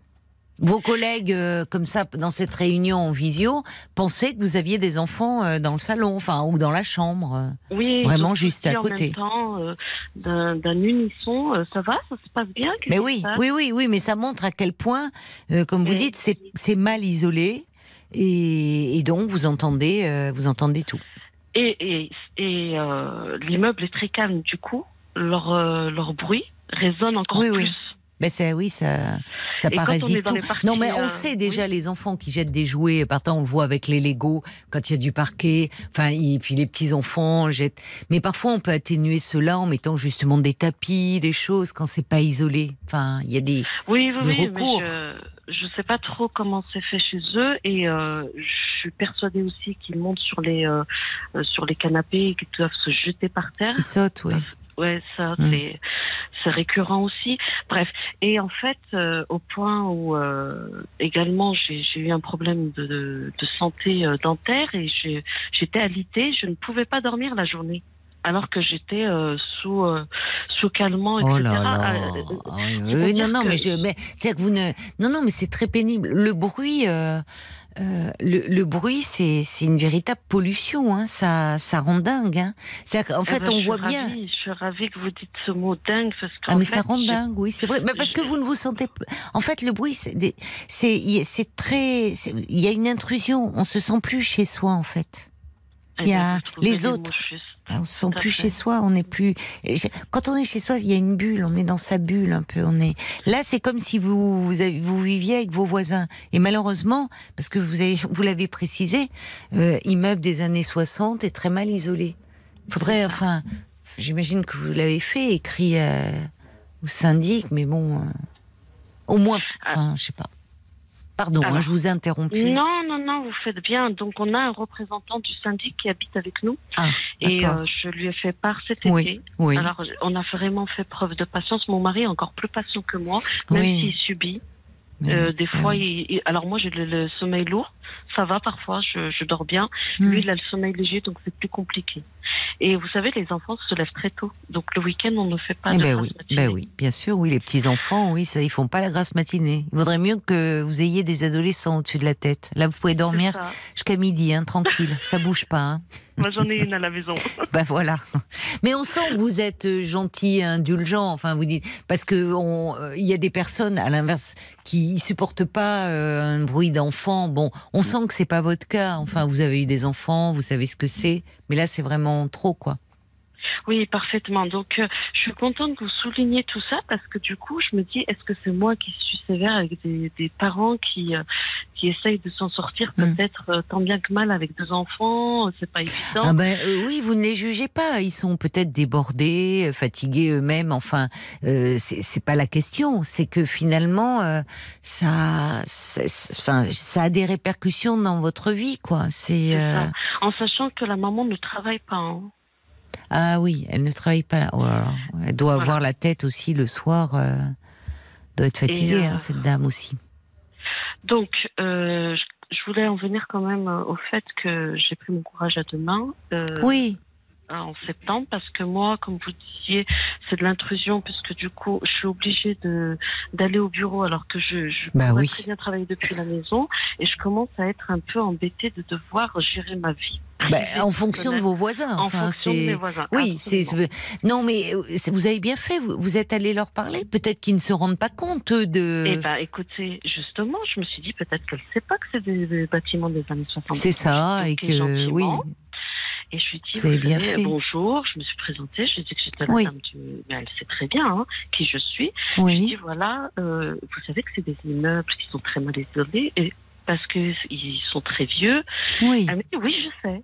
Vos collègues, euh, comme ça, dans cette réunion en visio, pensaient que vous aviez des enfants euh, dans le salon, enfin, ou dans la chambre. euh. Oui, Vraiment juste à en côté. même temps, d'un d'un unisson, ça va, ça se passe bien. Mais oui, oui, oui, oui, mais ça montre à quel point, comme vous dites, c'est c'est mal isolé. Et, et donc vous entendez, vous entendez tout. Et, et, et l'immeuble est très calme, du coup, leur, leur bruit résonne encore Oui, plus. oui. Ben c'est oui, ça, ça Et parasite tout. parties, non, mais on euh, sait déjà les enfants qui jettent des jouets. Par temps, on le voit avec les Lego quand il y a du parquet. Enfin, et puis les petits enfants jettent. Mais parfois, on peut atténuer cela en mettant justement des tapis, des choses quand c'est pas isolé. Enfin, il y a des. Oui, oui, Des oui, recours. mais je, je sais pas trop comment c'est fait chez eux et euh, je suis persuadée aussi qu'ils montent sur les euh, euh, sur les canapés et qu'ils doivent se jeter par terre. qui sautent, oui. Ouais, ça Mm. c'est c'est récurrent aussi. Bref, et en fait, euh, au point où euh, également j'ai j'ai eu un problème de, de, de santé euh, dentaire et j'ai- j'étais alitée, je ne pouvais pas dormir la journée. Alors que j'étais euh, sous euh, sous calmant, etc. Oh là là. Ah, euh, Ah oui, non, non, que- mais je, mais c'est que vous ne, non, non, mais c'est très pénible. Le bruit, euh, le, le bruit, c'est, une véritable pollution. Hein. Ça, ça rend dingue. Hein. En Eh fait, ben, on voit bien. je suis ravie que vous dites ce mot dingue parce Ah mais fait, ça rend dingue, oui, c'est vrai. Mais parce que vous ne vous sentez. En fait, le bruit, c'est, des- très. Il y a une intrusion. On se sent plus chez soi, en fait. Eh il y ben, a les autres. Ah, On se sent plus chez soi. On n'est plus. Quand on est chez soi, il y a une bulle. On est dans sa bulle un peu. On est. Là, c'est comme si vous vous, avez- vous viviez avec vos voisins. Et malheureusement, parce que vous avez, vous l'avez précisé, euh, immeuble des années 60 est très mal isolé. Faudrait, enfin, j'imagine que vous l'avez fait, écrit euh, au syndic, mais bon, euh, au moins, enfin, je sais pas. Pardon, hein, je vous ai interrompu. Non, non, non, vous faites bien. Donc, on a un représentant du syndic qui habite avec nous. Ah, et euh, je lui ai fait part cet Oui, été. oui. Alors, on a vraiment fait preuve de patience. Mon mari est encore plus patient que moi, même Oui. s'il subit. Euh, des fois, oui. il- il- alors moi j'ai le, le sommeil lourd, ça va parfois, je, je dors bien. Hmm. Lui, il a le sommeil léger, donc c'est plus compliqué. Et vous savez, les enfants se lèvent très tôt, donc le week-end on ne fait pas Eh de ben grasse oui, matinée. ben oui, bien sûr, oui, les petits enfants, oui, ça, ils font pas la grasse matinée. Il vaudrait mieux que vous ayez des adolescents au-dessus de la tête. Là, vous pouvez dormir jusqu'à midi, hein, tranquille, ça bouge pas. Hein. Moi j'en ai une à la maison. Ben voilà. Mais on sent que vous êtes euh, gentil, indulgent. Enfin, vous dites parce que on, euh, il y a des personnes à l'inverse qui supportent pas euh, un bruit d'enfant. Bon, on sent que c'est pas votre cas. Enfin, vous avez eu des enfants, vous savez ce que c'est. Mais là, c'est vraiment trop, quoi. Oui, parfaitement. Donc, euh, je suis contente que vous souligniez tout ça parce que du coup, je me dis, est-ce que c'est moi qui suis sévère avec des, des parents qui euh, qui essayent de s'en sortir Mm. peut-être euh, tant bien que mal avec deux enfants euh, C'est pas évident. Ah ben euh, oui, vous ne les jugez pas. Ils sont peut-être débordés, euh, fatigués eux-mêmes. Enfin, euh, c'est pas la question. C'est que finalement, euh, ça, enfin, ça a des répercussions dans votre vie, quoi. C'est euh. En sachant que la maman ne travaille pas. hein. Ah oui, elle ne travaille pas là. Oh là là. Elle doit Voilà. avoir la tête aussi le soir. euh, doit être fatiguée, Et, euh, hein, cette dame aussi. Donc, euh, je, voulais en venir quand même au fait que j'ai pris mon courage à deux mains. euh, Oui, en septembre parce que moi, comme vous disiez, c'est de l'intrusion puisque du coup, je suis obligée de d'aller au bureau alors que je, je Bah oui. très bien travailler depuis la maison et je commence à être un peu embêtée de devoir gérer ma vie. Bah, en fonction de vos voisins. en Enfin, fonction de mes c'est voisins. Oui, c'est non, mais euh, vous avez bien fait. Vous, vous êtes allé leur parler. Peut-être qu'ils ne se rendent pas compte de. Eh ben, écoutez, justement, je me suis dit peut-être qu'elle ne sait pas que c'est des, des bâtiments des années 60. c'est ça, et que oui. Et je lui ai dit, bien savez, fait. bonjour, je me suis présentée, je lui ai dit que j'étais la Oui. dame du... Mais elle sait très bien hein, qui je suis. Je lui ai dit, Oui, voilà, euh, vous savez que c'est des immeubles qui sont très mal isolés et parce qu'ils sont très vieux. oui. Elle m'a dit, oui, je sais.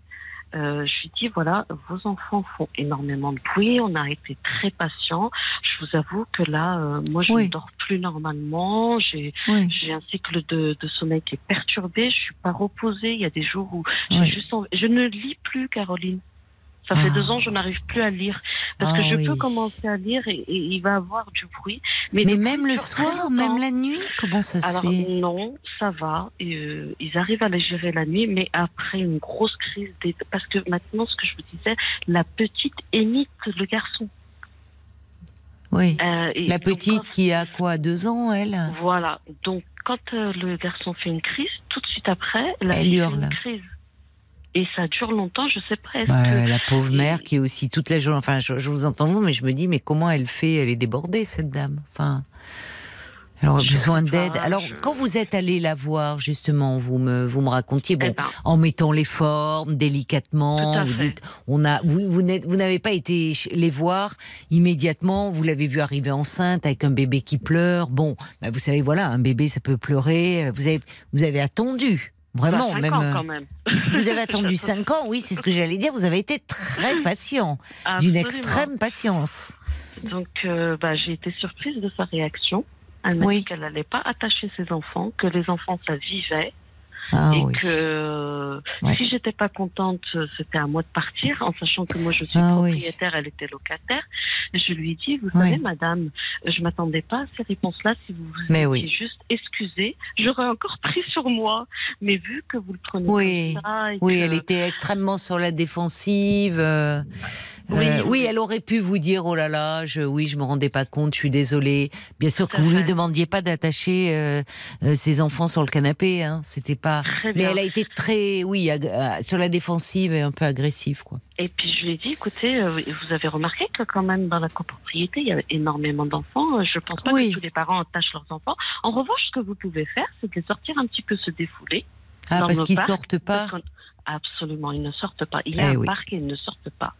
Euh, je lui dit, voilà, vos enfants font énormément de bruit, on a été très patients. Je vous avoue que là, euh, moi, je Oui. ne dors plus normalement, j'ai oui. j'ai un cycle de, de sommeil qui est perturbé, je suis pas reposée, il y a des jours où juste je ne lis plus, Caroline. Ça fait Ah. deux ans, je n'arrive plus à lire. Parce Ah que je oui. peux commencer à lire et, et il va avoir du bruit. Mais, même le soir, même la nuit, comment ça se Alors fait? non, ça va. Euh, ils arrivent à les gérer la nuit, mais après une grosse crise, des... parce que maintenant, ce que je vous disais, la petite imite le garçon. Oui. Euh, La petite qui a quoi, deux ans, elle? Voilà. Donc quand euh, le garçon fait une crise, tout de suite après, la Elle fille fait hurle. une crise. Et ça dure longtemps, je sais pas. Bah, que La pauvre mère qui est aussi toute la journée. Enfin, je, je vous entends vous, mais je me dis, mais comment elle fait Elle est débordée, cette dame. Enfin, elle aurait Je besoin d'aide. Alors, je- quand vous êtes allé la voir, justement, vous me, vous me racontiez, bon, Eh ben, en mettant les formes délicatement. Vous dites, on a, vous, vous n'avez pas été les voir immédiatement. Vous l'avez vu arriver enceinte avec un bébé qui pleure. Bon, bah, vous savez, voilà, un bébé ça peut pleurer. Vous avez, vous avez attendu. Vraiment, bah, même. ans, euh, quand même. Vous avez attendu 5 ans, oui, c'est ce que j'allais dire. Vous avez été très patient, d'une extrême patience. Donc, euh, bah, j'ai été surprise de sa réaction. Elle m'a Oui. dit qu'elle n'allait pas attacher ses enfants, que les enfants, ça vivait. Ah et oui. que euh, Ouais. si j'étais pas contente, c'était à moi de partir, en sachant que moi je suis Ah oui. propriétaire, elle était locataire. Je lui ai dit, vous savez, madame, je m'attendais pas à ces réponses-là. Si vous Mais oui. juste excusée, j'aurais encore pris sur moi. Mais vu que vous le prenez Oui. comme ça, et Oui, que- elle était extrêmement sur la défensive. euh, Oui, euh, oui. elle aurait pu vous dire oh là là, je, oui, je me rendais pas compte, je suis désolée. Bien sûr que vous lui demandiez pas d'attacher euh, euh, ses enfants sur le canapé, hein. C'était pas. Mais elle a été très, oui, euh, sur la défensive et un peu agressive, quoi. Et puis je lui ai dit, écoutez, euh, vous avez remarqué que quand même dans la copropriété, il y a énormément d'enfants. Je pense pas Oui. que tous les parents attachent leurs enfants. En revanche, ce que vous pouvez faire, c'est de les sortir un petit peu se défouler. Ah, parce qu'ils sortent pas. Absolument, ils ne sortent pas. Il y a Eh un oui. parc et ils ne sortent pas.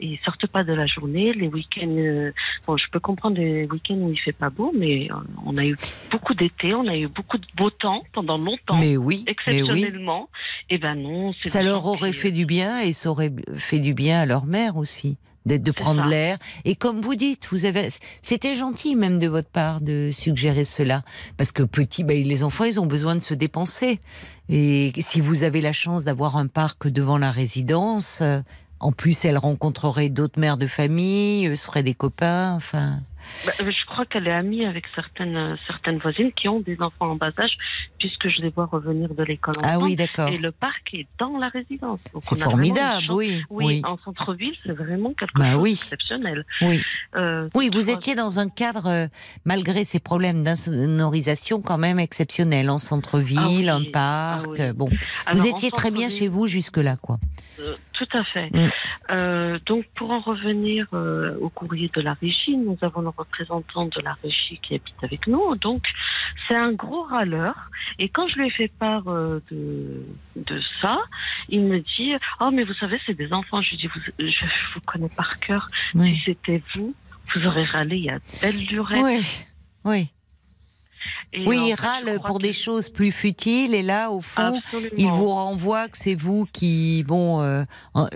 Ils sortent pas de la journée. Les week-ends, euh, bon, je peux comprendre les week-ends où il fait pas beau, mais euh, on a eu beaucoup d'été, on a eu beaucoup de beau temps pendant longtemps, Mais oui, mais oui. exceptionnellement. Et ben non, c'est Ça leur aurait fait du bien et ça aurait fait du bien à leur mère aussi d'être de prendre l'air. Et comme vous dites vous avez c'était gentil même de votre part de suggérer cela. Parce que petit ben, les enfants ils ont besoin de se dépenser. Et si vous avez la chance d'avoir un parc devant la résidence euh, en plus elle rencontrerait d'autres mères de famille euh, se ferait des copains enfin Bah, euh, je crois qu'elle est amie avec certaines, euh, certaines voisines qui ont des enfants en bas âge, puisque je les vois revenir de l'école Ah oui, d'accord. Et le parc est dans la résidence. C'est formidable, oui, Oui, oui. en centre-ville, c'est vraiment quelque Bah chose d'exceptionnel. Oui. Euh, Oui, vous étiez dans un cadre, euh, malgré ces problèmes d'insonorisation, quand même exceptionnel, en centre-ville, Ah un ah parc. euh, Bon, Alors, vous étiez très bien chez vous jusque-là, quoi. euh, tout à fait. Mm. Euh, donc, pour en revenir euh, au courrier de la régie, nous avons le représentant de la régie qui habite avec nous. Donc, c'est un gros râleur. Et quand je lui ai fait part euh, de, de ça, il me dit Oh, mais vous savez, c'est des enfants. Je lui dis vous, Je vous connais par cœur. Oui. Si c'était vous, vous aurez râlé il y a belle lurette. Oui, oui. Et Oui, il râle pour que- des choses plus futiles, et là, au fond, Absolument. il vous renvoie que c'est vous qui, bon, euh, en,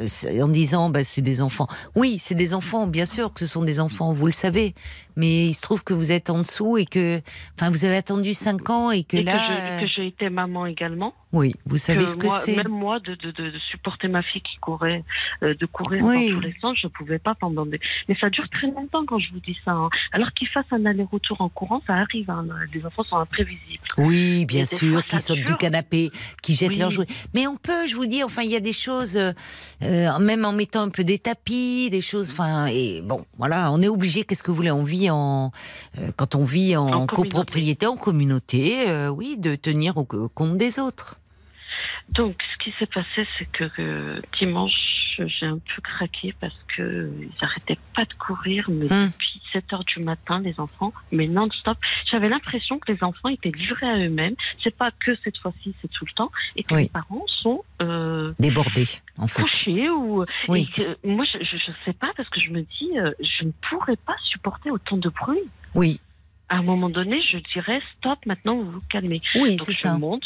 en disant, bah, c'est des enfants. Oui, c'est des enfants, bien sûr que ce sont des enfants, vous le savez. Mais il se trouve que vous êtes en dessous et que, enfin, vous avez attendu cinq ans et que Et là, que j'ai été maman également. oui, vous savez que ce que c'est. Même moi, de, de, de, supporter ma fille qui courait, euh, de courir Oui. dans tous les sens, je pouvais pas pendant des. Mais ça dure très longtemps quand je vous dis ça. hein. Alors qu'ils fassent un aller-retour en courant, ça arrive. hein. Les enfants sont imprévisibles. Oui, bien sûr, qui sautent du canapé, qui jettent Oui. leurs jouets. Mais on peut, je vous dis, enfin, il y a des choses, euh, euh, même en mettant un peu des tapis, des choses, enfin, et bon, voilà, on est obligé. Qu'est-ce que vous voulez On vit en, euh, quand on vit en, copropriété, en communauté, euh, oui, de tenir au, compte des autres. Donc, ce qui s'est passé, c'est que dimanche, j'ai un peu craqué parce que euh, ils arrêtaient pas de courir, mais Hum. depuis 7 heures du matin, les enfants, mais non-stop. J'avais l'impression que les enfants étaient livrés à eux-mêmes. C'est pas que cette fois-ci, c'est tout le temps, et que Oui. les parents sont euh, Débordés, en fait. couchés ou Oui. et que moi je, je, je sais pas parce que je me dis euh, je ne pourrais pas supporter autant de bruit. Oui, À un moment donné, je dirais stop, maintenant vous vous calmez. oui, Donc je ça. monte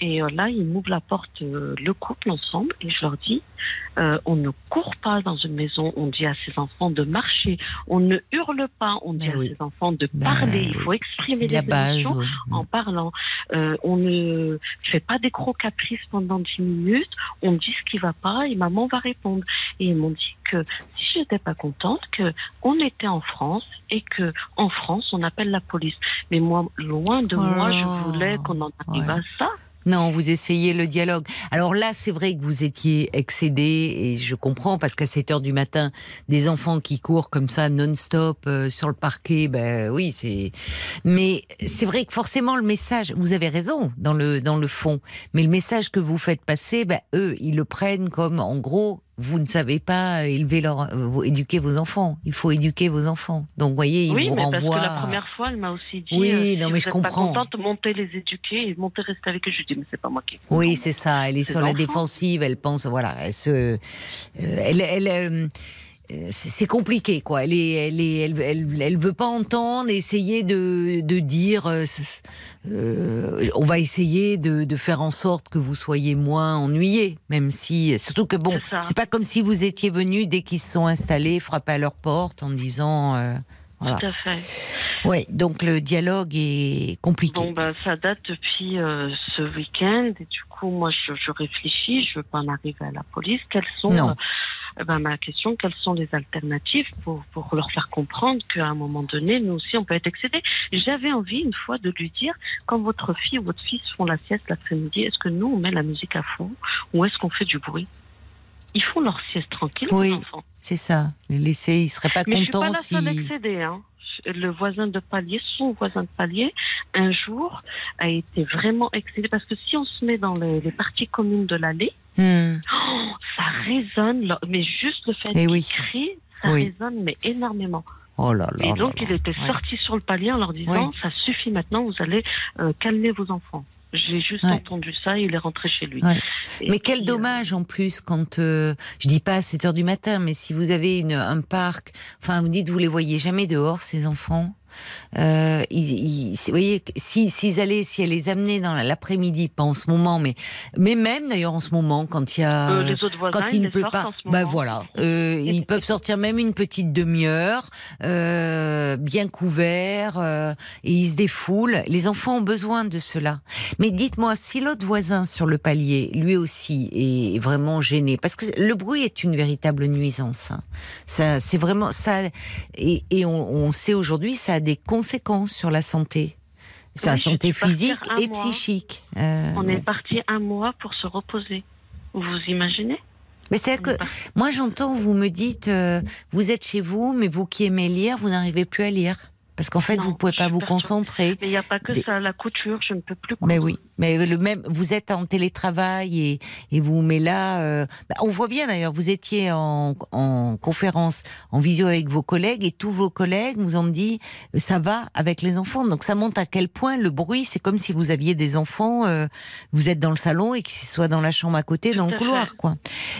et euh, là ils m'ouvrent la porte euh, le couple ensemble et je leur dis euh, on ne court pas dans une maison, on dit à ses enfants de marcher, on ne hurle pas, on dit Ben à oui. ses enfants de Ben parler, il faut exprimer les base. émotions oui. en parlant. Euh, on ne fait pas des gros caprices pendant 10 minutes. On dit ce qui va pas et maman va répondre. Et ils m'ont dit que si j'étais pas contente, que on était en France et que en France on appelle la police. Mais moi, loin de Oh moi, je voulais qu'on en arrive Ouais. à ça. Non, vous essayez le dialogue. Alors là, c'est vrai que vous étiez excédé et je comprends parce qu'à 7 heures du matin, des enfants qui courent comme ça non-stop euh, sur le parquet, ben oui, c'est. Mais c'est vrai que forcément le message, vous avez raison dans le dans le fond, mais le message que vous faites passer, ben eux, ils le prennent comme en gros. Vous ne savez pas élever leur, euh, éduquer vos enfants. Il faut éduquer vos enfants. Donc, vous voyez, ils oui, vous mais parce renvoient. que la première fois, elle m'a aussi dit Oui, euh, si non, mais vous je êtes comprends. pas contente, montez les éduquer et montez rester avec eux. Je lui dis mais c'est pas moi qui. Oui, c'est ça. Elle est sur la défensive. Elle pense, voilà, elle se, euh, elle, elle, c'est compliqué, quoi. Elle est, elle est, elle, elle, elle veut pas entendre, essayer de, de dire, euh, euh, on va essayer de, de faire en sorte que vous soyez moins ennuyés, même si, surtout que bon, C'est pas comme si vous étiez venu dès qu'ils se sont installés, frapper à leur porte en disant, euh, voilà. Tout à fait. Ouais, donc le dialogue est compliqué. Bon, ben, ça date depuis euh, ce week-end. Et du coup, moi, je, je réfléchis. Je veux pas en arriver à la police. Quelles sont, Non. Eh ben, ma question, quelles sont les alternatives pour, pour leur faire comprendre qu'à un moment donné, nous aussi, on peut être excédés? J'avais envie, une fois, de lui dire, quand votre fille ou votre fils font la sieste l'après-midi, est-ce que nous, on met la musique à fond ou est-ce qu'on fait du bruit? Ils font leur sieste tranquille, Oui. les enfants. C'est ça. Les laisser, ils seraient pas Mais je suis pas contents la si. seule excédée. Hein. Le voisin de palier, son voisin de palier, un jour a été vraiment excédé parce que si on se met dans les, les parties communes de l'allée, Hmm. oh, ça résonne. Mais juste le fait Eh qu'il oui. crie, ça Oui. résonne mais énormément. Oh là là. Et donc là. il était Ouais. sorti sur le palier en leur disant ça suffit maintenant, vous allez euh, calmer vos enfants. J'ai juste Ouais. entendu ça, il est rentré chez lui. Ouais. Et Mais quel puis, euh, dommage en plus quand euh, je dis pas à 7 heures du matin, mais si vous avez une, un parc, enfin vous dites vous les voyez jamais dehors ces enfants? Euh, ils, ils- vous voyez, si s'ils allaient, si elle les amenait dans l'après-midi, pas en ce moment, mais mais même d'ailleurs en ce moment, quand il y a Euh, les autres voisins, quand il ne sortent pas, en ce moment. voilà, euh, ils peuvent sortir même une petite demi-heure, euh, bien couverts, et ils se défoulent. Les enfants ont besoin de cela. Mais dites-moi, si l'autre voisin sur le palier, lui aussi, est vraiment gêné, parce que le bruit est une véritable nuisance. hein. Ça, c'est vraiment ça, et, et on, on sait aujourd'hui, ça a des conséquences sur la santé, sur la Oui, santé physique et mois. psychique. Euh, On est parti un mois pour se reposer. Vous imaginez? Mais c'est que moi j'entends, vous me dites, euh, vous êtes chez vous, mais vous qui aimez lire, vous n'arrivez plus à lire. Parce qu'en fait, Non, vous pouvez pas vous concentrer. Mais il n'y a pas que Des- ça, la couture, je ne peux plus Mais oui, mais le même, vous êtes en télétravail et, et vous, mais là, euh, bah, on voit bien d'ailleurs, vous étiez en, en conférence, en visio avec vos collègues et tous vos collègues vous ont dit, euh, ça va avec les enfants. Donc ça montre à quel point le bruit, c'est comme si vous aviez des enfants, euh, vous êtes dans le salon et qu'ils soient dans la chambre à côté, dans le couloir, fait. quoi.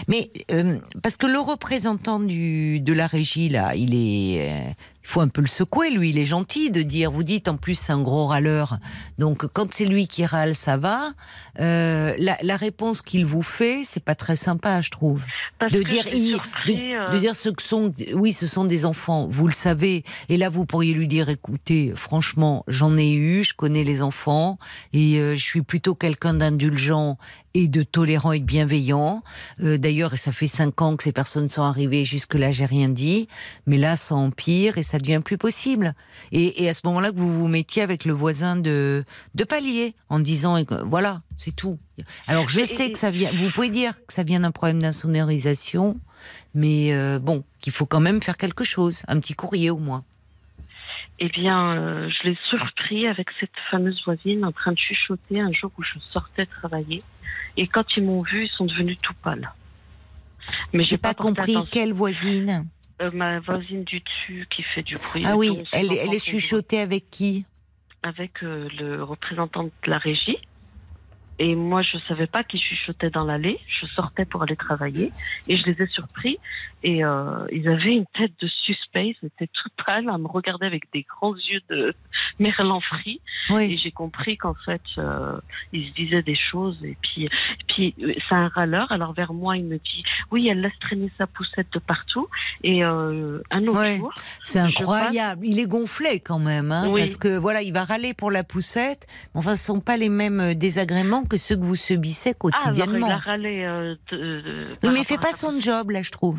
Mais euh, parce que le représentant du, de la régie là, il est, euh, faut un peu le secouer, lui. Il est gentil de dire. Vous dites en plus c'est un gros râleur. Donc quand c'est lui qui râle, ça va. Euh, la, la réponse qu'il vous fait, c'est pas très sympa, je trouve. Parce de dire, je l'ai il- surpris, de, euh, de dire ce que sont, oui, ce sont des enfants. Vous le savez. Et là, vous pourriez lui dire, écoutez, franchement, j'en ai eu, je connais les enfants, et euh, je suis plutôt quelqu'un d'indulgent et de tolérant et de bienveillant. Euh, D'ailleurs, ça fait cinq ans que ces personnes sont arrivées. Jusque là, j'ai rien dit. Mais là, ça empire et ça devient plus possible. Et, et à ce moment-là, que vous vous mettiez avec le voisin de, de palier en disant, voilà, c'est tout. Alors, je sais que ça vient, vous pouvez dire que ça vient d'un problème d'insonorisation, mais euh, bon, qu'il faut quand même faire quelque chose, un petit courrier au moins. Eh bien, euh, je l'ai surpris avec cette fameuse voisine en train de chuchoter un jour où je sortais travailler. Et quand ils m'ont vu, ils sont devenus tout pâles. Mais J'ai pas, compris quelle voisine. Euh, ma voisine du dessus qui fait du bruit. Ah oui, elle, est chuchotée avec qui? Avec euh, le représentant de la régie. Et moi, je savais pas qu'ils chuchotaient dans l'allée. Je sortais pour aller travailler et je les ai surpris. Et euh, ils avaient une tête de suspect. Ils étaient tout pâles à me regarder avec des grands yeux de merlan frit. Et Oui. j'ai compris qu'en fait, euh, ils se disaient des choses. Et puis, et puis euh, c'est un râleur. Alors vers moi, il me dit, oui, elle laisse traîner sa poussette de partout. Et euh, un autre Ouais. jour, C'est incroyable. Il est gonflé quand même, hein, Oui. parce que voilà, il va râler pour la poussette. Enfin, ce sont pas les mêmes euh, désagréments que ceux que vous subissez ah, alors, il quotidiennement. a râlé. euh, de- de- oui, par mais il fait pas son job là, je trouve.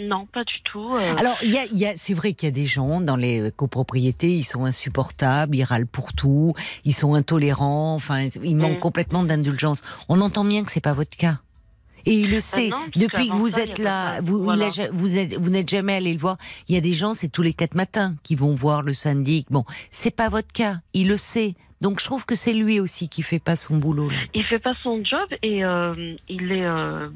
Non, pas du tout. euh, Alors, il y a, il y a- c'est vrai qu'il y a des gens dans les copropriétés, ils sont insupportables, ils râlent pour tout, ils sont intolérants, enfin, ils manquent Mm. complètement d'indulgence. On entend bien que c'est pas votre cas. Et il le sait. non, parce Depuis que vous ça, êtes là, vous, il voilà. a ja- vous êtes, vous n'êtes jamais allé le voir. Il y a des gens, c'est tous les quatre matins qui vont voir le syndic. Bon, c'est pas votre cas. Il le sait. Donc, je trouve que c'est lui aussi qui fait pas son boulot. là. Il fait pas son job et euh, il est. euh,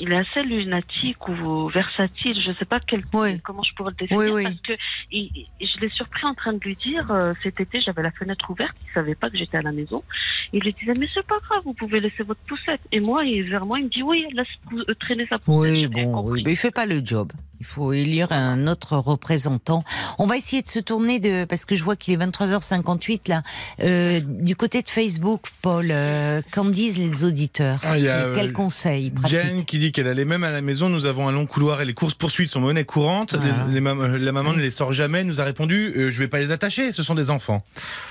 il est assez lunatique ou versatile, je sais pas quel, Oui. comment je pourrais le définir, Oui, oui. parce que il- je l'ai surpris en train de lui dire, euh, cet été j'avais la fenêtre ouverte, il savait pas que j'étais à la maison, il lui disait mais c'est pas grave, vous pouvez laisser votre poussette. Et moi, il, vers moi, il me dit oui, laisse euh, traîner sa poussette. Oui, bon, mais il fait pas le job. Il faut élire un autre représentant. On va essayer de se tourner de parce que je vois qu'il est 23h58 là. Euh, du côté de Facebook, Paul, euh, qu'en disent les auditeurs Ah, y a, Quel- Quel euh, conseil Jen qui dit qu'elle allait même à la maison. Nous avons un long couloir et les courses poursuites sont monnaie courante. Voilà. Les- les mam- euh, la maman ne les sort jamais. Nous a répondu euh, Je vais pas les attacher, ce sont des enfants.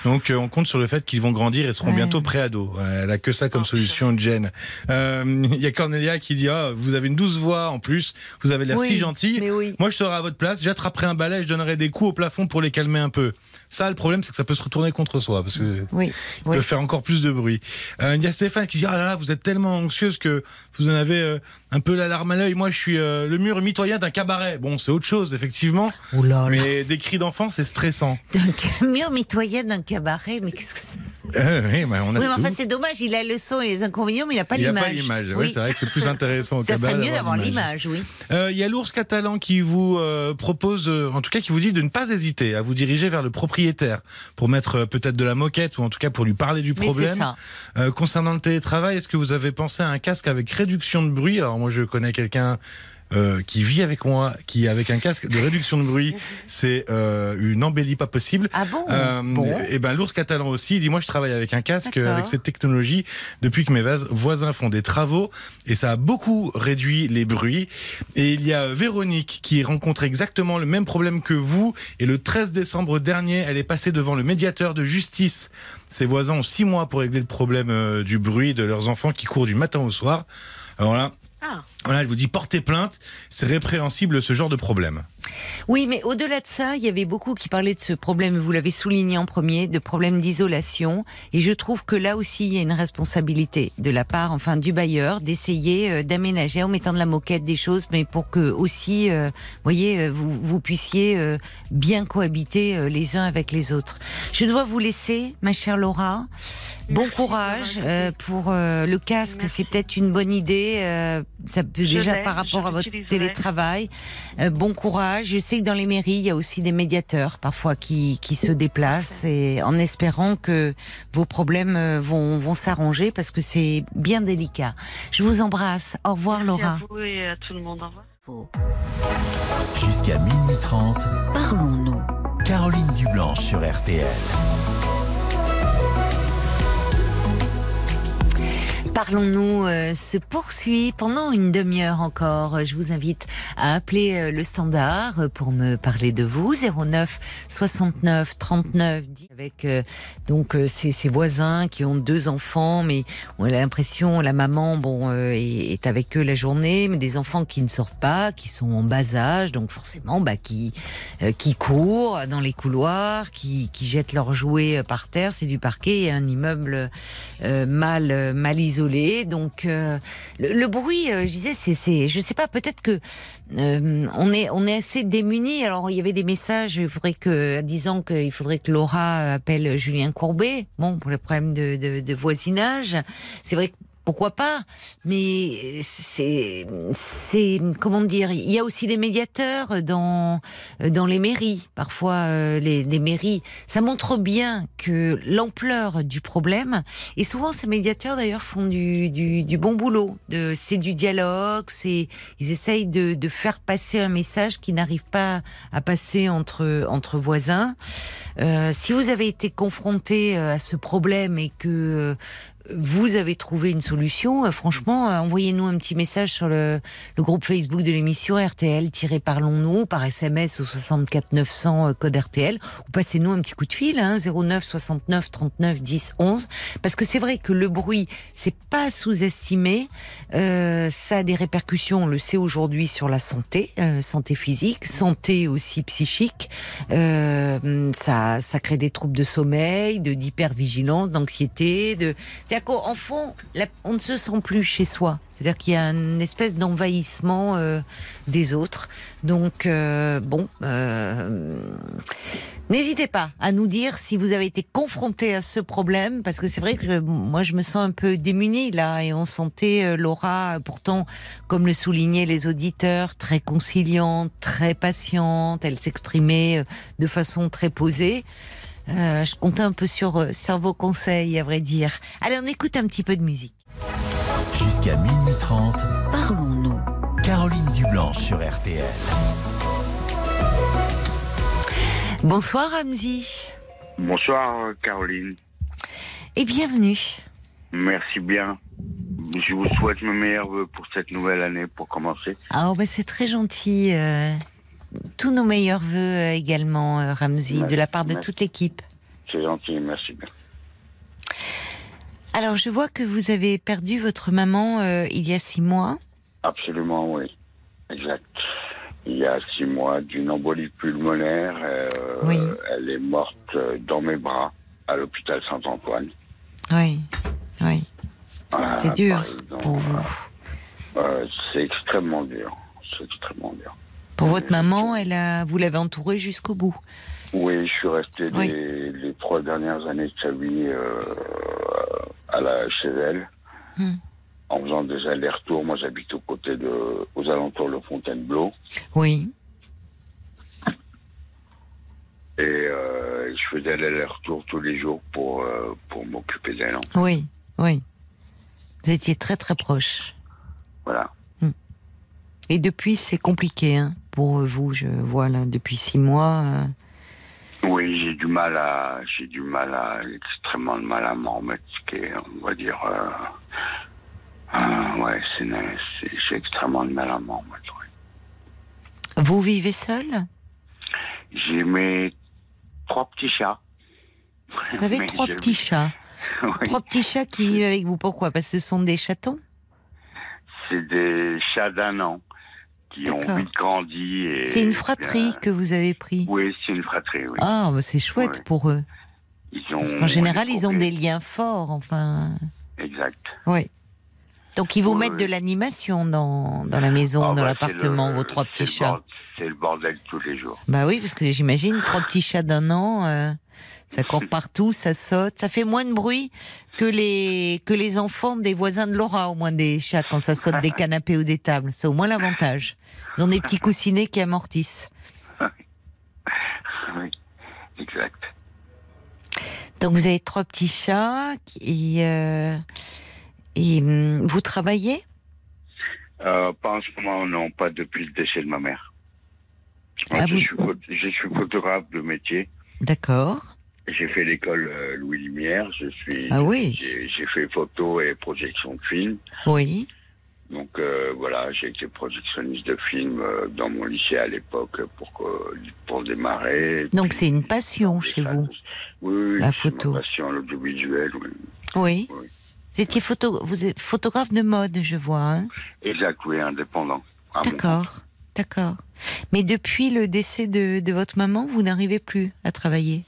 Donc euh, on compte sur le fait qu'ils vont grandir et seront Ouais. bientôt pré-ados. Elle a que ça comme solution, Jen. Euh, Il y a Cornelia qui dit Ah, Vous avez une douce voix en plus, vous avez l'air Oui, si gentil. Oui. Moi, je serais à votre place, j'attraperai un balai, je donnerai des coups au plafond pour les calmer un peu. Ça, le problème, c'est que ça peut se retourner contre soi, parce que Oui. il Oui. peut faire encore plus de bruit. Euh, il y a Stéphane qui dit ah là là, vous êtes tellement anxieuse que vous en avez euh, un peu la larme à l'œil. Moi, je suis euh, le mur mitoyen d'un cabaret. Bon, c'est autre chose, effectivement, Oh là là. mais des cris d'enfants, c'est stressant. D'un mur mitoyen d'un cabaret, mais qu'est-ce que c'est oui, bah, on a Oui, mais enfin, c'est dommage. Il a le son et les inconvénients, mais il n'a pas il n'y a l'image. pas l'image. Oui. c'est vrai que c'est plus intéressant au Ça cabaret. serait mieux d'avoir l'image. l'image, oui. Il y a l'ours catalan qui vous euh, propose, euh, en tout cas qui vous dit de ne pas hésiter à vous diriger vers le propriétaire pour mettre euh, peut-être de la moquette ou en tout cas pour lui parler du problème. concernant le télétravail, est-ce que vous avez pensé à un casque avec réduction de bruit? Alors moi je connais quelqu'un euh, qui vit avec moi, qui avec un casque de réduction de bruit, c'est euh, une embellie pas possible. Ah bon, Euh, Bon. Et ben l'ours catalan aussi. Il dit moi je travaille avec un casque avec cette technologie depuis que mes voisins font des travaux et ça a beaucoup réduit les bruits. Et il y a Véronique qui rencontre exactement le même problème que vous et le 13 décembre dernier, elle est passée devant le médiateur de justice. Ses voisins ont six mois pour régler le problème euh, du bruit de leurs enfants qui courent du matin au soir. Alors là, Ah. Voilà, elle vous dit portez plainte, c'est répréhensible ce genre de problème. Oui, mais au-delà de ça, il y avait beaucoup qui parlaient de ce problème, vous l'avez souligné en premier, de problème d'isolation. Et je trouve que là aussi, il y a une responsabilité de la part, enfin, du bailleur, d'essayer euh, d'aménager en mettant de la moquette des choses, mais pour que aussi, euh, voyez, euh, vous, vous puissiez euh, bien cohabiter euh, les uns avec les autres. Je dois vous laisser, ma chère Laura. Bon Merci, courage euh, pour euh, le casque, c'est peut-être une bonne idée. euh, ça déjà par rapport à votre télétravail. Euh, bon courage. Je sais que dans les mairies, il y a aussi des médiateurs parfois qui, qui se déplacent et en espérant que vos problèmes euh, vont, vont s'arranger parce que c'est bien délicat. Je vous embrasse. Au revoir Merci Laura. à vous et à tout le monde. Au revoir. Jusqu'à minuit 30, Parlons-nous. Caroline Dublanche sur RTL. Parlons-nous euh, se poursuit pendant une demi-heure encore. Je vous invite à appeler euh, le standard euh, pour me parler de vous 09 69 39 10 avec euh, donc euh, ses, ses voisins qui ont deux enfants mais on a l'impression la maman bon est, est avec eux la journée mais des enfants qui ne sortent pas qui sont en bas âge donc forcément bah qui qui courent dans les couloirs qui qui jettent leurs jouets par terre c'est du parquet et un immeuble mal mal isolé. Donc euh, le, bruit, euh, je disais, c'est c'est, je sais pas, peut-être que euh, on est on est assez démunis. Alors il y avait des messages, il faudrait que disant qu'il faudrait que Laura appelle Julien Courbet. Bon pour le problème de, de, de voisinage, c'est vrai que pourquoi pas Mais c'est, c'est comment dire Il y a aussi des médiateurs dans dans les mairies. Parfois, euh, les, les mairies, ça montre bien que l'ampleur du problème. Et souvent, ces médiateurs d'ailleurs font du, du, du bon boulot. De, c'est du dialogue. C'est ils essayent de, de faire passer un message qui n'arrive pas à passer entre entre voisins. Euh, si vous avez été confronté euh, à ce problème et que vous avez trouvé une solution, euh, franchement, euh, envoyez-nous un petit message sur le, le groupe Facebook de l'émission RTL-Parlons-nous par SMS au 64 900 euh, code RTL ou passez-nous un petit coup de fil hein, 09 69 39 10 11 parce que c'est vrai que le bruit c'est pas sous-estimé. Euh, ça a des répercussions on le sait aujourd'hui sur la santé euh, santé physique santé aussi psychique. Euh, ça ça crée des troubles de sommeil de d'hypervigilance d'anxiété de c'est-à-dire fond, on ne se sent plus chez soi. C'est-à-dire qu'il y a une espèce d'envahissement euh, des autres. Donc, euh, bon, euh, n'hésitez pas à nous dire si vous avez été confronté à ce problème, parce que c'est vrai que moi, je me sens un peu démunie là, et on sentait Laura, pourtant, comme le soulignaient les auditeurs, très conciliante, très patiente. Elle s'exprimait de façon très posée. Euh, je comptais un peu sur, euh, sur vos conseils, à vrai dire. Allez, on écoute un petit peu de musique. Jusqu'à minuit 30, Parlons-nous. Caroline Dublanche sur RTL. Bonsoir, Ramzi. Bonsoir Caroline, Et bienvenue. merci bien. Je vous souhaite mes meilleurs vœux pour cette nouvelle année pour commencer. Ah, bah, c'est très gentil. euh, tous nos meilleurs voeux euh, également, euh, Ramzi, de la part de Merci. toute l'équipe. C'est gentil, merci bien. Alors, je vois que vous avez perdu votre maman euh, il y a six mois. Absolument, oui. Exact. Il y a six mois d'une embolie pulmonaire. euh, Oui. Elle est morte dans mes bras à l'hôpital Saint-Antoine. Oui, oui. Voilà, C'est dur pour vous. euh, c'est extrêmement dur. C'est extrêmement dur. Pour votre maman, elle a, vous l'avez entourée jusqu'au bout. Oui, je suis resté Oui. les, les trois dernières années de sa vie euh, à la, chez elle, Hmm. en faisant des allers-retours. Moi, j'habite aux côtés de, aux alentours de Fontainebleau, Oui, et euh, je faisais l'aller-retour tous les jours pour euh, pour m'occuper d'elle. oui, oui. Vous étiez très très proche. Voilà. Et depuis, c'est compliqué hein, pour vous, je vois là, depuis six mois. euh, Oui, j'ai du mal à, j'ai du mal à, extrêmement de mal à m'en remettre, on va dire, euh, euh, ouais, c'est, j'ai extrêmement de mal à m'en remettre. ouais. Vous vivez seul? J'ai mes trois petits chats. Vous avez Mais trois je- petits chats. Oui, Trois petits chats qui vivent avec vous. Pourquoi? Parce que ce sont des chatons? C'est des chats d'un an qui ont vite grandi. C'est une fratrie que vous avez pris? Oui, c'est une fratrie, oui. Ah, bah, c'est chouette Ouais. pour eux. Ils ont, Parce qu'en général, ils ont des liens forts, enfin. Exact. Oui. Donc ils vous mettent de ouais. l'animation dans, dans la maison, Ah, dans bah, l'appartement, vos trois petits chats. C'est le bordel tous les jours. Bah oui, parce que j'imagine trois petits chats d'un an, euh, ça court partout, ça saute, ça fait moins de bruit que les que les enfants des voisins de Laura, au moins des chats quand ça saute des canapés ou des tables. C'est au moins l'avantage. Ils ont des petits coussinets qui amortissent. Oui, exact. Donc vous avez trois petits chats qui, euh, et hum, vous travaillez? Euh, pas en ce moment, non, pas depuis le décès de ma mère. Ah, je, vous- suis, je suis photographe de métier. D'accord. J'ai fait l'école euh, Louis Lumière. Je suis. Ah oui. J'ai fait photo et projection de film. Oui. Donc euh, voilà, j'ai été projectionniste de film euh, dans mon lycée à l'époque pour que, pour démarrer. Donc c'est une passion chez vous. Oui, La photo. ma passion, l'audiovisuel. Oui. Oui. Oui. Vous étiez photo, vous êtes photographe de mode, je vois. hein Exact, oui, indépendant. Ah bon. D'accord, d'accord. Mais depuis le décès de, de votre maman, vous n'arrivez plus à travailler?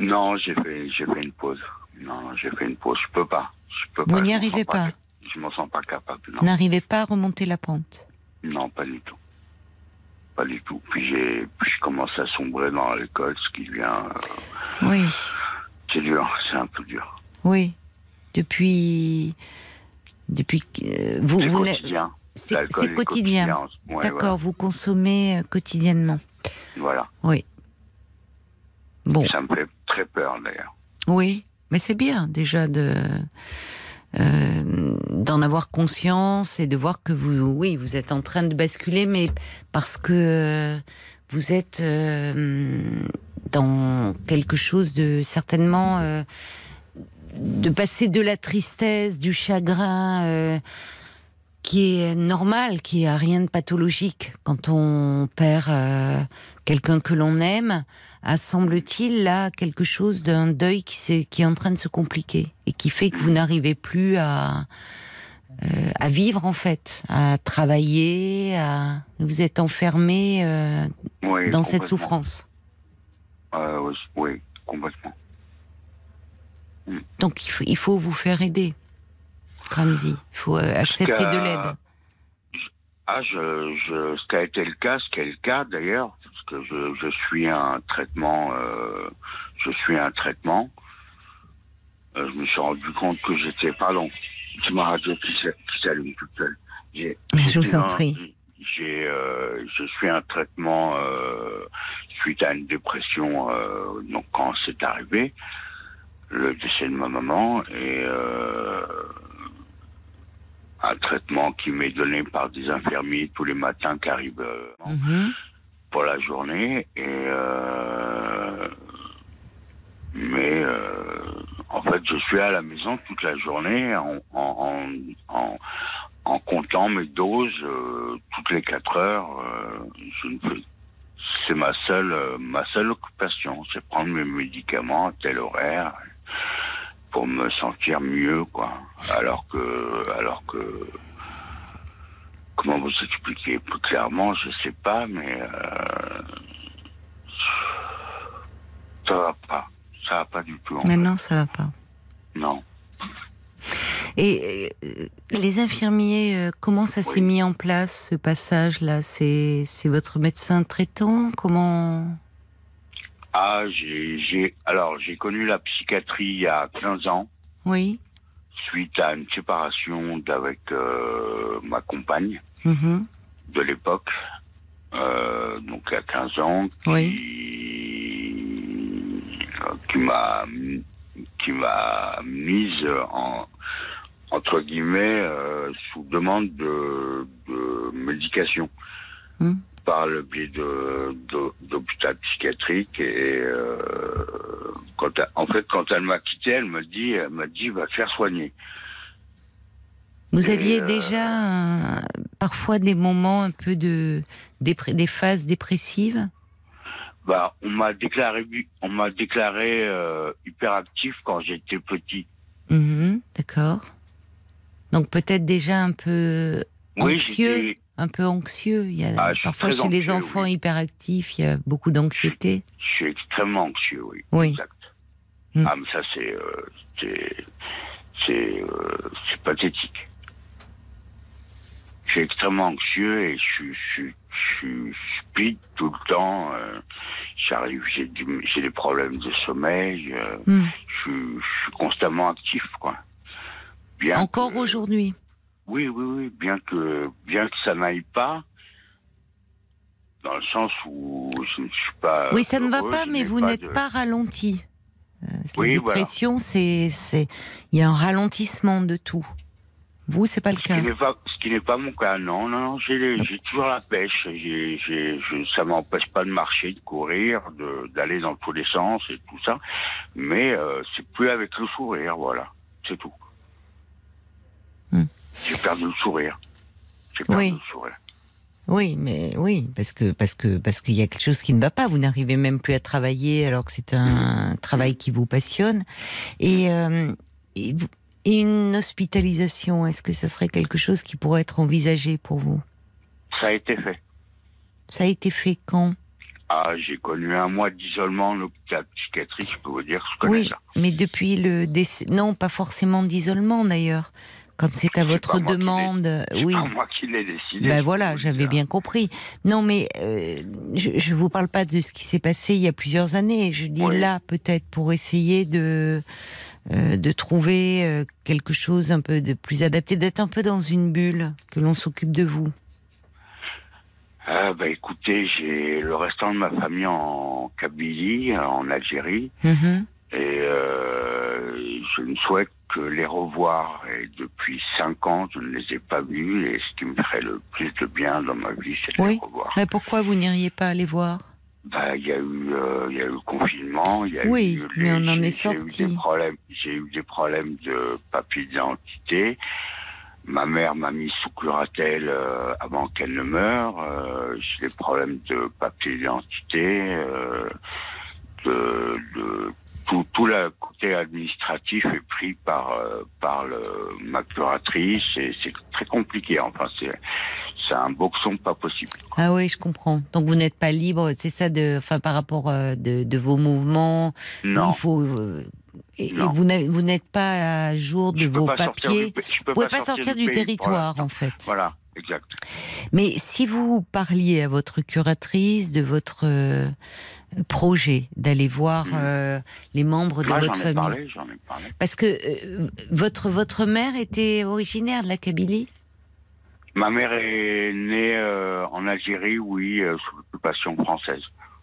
Non, j'ai fait, j'ai fait une pause. Non, j'ai fait une pause. Je peux pas. Je peux Vous pas. n'y arrivez pas. cap- Je m'en sens pas capable. N'arrivez pas à remonter la pente. non, pas du tout. Pas du tout. Puis j'ai, puis je commence à sombrer dans l'école, ce qui vient. euh, Oui, c'est dur. C'est un peu dur. oui. Depuis, depuis, que- euh, vous, vous quotidien. c'est L'alcool c'est est quotidien. Ouais, D'accord, vous consommez euh, quotidiennement. Voilà. Oui. Bon. Ça me fait très peur d'ailleurs. Oui, mais c'est bien déjà de euh, d'en avoir conscience et de voir que vous, oui, vous êtes en train de basculer, mais parce que vous êtes euh, dans quelque chose de certainement euh, de passer de la tristesse, du chagrin. qui est normal, qui a rien de pathologique quand on perd quelqu'un que l'on aime, à semble-t-il là quelque chose d'un deuil qui, est en train de se compliquer et qui fait que vous n'arrivez plus à euh, à vivre en fait, à travailler, à vous êtes enfermé euh, Oui, dans cette souffrance. Euh, oui, complètement. Donc il faut, il faut vous faire aider, Ramzi. Il faut accepter de l'aide. Ah, je, je, ce qui a été le cas, ce qui est le cas d'ailleurs, je, je suis un traitement, euh, je suis un traitement. Euh, je me suis rendu compte que j'étais, pardon, c'est ma radio qui, s'allume toute seule. Je vous en prie. J'ai, euh, je suis un traitement suite à une dépression. donc quand c'est arrivé, le décès de ma maman et un traitement qui m'est donné par des infirmiers tous les matins qui arrivent Mhm. Pour la journée et euh, mais euh, en fait je suis à la maison toute la journée en en, en, comptant mes doses euh, toutes les quatre heures c'est ma seule ma seule occupation c'est prendre mes médicaments à tel horaire pour me sentir mieux quoi. Alors que alors que comment vous expliquer plus clairement je sais pas mais euh, ça va pas. Ça va pas du tout en Maintenant, ça va pas. non. Et euh, les infirmiers, euh, comment ça s'est mis en place ce passage-là? C'est votre médecin traitant? Comment? Ah j'ai j'ai alors j'ai connu la psychiatrie il y a 15 ans. Oui. Suite à une séparation d'avec euh, ma compagne Mhm. de l'époque, euh, donc il y a 15 ans, qui, qui m'a qui m'a mise en entre guillemets, euh, sous demande de, de médication Hmm. Par le biais de, d'hôpital psychiatrique. Et euh, quand elle- en fait, quand elle m'a quitté, elle m'a dit, elle m'a dit, va te faire soigner. Vous Et, aviez euh, déjà un- parfois des moments un peu de des phases dépressives? Bah, on m'a déclaré, on m'a déclaré euh, hyperactif quand j'étais petit. Mhm, D'accord. Donc peut-être déjà un peu Oui, anxieux, un peu anxieux. Il y a Ah, je parfois chez les enfants hyperactifs, il y a beaucoup d'anxiété. Je suis extrêmement anxieux, oui. Oui. Exact. Mm. Ah, mais ça, c'est, euh, c'est, euh, c'est pathétique. Je suis extrêmement anxieux et je suis, je je suis speed tout le temps. euh, j'arrive, j'ai, des problèmes de sommeil. euh, Mm. je, suis, je constamment actif, quoi. Bien Encore aujourd'hui. Oui, oui, oui. Bien que, bien que ça n'aille pas, dans le sens où je ne suis pas. oui, ça ne va pas, mais vous n'êtes de- pas ralenti. Euh, la Oui, voilà. dépression, c'est, c'est, il y a un ralentissement de tout. Vous, c'est pas le Ce cas. qui n'est pas, ce qui n'est pas mon cas, non, non, non, j'ai, toujours la pêche, j'ai, j'ai, je, ça m'empêche pas de marcher, de courir, de, d'aller dans tous les sens et tout ça, mais euh, c'est plus avec le sourire, voilà, c'est tout. J'ai perdu le sourire. J'ai perdu Oui. le sourire. Oui, mais oui, parce que parce que parce qu'il y a quelque chose qui ne va pas. Vous n'arrivez même plus à travailler alors que c'est un travail qui vous passionne. Et, euh, et, vous- une hospitalisation, est-ce que ça serait quelque chose qui pourrait être envisagé pour vous? Ça a été fait. Ça a été fait quand? Ah, j'ai connu un mois d'isolement en hôpital psychiatrique, je peux vous dire, je connais Oui, ça. mais depuis le décès, non, pas forcément d'isolement d'ailleurs. Quand c'est à votre demande, oui. pas moi qui l'ai décidé. Ben voilà, j'avais bien compris. Non, mais euh, je ne vous parle pas de ce qui s'est passé il y a plusieurs années. Je dis Oui. là, peut-être pour essayer de euh, de trouver euh, quelque chose un peu de plus adapté, d'être un peu dans une bulle, que l'on s'occupe de vous. Ah, bah écoutez, j'ai le restant de ma famille en Kabylie, en Algérie, Mhm. et euh, je ne souhaite que les revoir. Et depuis cinq ans, je ne les ai pas vus, et ce qui me ferait le plus de bien dans ma vie, c'est de Oui. les revoir. Mais pourquoi vous n'iriez pas aller voir? Bah, il y a eu, euh, y a eu le confinement, il y a Oui, eu mais les- on en est j'ai- j'ai eu sorti. des problèmes, j'ai eu des problèmes de papier d'identité. Ma mère m'a mis sous curatelle euh, avant qu'elle ne meure. Euh, j'ai des problèmes de papier d'identité, euh, de, de tout, tout le côté administratif est pris par euh, par le, ma curatrice et c'est très compliqué. Enfin, c'est c'est un boxon pas possible. Ah oui, je comprends. Donc vous n'êtes pas libre, c'est ça, de, enfin par rapport euh, de, de vos mouvements? Non. Il faut. euh, et, Non. vous n'êtes pas à jour de Je vos papiers. du pa- je peux Vous pouvez pas sortir sortir du du territoire, en fait. Voilà, exact. Mais si vous parliez à votre curatrice de votre euh, projet d'aller voir euh, les membres de votre j'en ai famille, parlé, j'en ai parlé. parce que euh, votre votre mère était originaire de la Kabylie? Ma mère est née euh, en Algérie, oui, sous l'occupation française.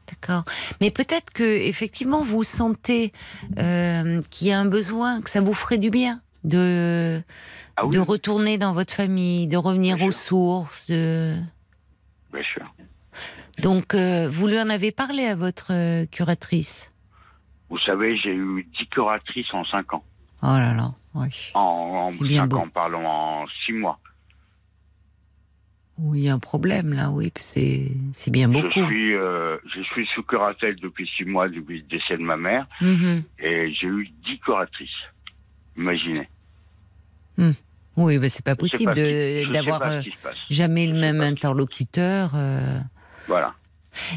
D'accord. Mais peut-être que effectivement vous sentez qu'il y a un besoin, que ça vous ferait du bien de Ah oui, de retourner dans votre famille, de revenir aux sources. de- bien sûr. Donc euh, vous lui en avez parlé à votre euh, curatrice? Vous savez, j'ai eu dix curatrices en cinq ans. Oh là là. Oui. En, en C'est bien cinq beau. ans, pardon, en six mois. Oui, il y a un problème là, oui, c'est c'est bien Je beaucoup. suis, euh, je suis sous curatelle depuis six mois, depuis le décès de ma mère, Mhm. et j'ai eu dix curatrices. Imaginez. Oui, ben c'est pas possible d'avoir euh, jamais le même interlocuteur. euh. Voilà.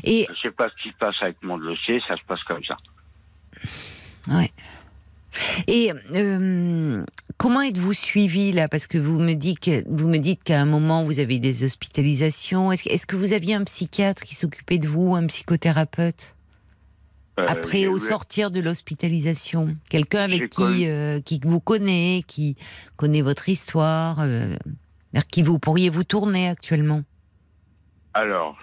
Et Je sais pas ce qui se passe avec mon dossier, ça se passe comme ça. ouais. Et euh, comment êtes-vous suivi là? Parce que vous me dites que vous me dites qu'à un moment vous avez des hospitalisations. Est-ce que- vous aviez un psychiatre qui s'occupait de vous, un psychothérapeute? Après j'ai au eu- sortir de l'hospitalisation Quelqu'un avec qui euh, qui vous connaît, qui connaît votre histoire, euh, vers qui vous pourriez vous tourner actuellement? Alors,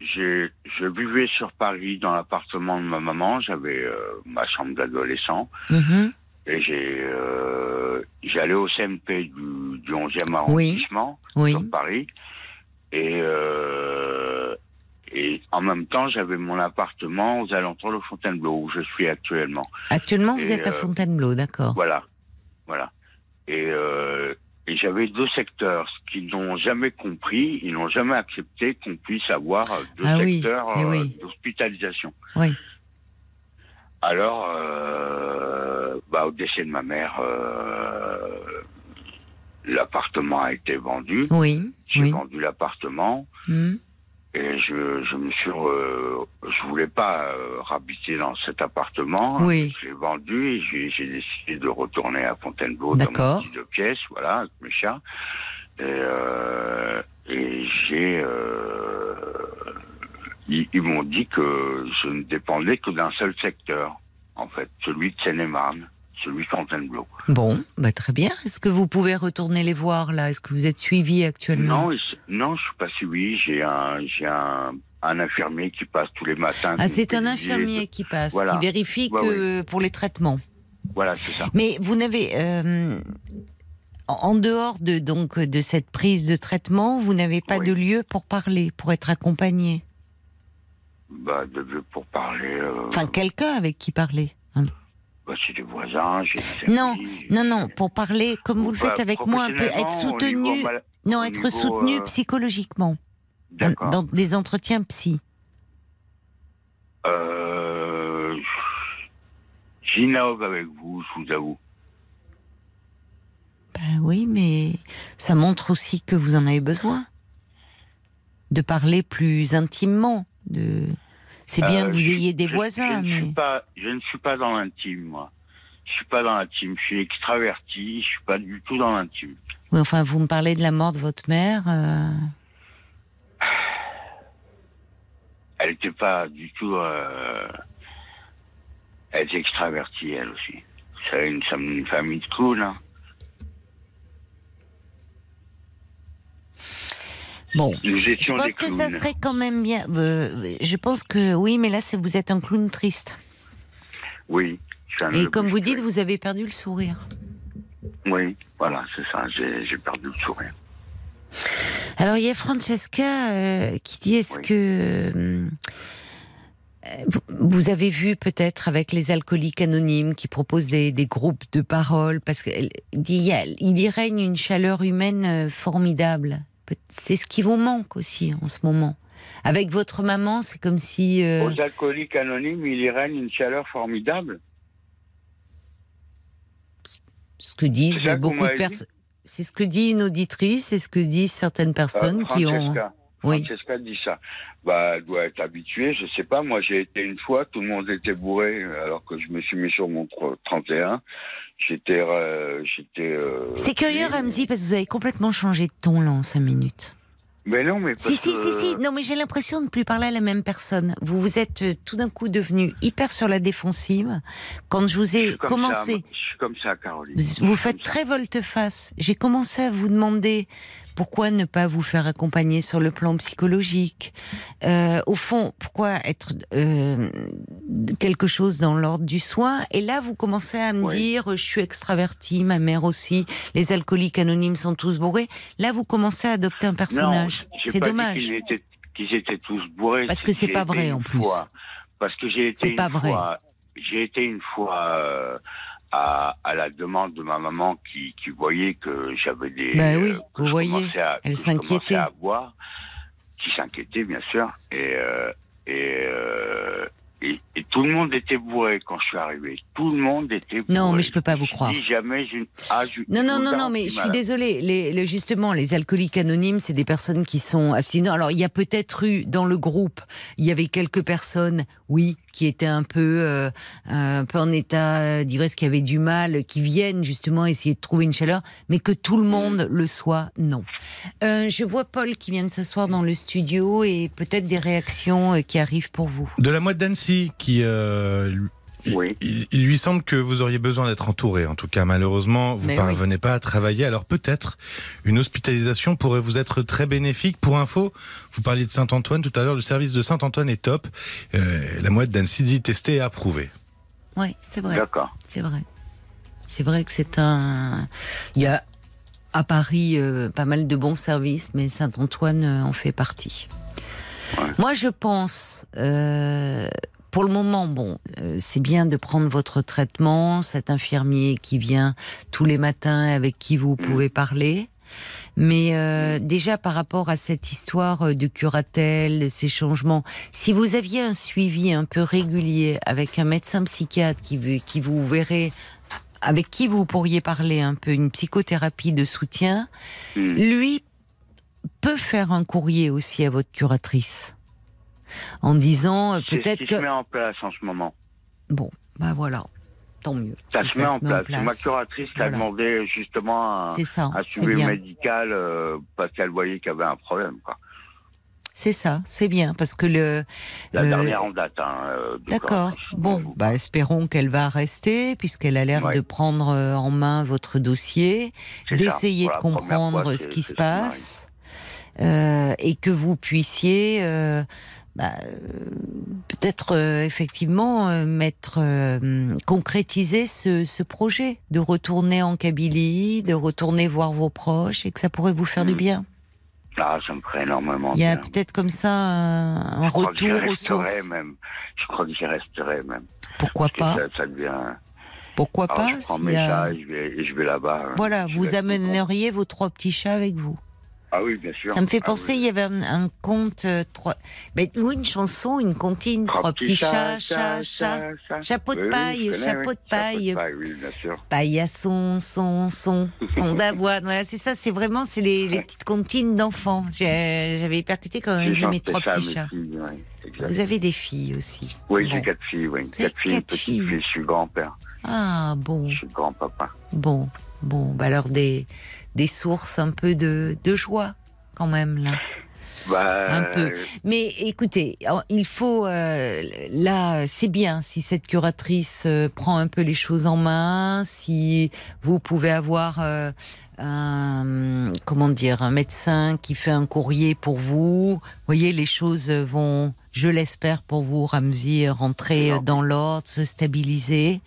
je vivais sur Paris dans l'appartement de ma maman. J'avais euh, ma chambre d'adolescent. Mhm. Et j'ai, euh, j'allais au CMP du, du 11e Oui. arrondissement, Oui. sur Paris. Et, euh, et en même temps, j'avais mon appartement aux alentours de Fontainebleau, où je suis actuellement. Actuellement, vous êtes à euh, Fontainebleau, d'accord. Voilà. Voilà. Et, euh, et j'avais deux secteurs, ce qu'ils n'ont jamais compris, ils n'ont jamais accepté qu'on puisse avoir deux Ah secteurs eh euh, oui. d'hospitalisation. Oui. Alors, euh, bah, au décès de ma mère, euh, l'appartement a été vendu. Oui. J'ai Oui. vendu l'appartement Hmm. Et je, je me suis, je voulais pas euh, habiter dans cet appartement. Oui. L'ai vendu et j'ai j'ai décidé de retourner à Fontainebleau dans mon petit deux pièces, voilà, avec mes chats. Et, euh, et j'ai, euh, ils, ils m'ont dit que je ne dépendais que d'un seul secteur, en fait, celui de Seine-et-Marne, celui de Fontainebleau. Bon, bah, très bien. Est-ce que vous pouvez retourner les voir là? Est-ce que vous êtes suivi actuellement? Non, non, je suis pas suivi. J'ai un, j'ai un, un infirmier qui passe tous les matins. Ah, c'est un infirmier qui passe, Voilà. qui vérifie que pour les traitements. Voilà, c'est ça. Mais vous n'avez, euh, en dehors de donc de cette prise de traitement, vous n'avez pas Oui. de lieu pour parler, pour être accompagné? Bah, de pour parler. euh, Enfin, quelqu'un avec qui parler. Bah, c'est des voisins. J'ai des Non, amis, non, non, pour parler comme vous le Bah, faites avec moi, un peu être soutenu, mal- non, être niveau, soutenu euh, psychologiquement dans des entretiens psy. Euh, J'innove avec vous, je vous avoue. Ben oui, mais ça montre aussi que vous en avez besoin de parler plus intimement. De... C'est bien Euh, que vous je- ayez des je- voisins, je ne, mais suis pas, je ne suis pas dans l'intime, moi. Je suis pas dans l'intime. Je suis extraverti. Je suis pas du tout dans l'intime. Oui, enfin, vous me parlez de la mort de votre mère. euh, Elle n'était pas du tout. euh, Elle était extravertie, elle aussi. C'est une, c'est une famille de clowns. hein. Bon, je pense que ça serait quand même bien. euh, je pense que oui, mais là, vous êtes un clown triste. Oui. Et comme vous dites, vous avez perdu le sourire. Oui, voilà, c'est ça. J'ai perdu le sourire. Alors il y a Francesca euh, qui dit est-ce Oui. que euh, vous- avez vu peut-être avec les alcooliques anonymes qui proposent des, des groupes de parole parce qu'il y, a- il y règne une chaleur humaine formidable. C'est ce qui vous manque aussi en ce moment. Avec votre maman, c'est comme si euh, Aux alcooliques anonymes, il y règne une chaleur formidable. ce que disent beaucoup de personnes. C'est ce que dit une auditrice, c'est ce que disent certaines personnes Euh, qui ont. Oui. Francesca dit ça. Bah, elle doit être habituée, je sais pas. Moi, j'ai été une fois, tout le monde était bourré, alors que je me suis mis sur mon tr- 31. J'étais, euh, j'étais. euh, C'est curieux. Ramzi, parce que vous avez complètement changé de ton là en cinq minutes. Mais non, mais Si, si, que- si, si. Non, mais j'ai l'impression de ne plus parler à la même personne. Vous vous êtes euh, tout d'un coup devenu hyper sur la défensive. Quand je vous ai commencé, ça, je suis comme ça, Caroline. vous, faites très volte-face. J'ai commencé à vous demander pourquoi ne pas vous faire accompagner sur le plan psychologique. Euh, au fond, pourquoi être euh, quelque chose dans l'ordre du soin? Et là, vous commencez à me Oui. dire, je suis extraverti, ma mère aussi, les alcooliques anonymes sont tous bourrés. Là, vous commencez à adopter un personnage. C'est dommage. qu'ils étaient, tous bourrés. Parce que c'est pas vrai, en plus. fois- parce que j'ai été C'est une pas vrai. j'ai été une fois euh, à, à la demande de ma maman qui, qui voyait que j'avais des. Ben oui, euh, vous voyez, à- elle s'inquiétait. à boire, qui s'inquiétait bien sûr, et euh, et, euh, et et tout le monde était bourré quand je suis arrivé. Tout le monde était bourré. Non, mais je peux pas vous croire. jamais je. Ah, je- Non, non, non, non, mais je suis désolée. Les, les- justement, les alcooliques anonymes, c'est des personnes qui sont abstinents. Alors, il y a peut-être eu dans le groupe, il y avait quelques personnes, oui, qui étaient un peu, euh, un peu en état d'ivresse, qui avaient du mal, qui viennent justement essayer de trouver une chaleur, mais que tout le Mm. monde le soit, non. Euh, je vois Paul qui vient de s'asseoir dans le studio et peut-être des réactions euh, qui arrivent pour vous. De la moite d'Annecy, qui euh, Oui. il, il lui semble que vous auriez besoin d'être entouré. En tout cas, malheureusement, vous Mais parvenez pas à travailler. Alors peut-être une hospitalisation pourrait vous être très bénéfique. Pour info, vous parliez de Saint-Antoine tout à l'heure. Le service de Saint-Antoine est top. Euh, la moite d'Annecy dit testé et approuvé. Oui, c'est vrai, D'accord. c'est vrai. C'est vrai que c'est un. Il y a à Paris euh, pas mal de bons services, mais Saint-Antoine euh, en fait partie. Moi, je pense, euh, pour le moment, bon, euh, c'est bien de prendre votre traitement, cet infirmier qui vient tous les matins avec qui vous pouvez parler. Mais euh, déjà par rapport à cette histoire euh, de curatelle, de ces changements, si vous aviez un suivi un peu régulier avec un médecin psychiatre qui, vous- qui vous verrait, avec qui vous pourriez parler un peu, une psychothérapie de soutien, lui peut faire un courrier aussi à votre curatrice en disant euh, C'est ce peut-être qui que se met en place en ce moment. bon, bah voilà, tant mieux. Ça Si se met en place. C'est ma curatrice qui a demandé justement un, ça, un suivi médical euh, parce qu'elle voyait qu'il y avait un problème. Quoi. C'est ça, c'est bien parce que le La euh, dernière en date. Hein, euh, D'accord. Bon, bah espérons qu'elle va rester puisqu'elle a l'air Ouais. de prendre en main votre dossier, ça. d'essayer de comprendre fois, ce qui se passe euh, et que vous puissiez bah, euh, peut-être euh, effectivement euh, mettre euh, concrétiser ce, ce projet de retourner en Kabylie, de retourner voir vos proches et que ça pourrait vous faire du bien. Ah, ça me ferait énormément Il y a peut-être comme ça un, Je retour aux sources. même. Je crois que j'y resterai même. Pourquoi Parce pas ça, ça devient... Pourquoi Alors, pas Je prends mes a- chats et je vais, là-bas. hein. Voilà, Je vous amèneriez vos trois petits chats avec vous. Ah oui, bien sûr. Ça me fait Ah penser, oui. il y avait un, un conte, euh, trois, ben, ou une chanson, une comptine, trois, petits chats, chats, chats, paille, connais, chapeau de paille, Chapeau de paille, oui, bien sûr. paillasson, son, son, son d'avoine. Voilà, c'est ça, c'est vraiment, c'est les, les petites comptines d'enfants. J'avais percuté quand J'ai même mes trois à petits chats. filles. Vous avez des filles aussi. Oui, Bon. j'ai quatre filles, oui. Quatre filles, une quatre petite filles. fille. Je suis grand-père. Ah, bon. Je suis grand-papa. Bon, bon, bah alors des, des sources un peu de, de joie quand même là. Bah, Un peu. Mais écoutez, il faut euh, là, c'est bien si cette curatrice euh, prend un peu les choses en main, si vous pouvez avoir euh, un comment dire un médecin qui fait un courrier pour vous. Vous voyez, les choses vont, je l'espère pour vous, Ramzi, rentrer dans l'ordre, se stabiliser,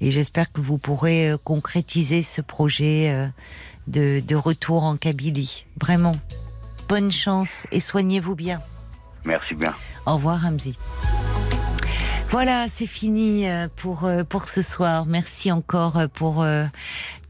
et j'espère que vous pourrez concrétiser ce projet de, de retour en Kabylie. Vraiment. Bonne chance et soignez-vous bien. Merci bien. Au revoir Ramzi. Voilà, c'est fini euh, pour, euh, pour ce soir. Merci encore euh, pour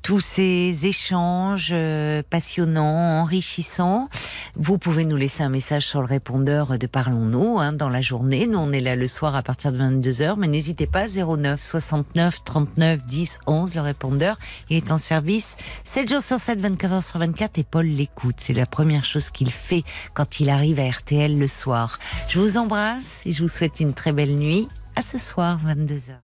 tous ces échanges euh, passionnants, enrichissants. Vous pouvez nous laisser un message sur le répondeur de Parlons-nous hein, dans la journée. Nous, on est là le soir à partir de 22h, mais n'hésitez pas, 09 69 39 10 11, le répondeur. Est en service 7 jours sur 7, 24 heures sur 24 et Paul l'écoute. C'est la première chose qu'il fait quand il arrive à RTL le soir. Je vous embrasse et je vous souhaite une très belle nuit. À ce soir, 22h.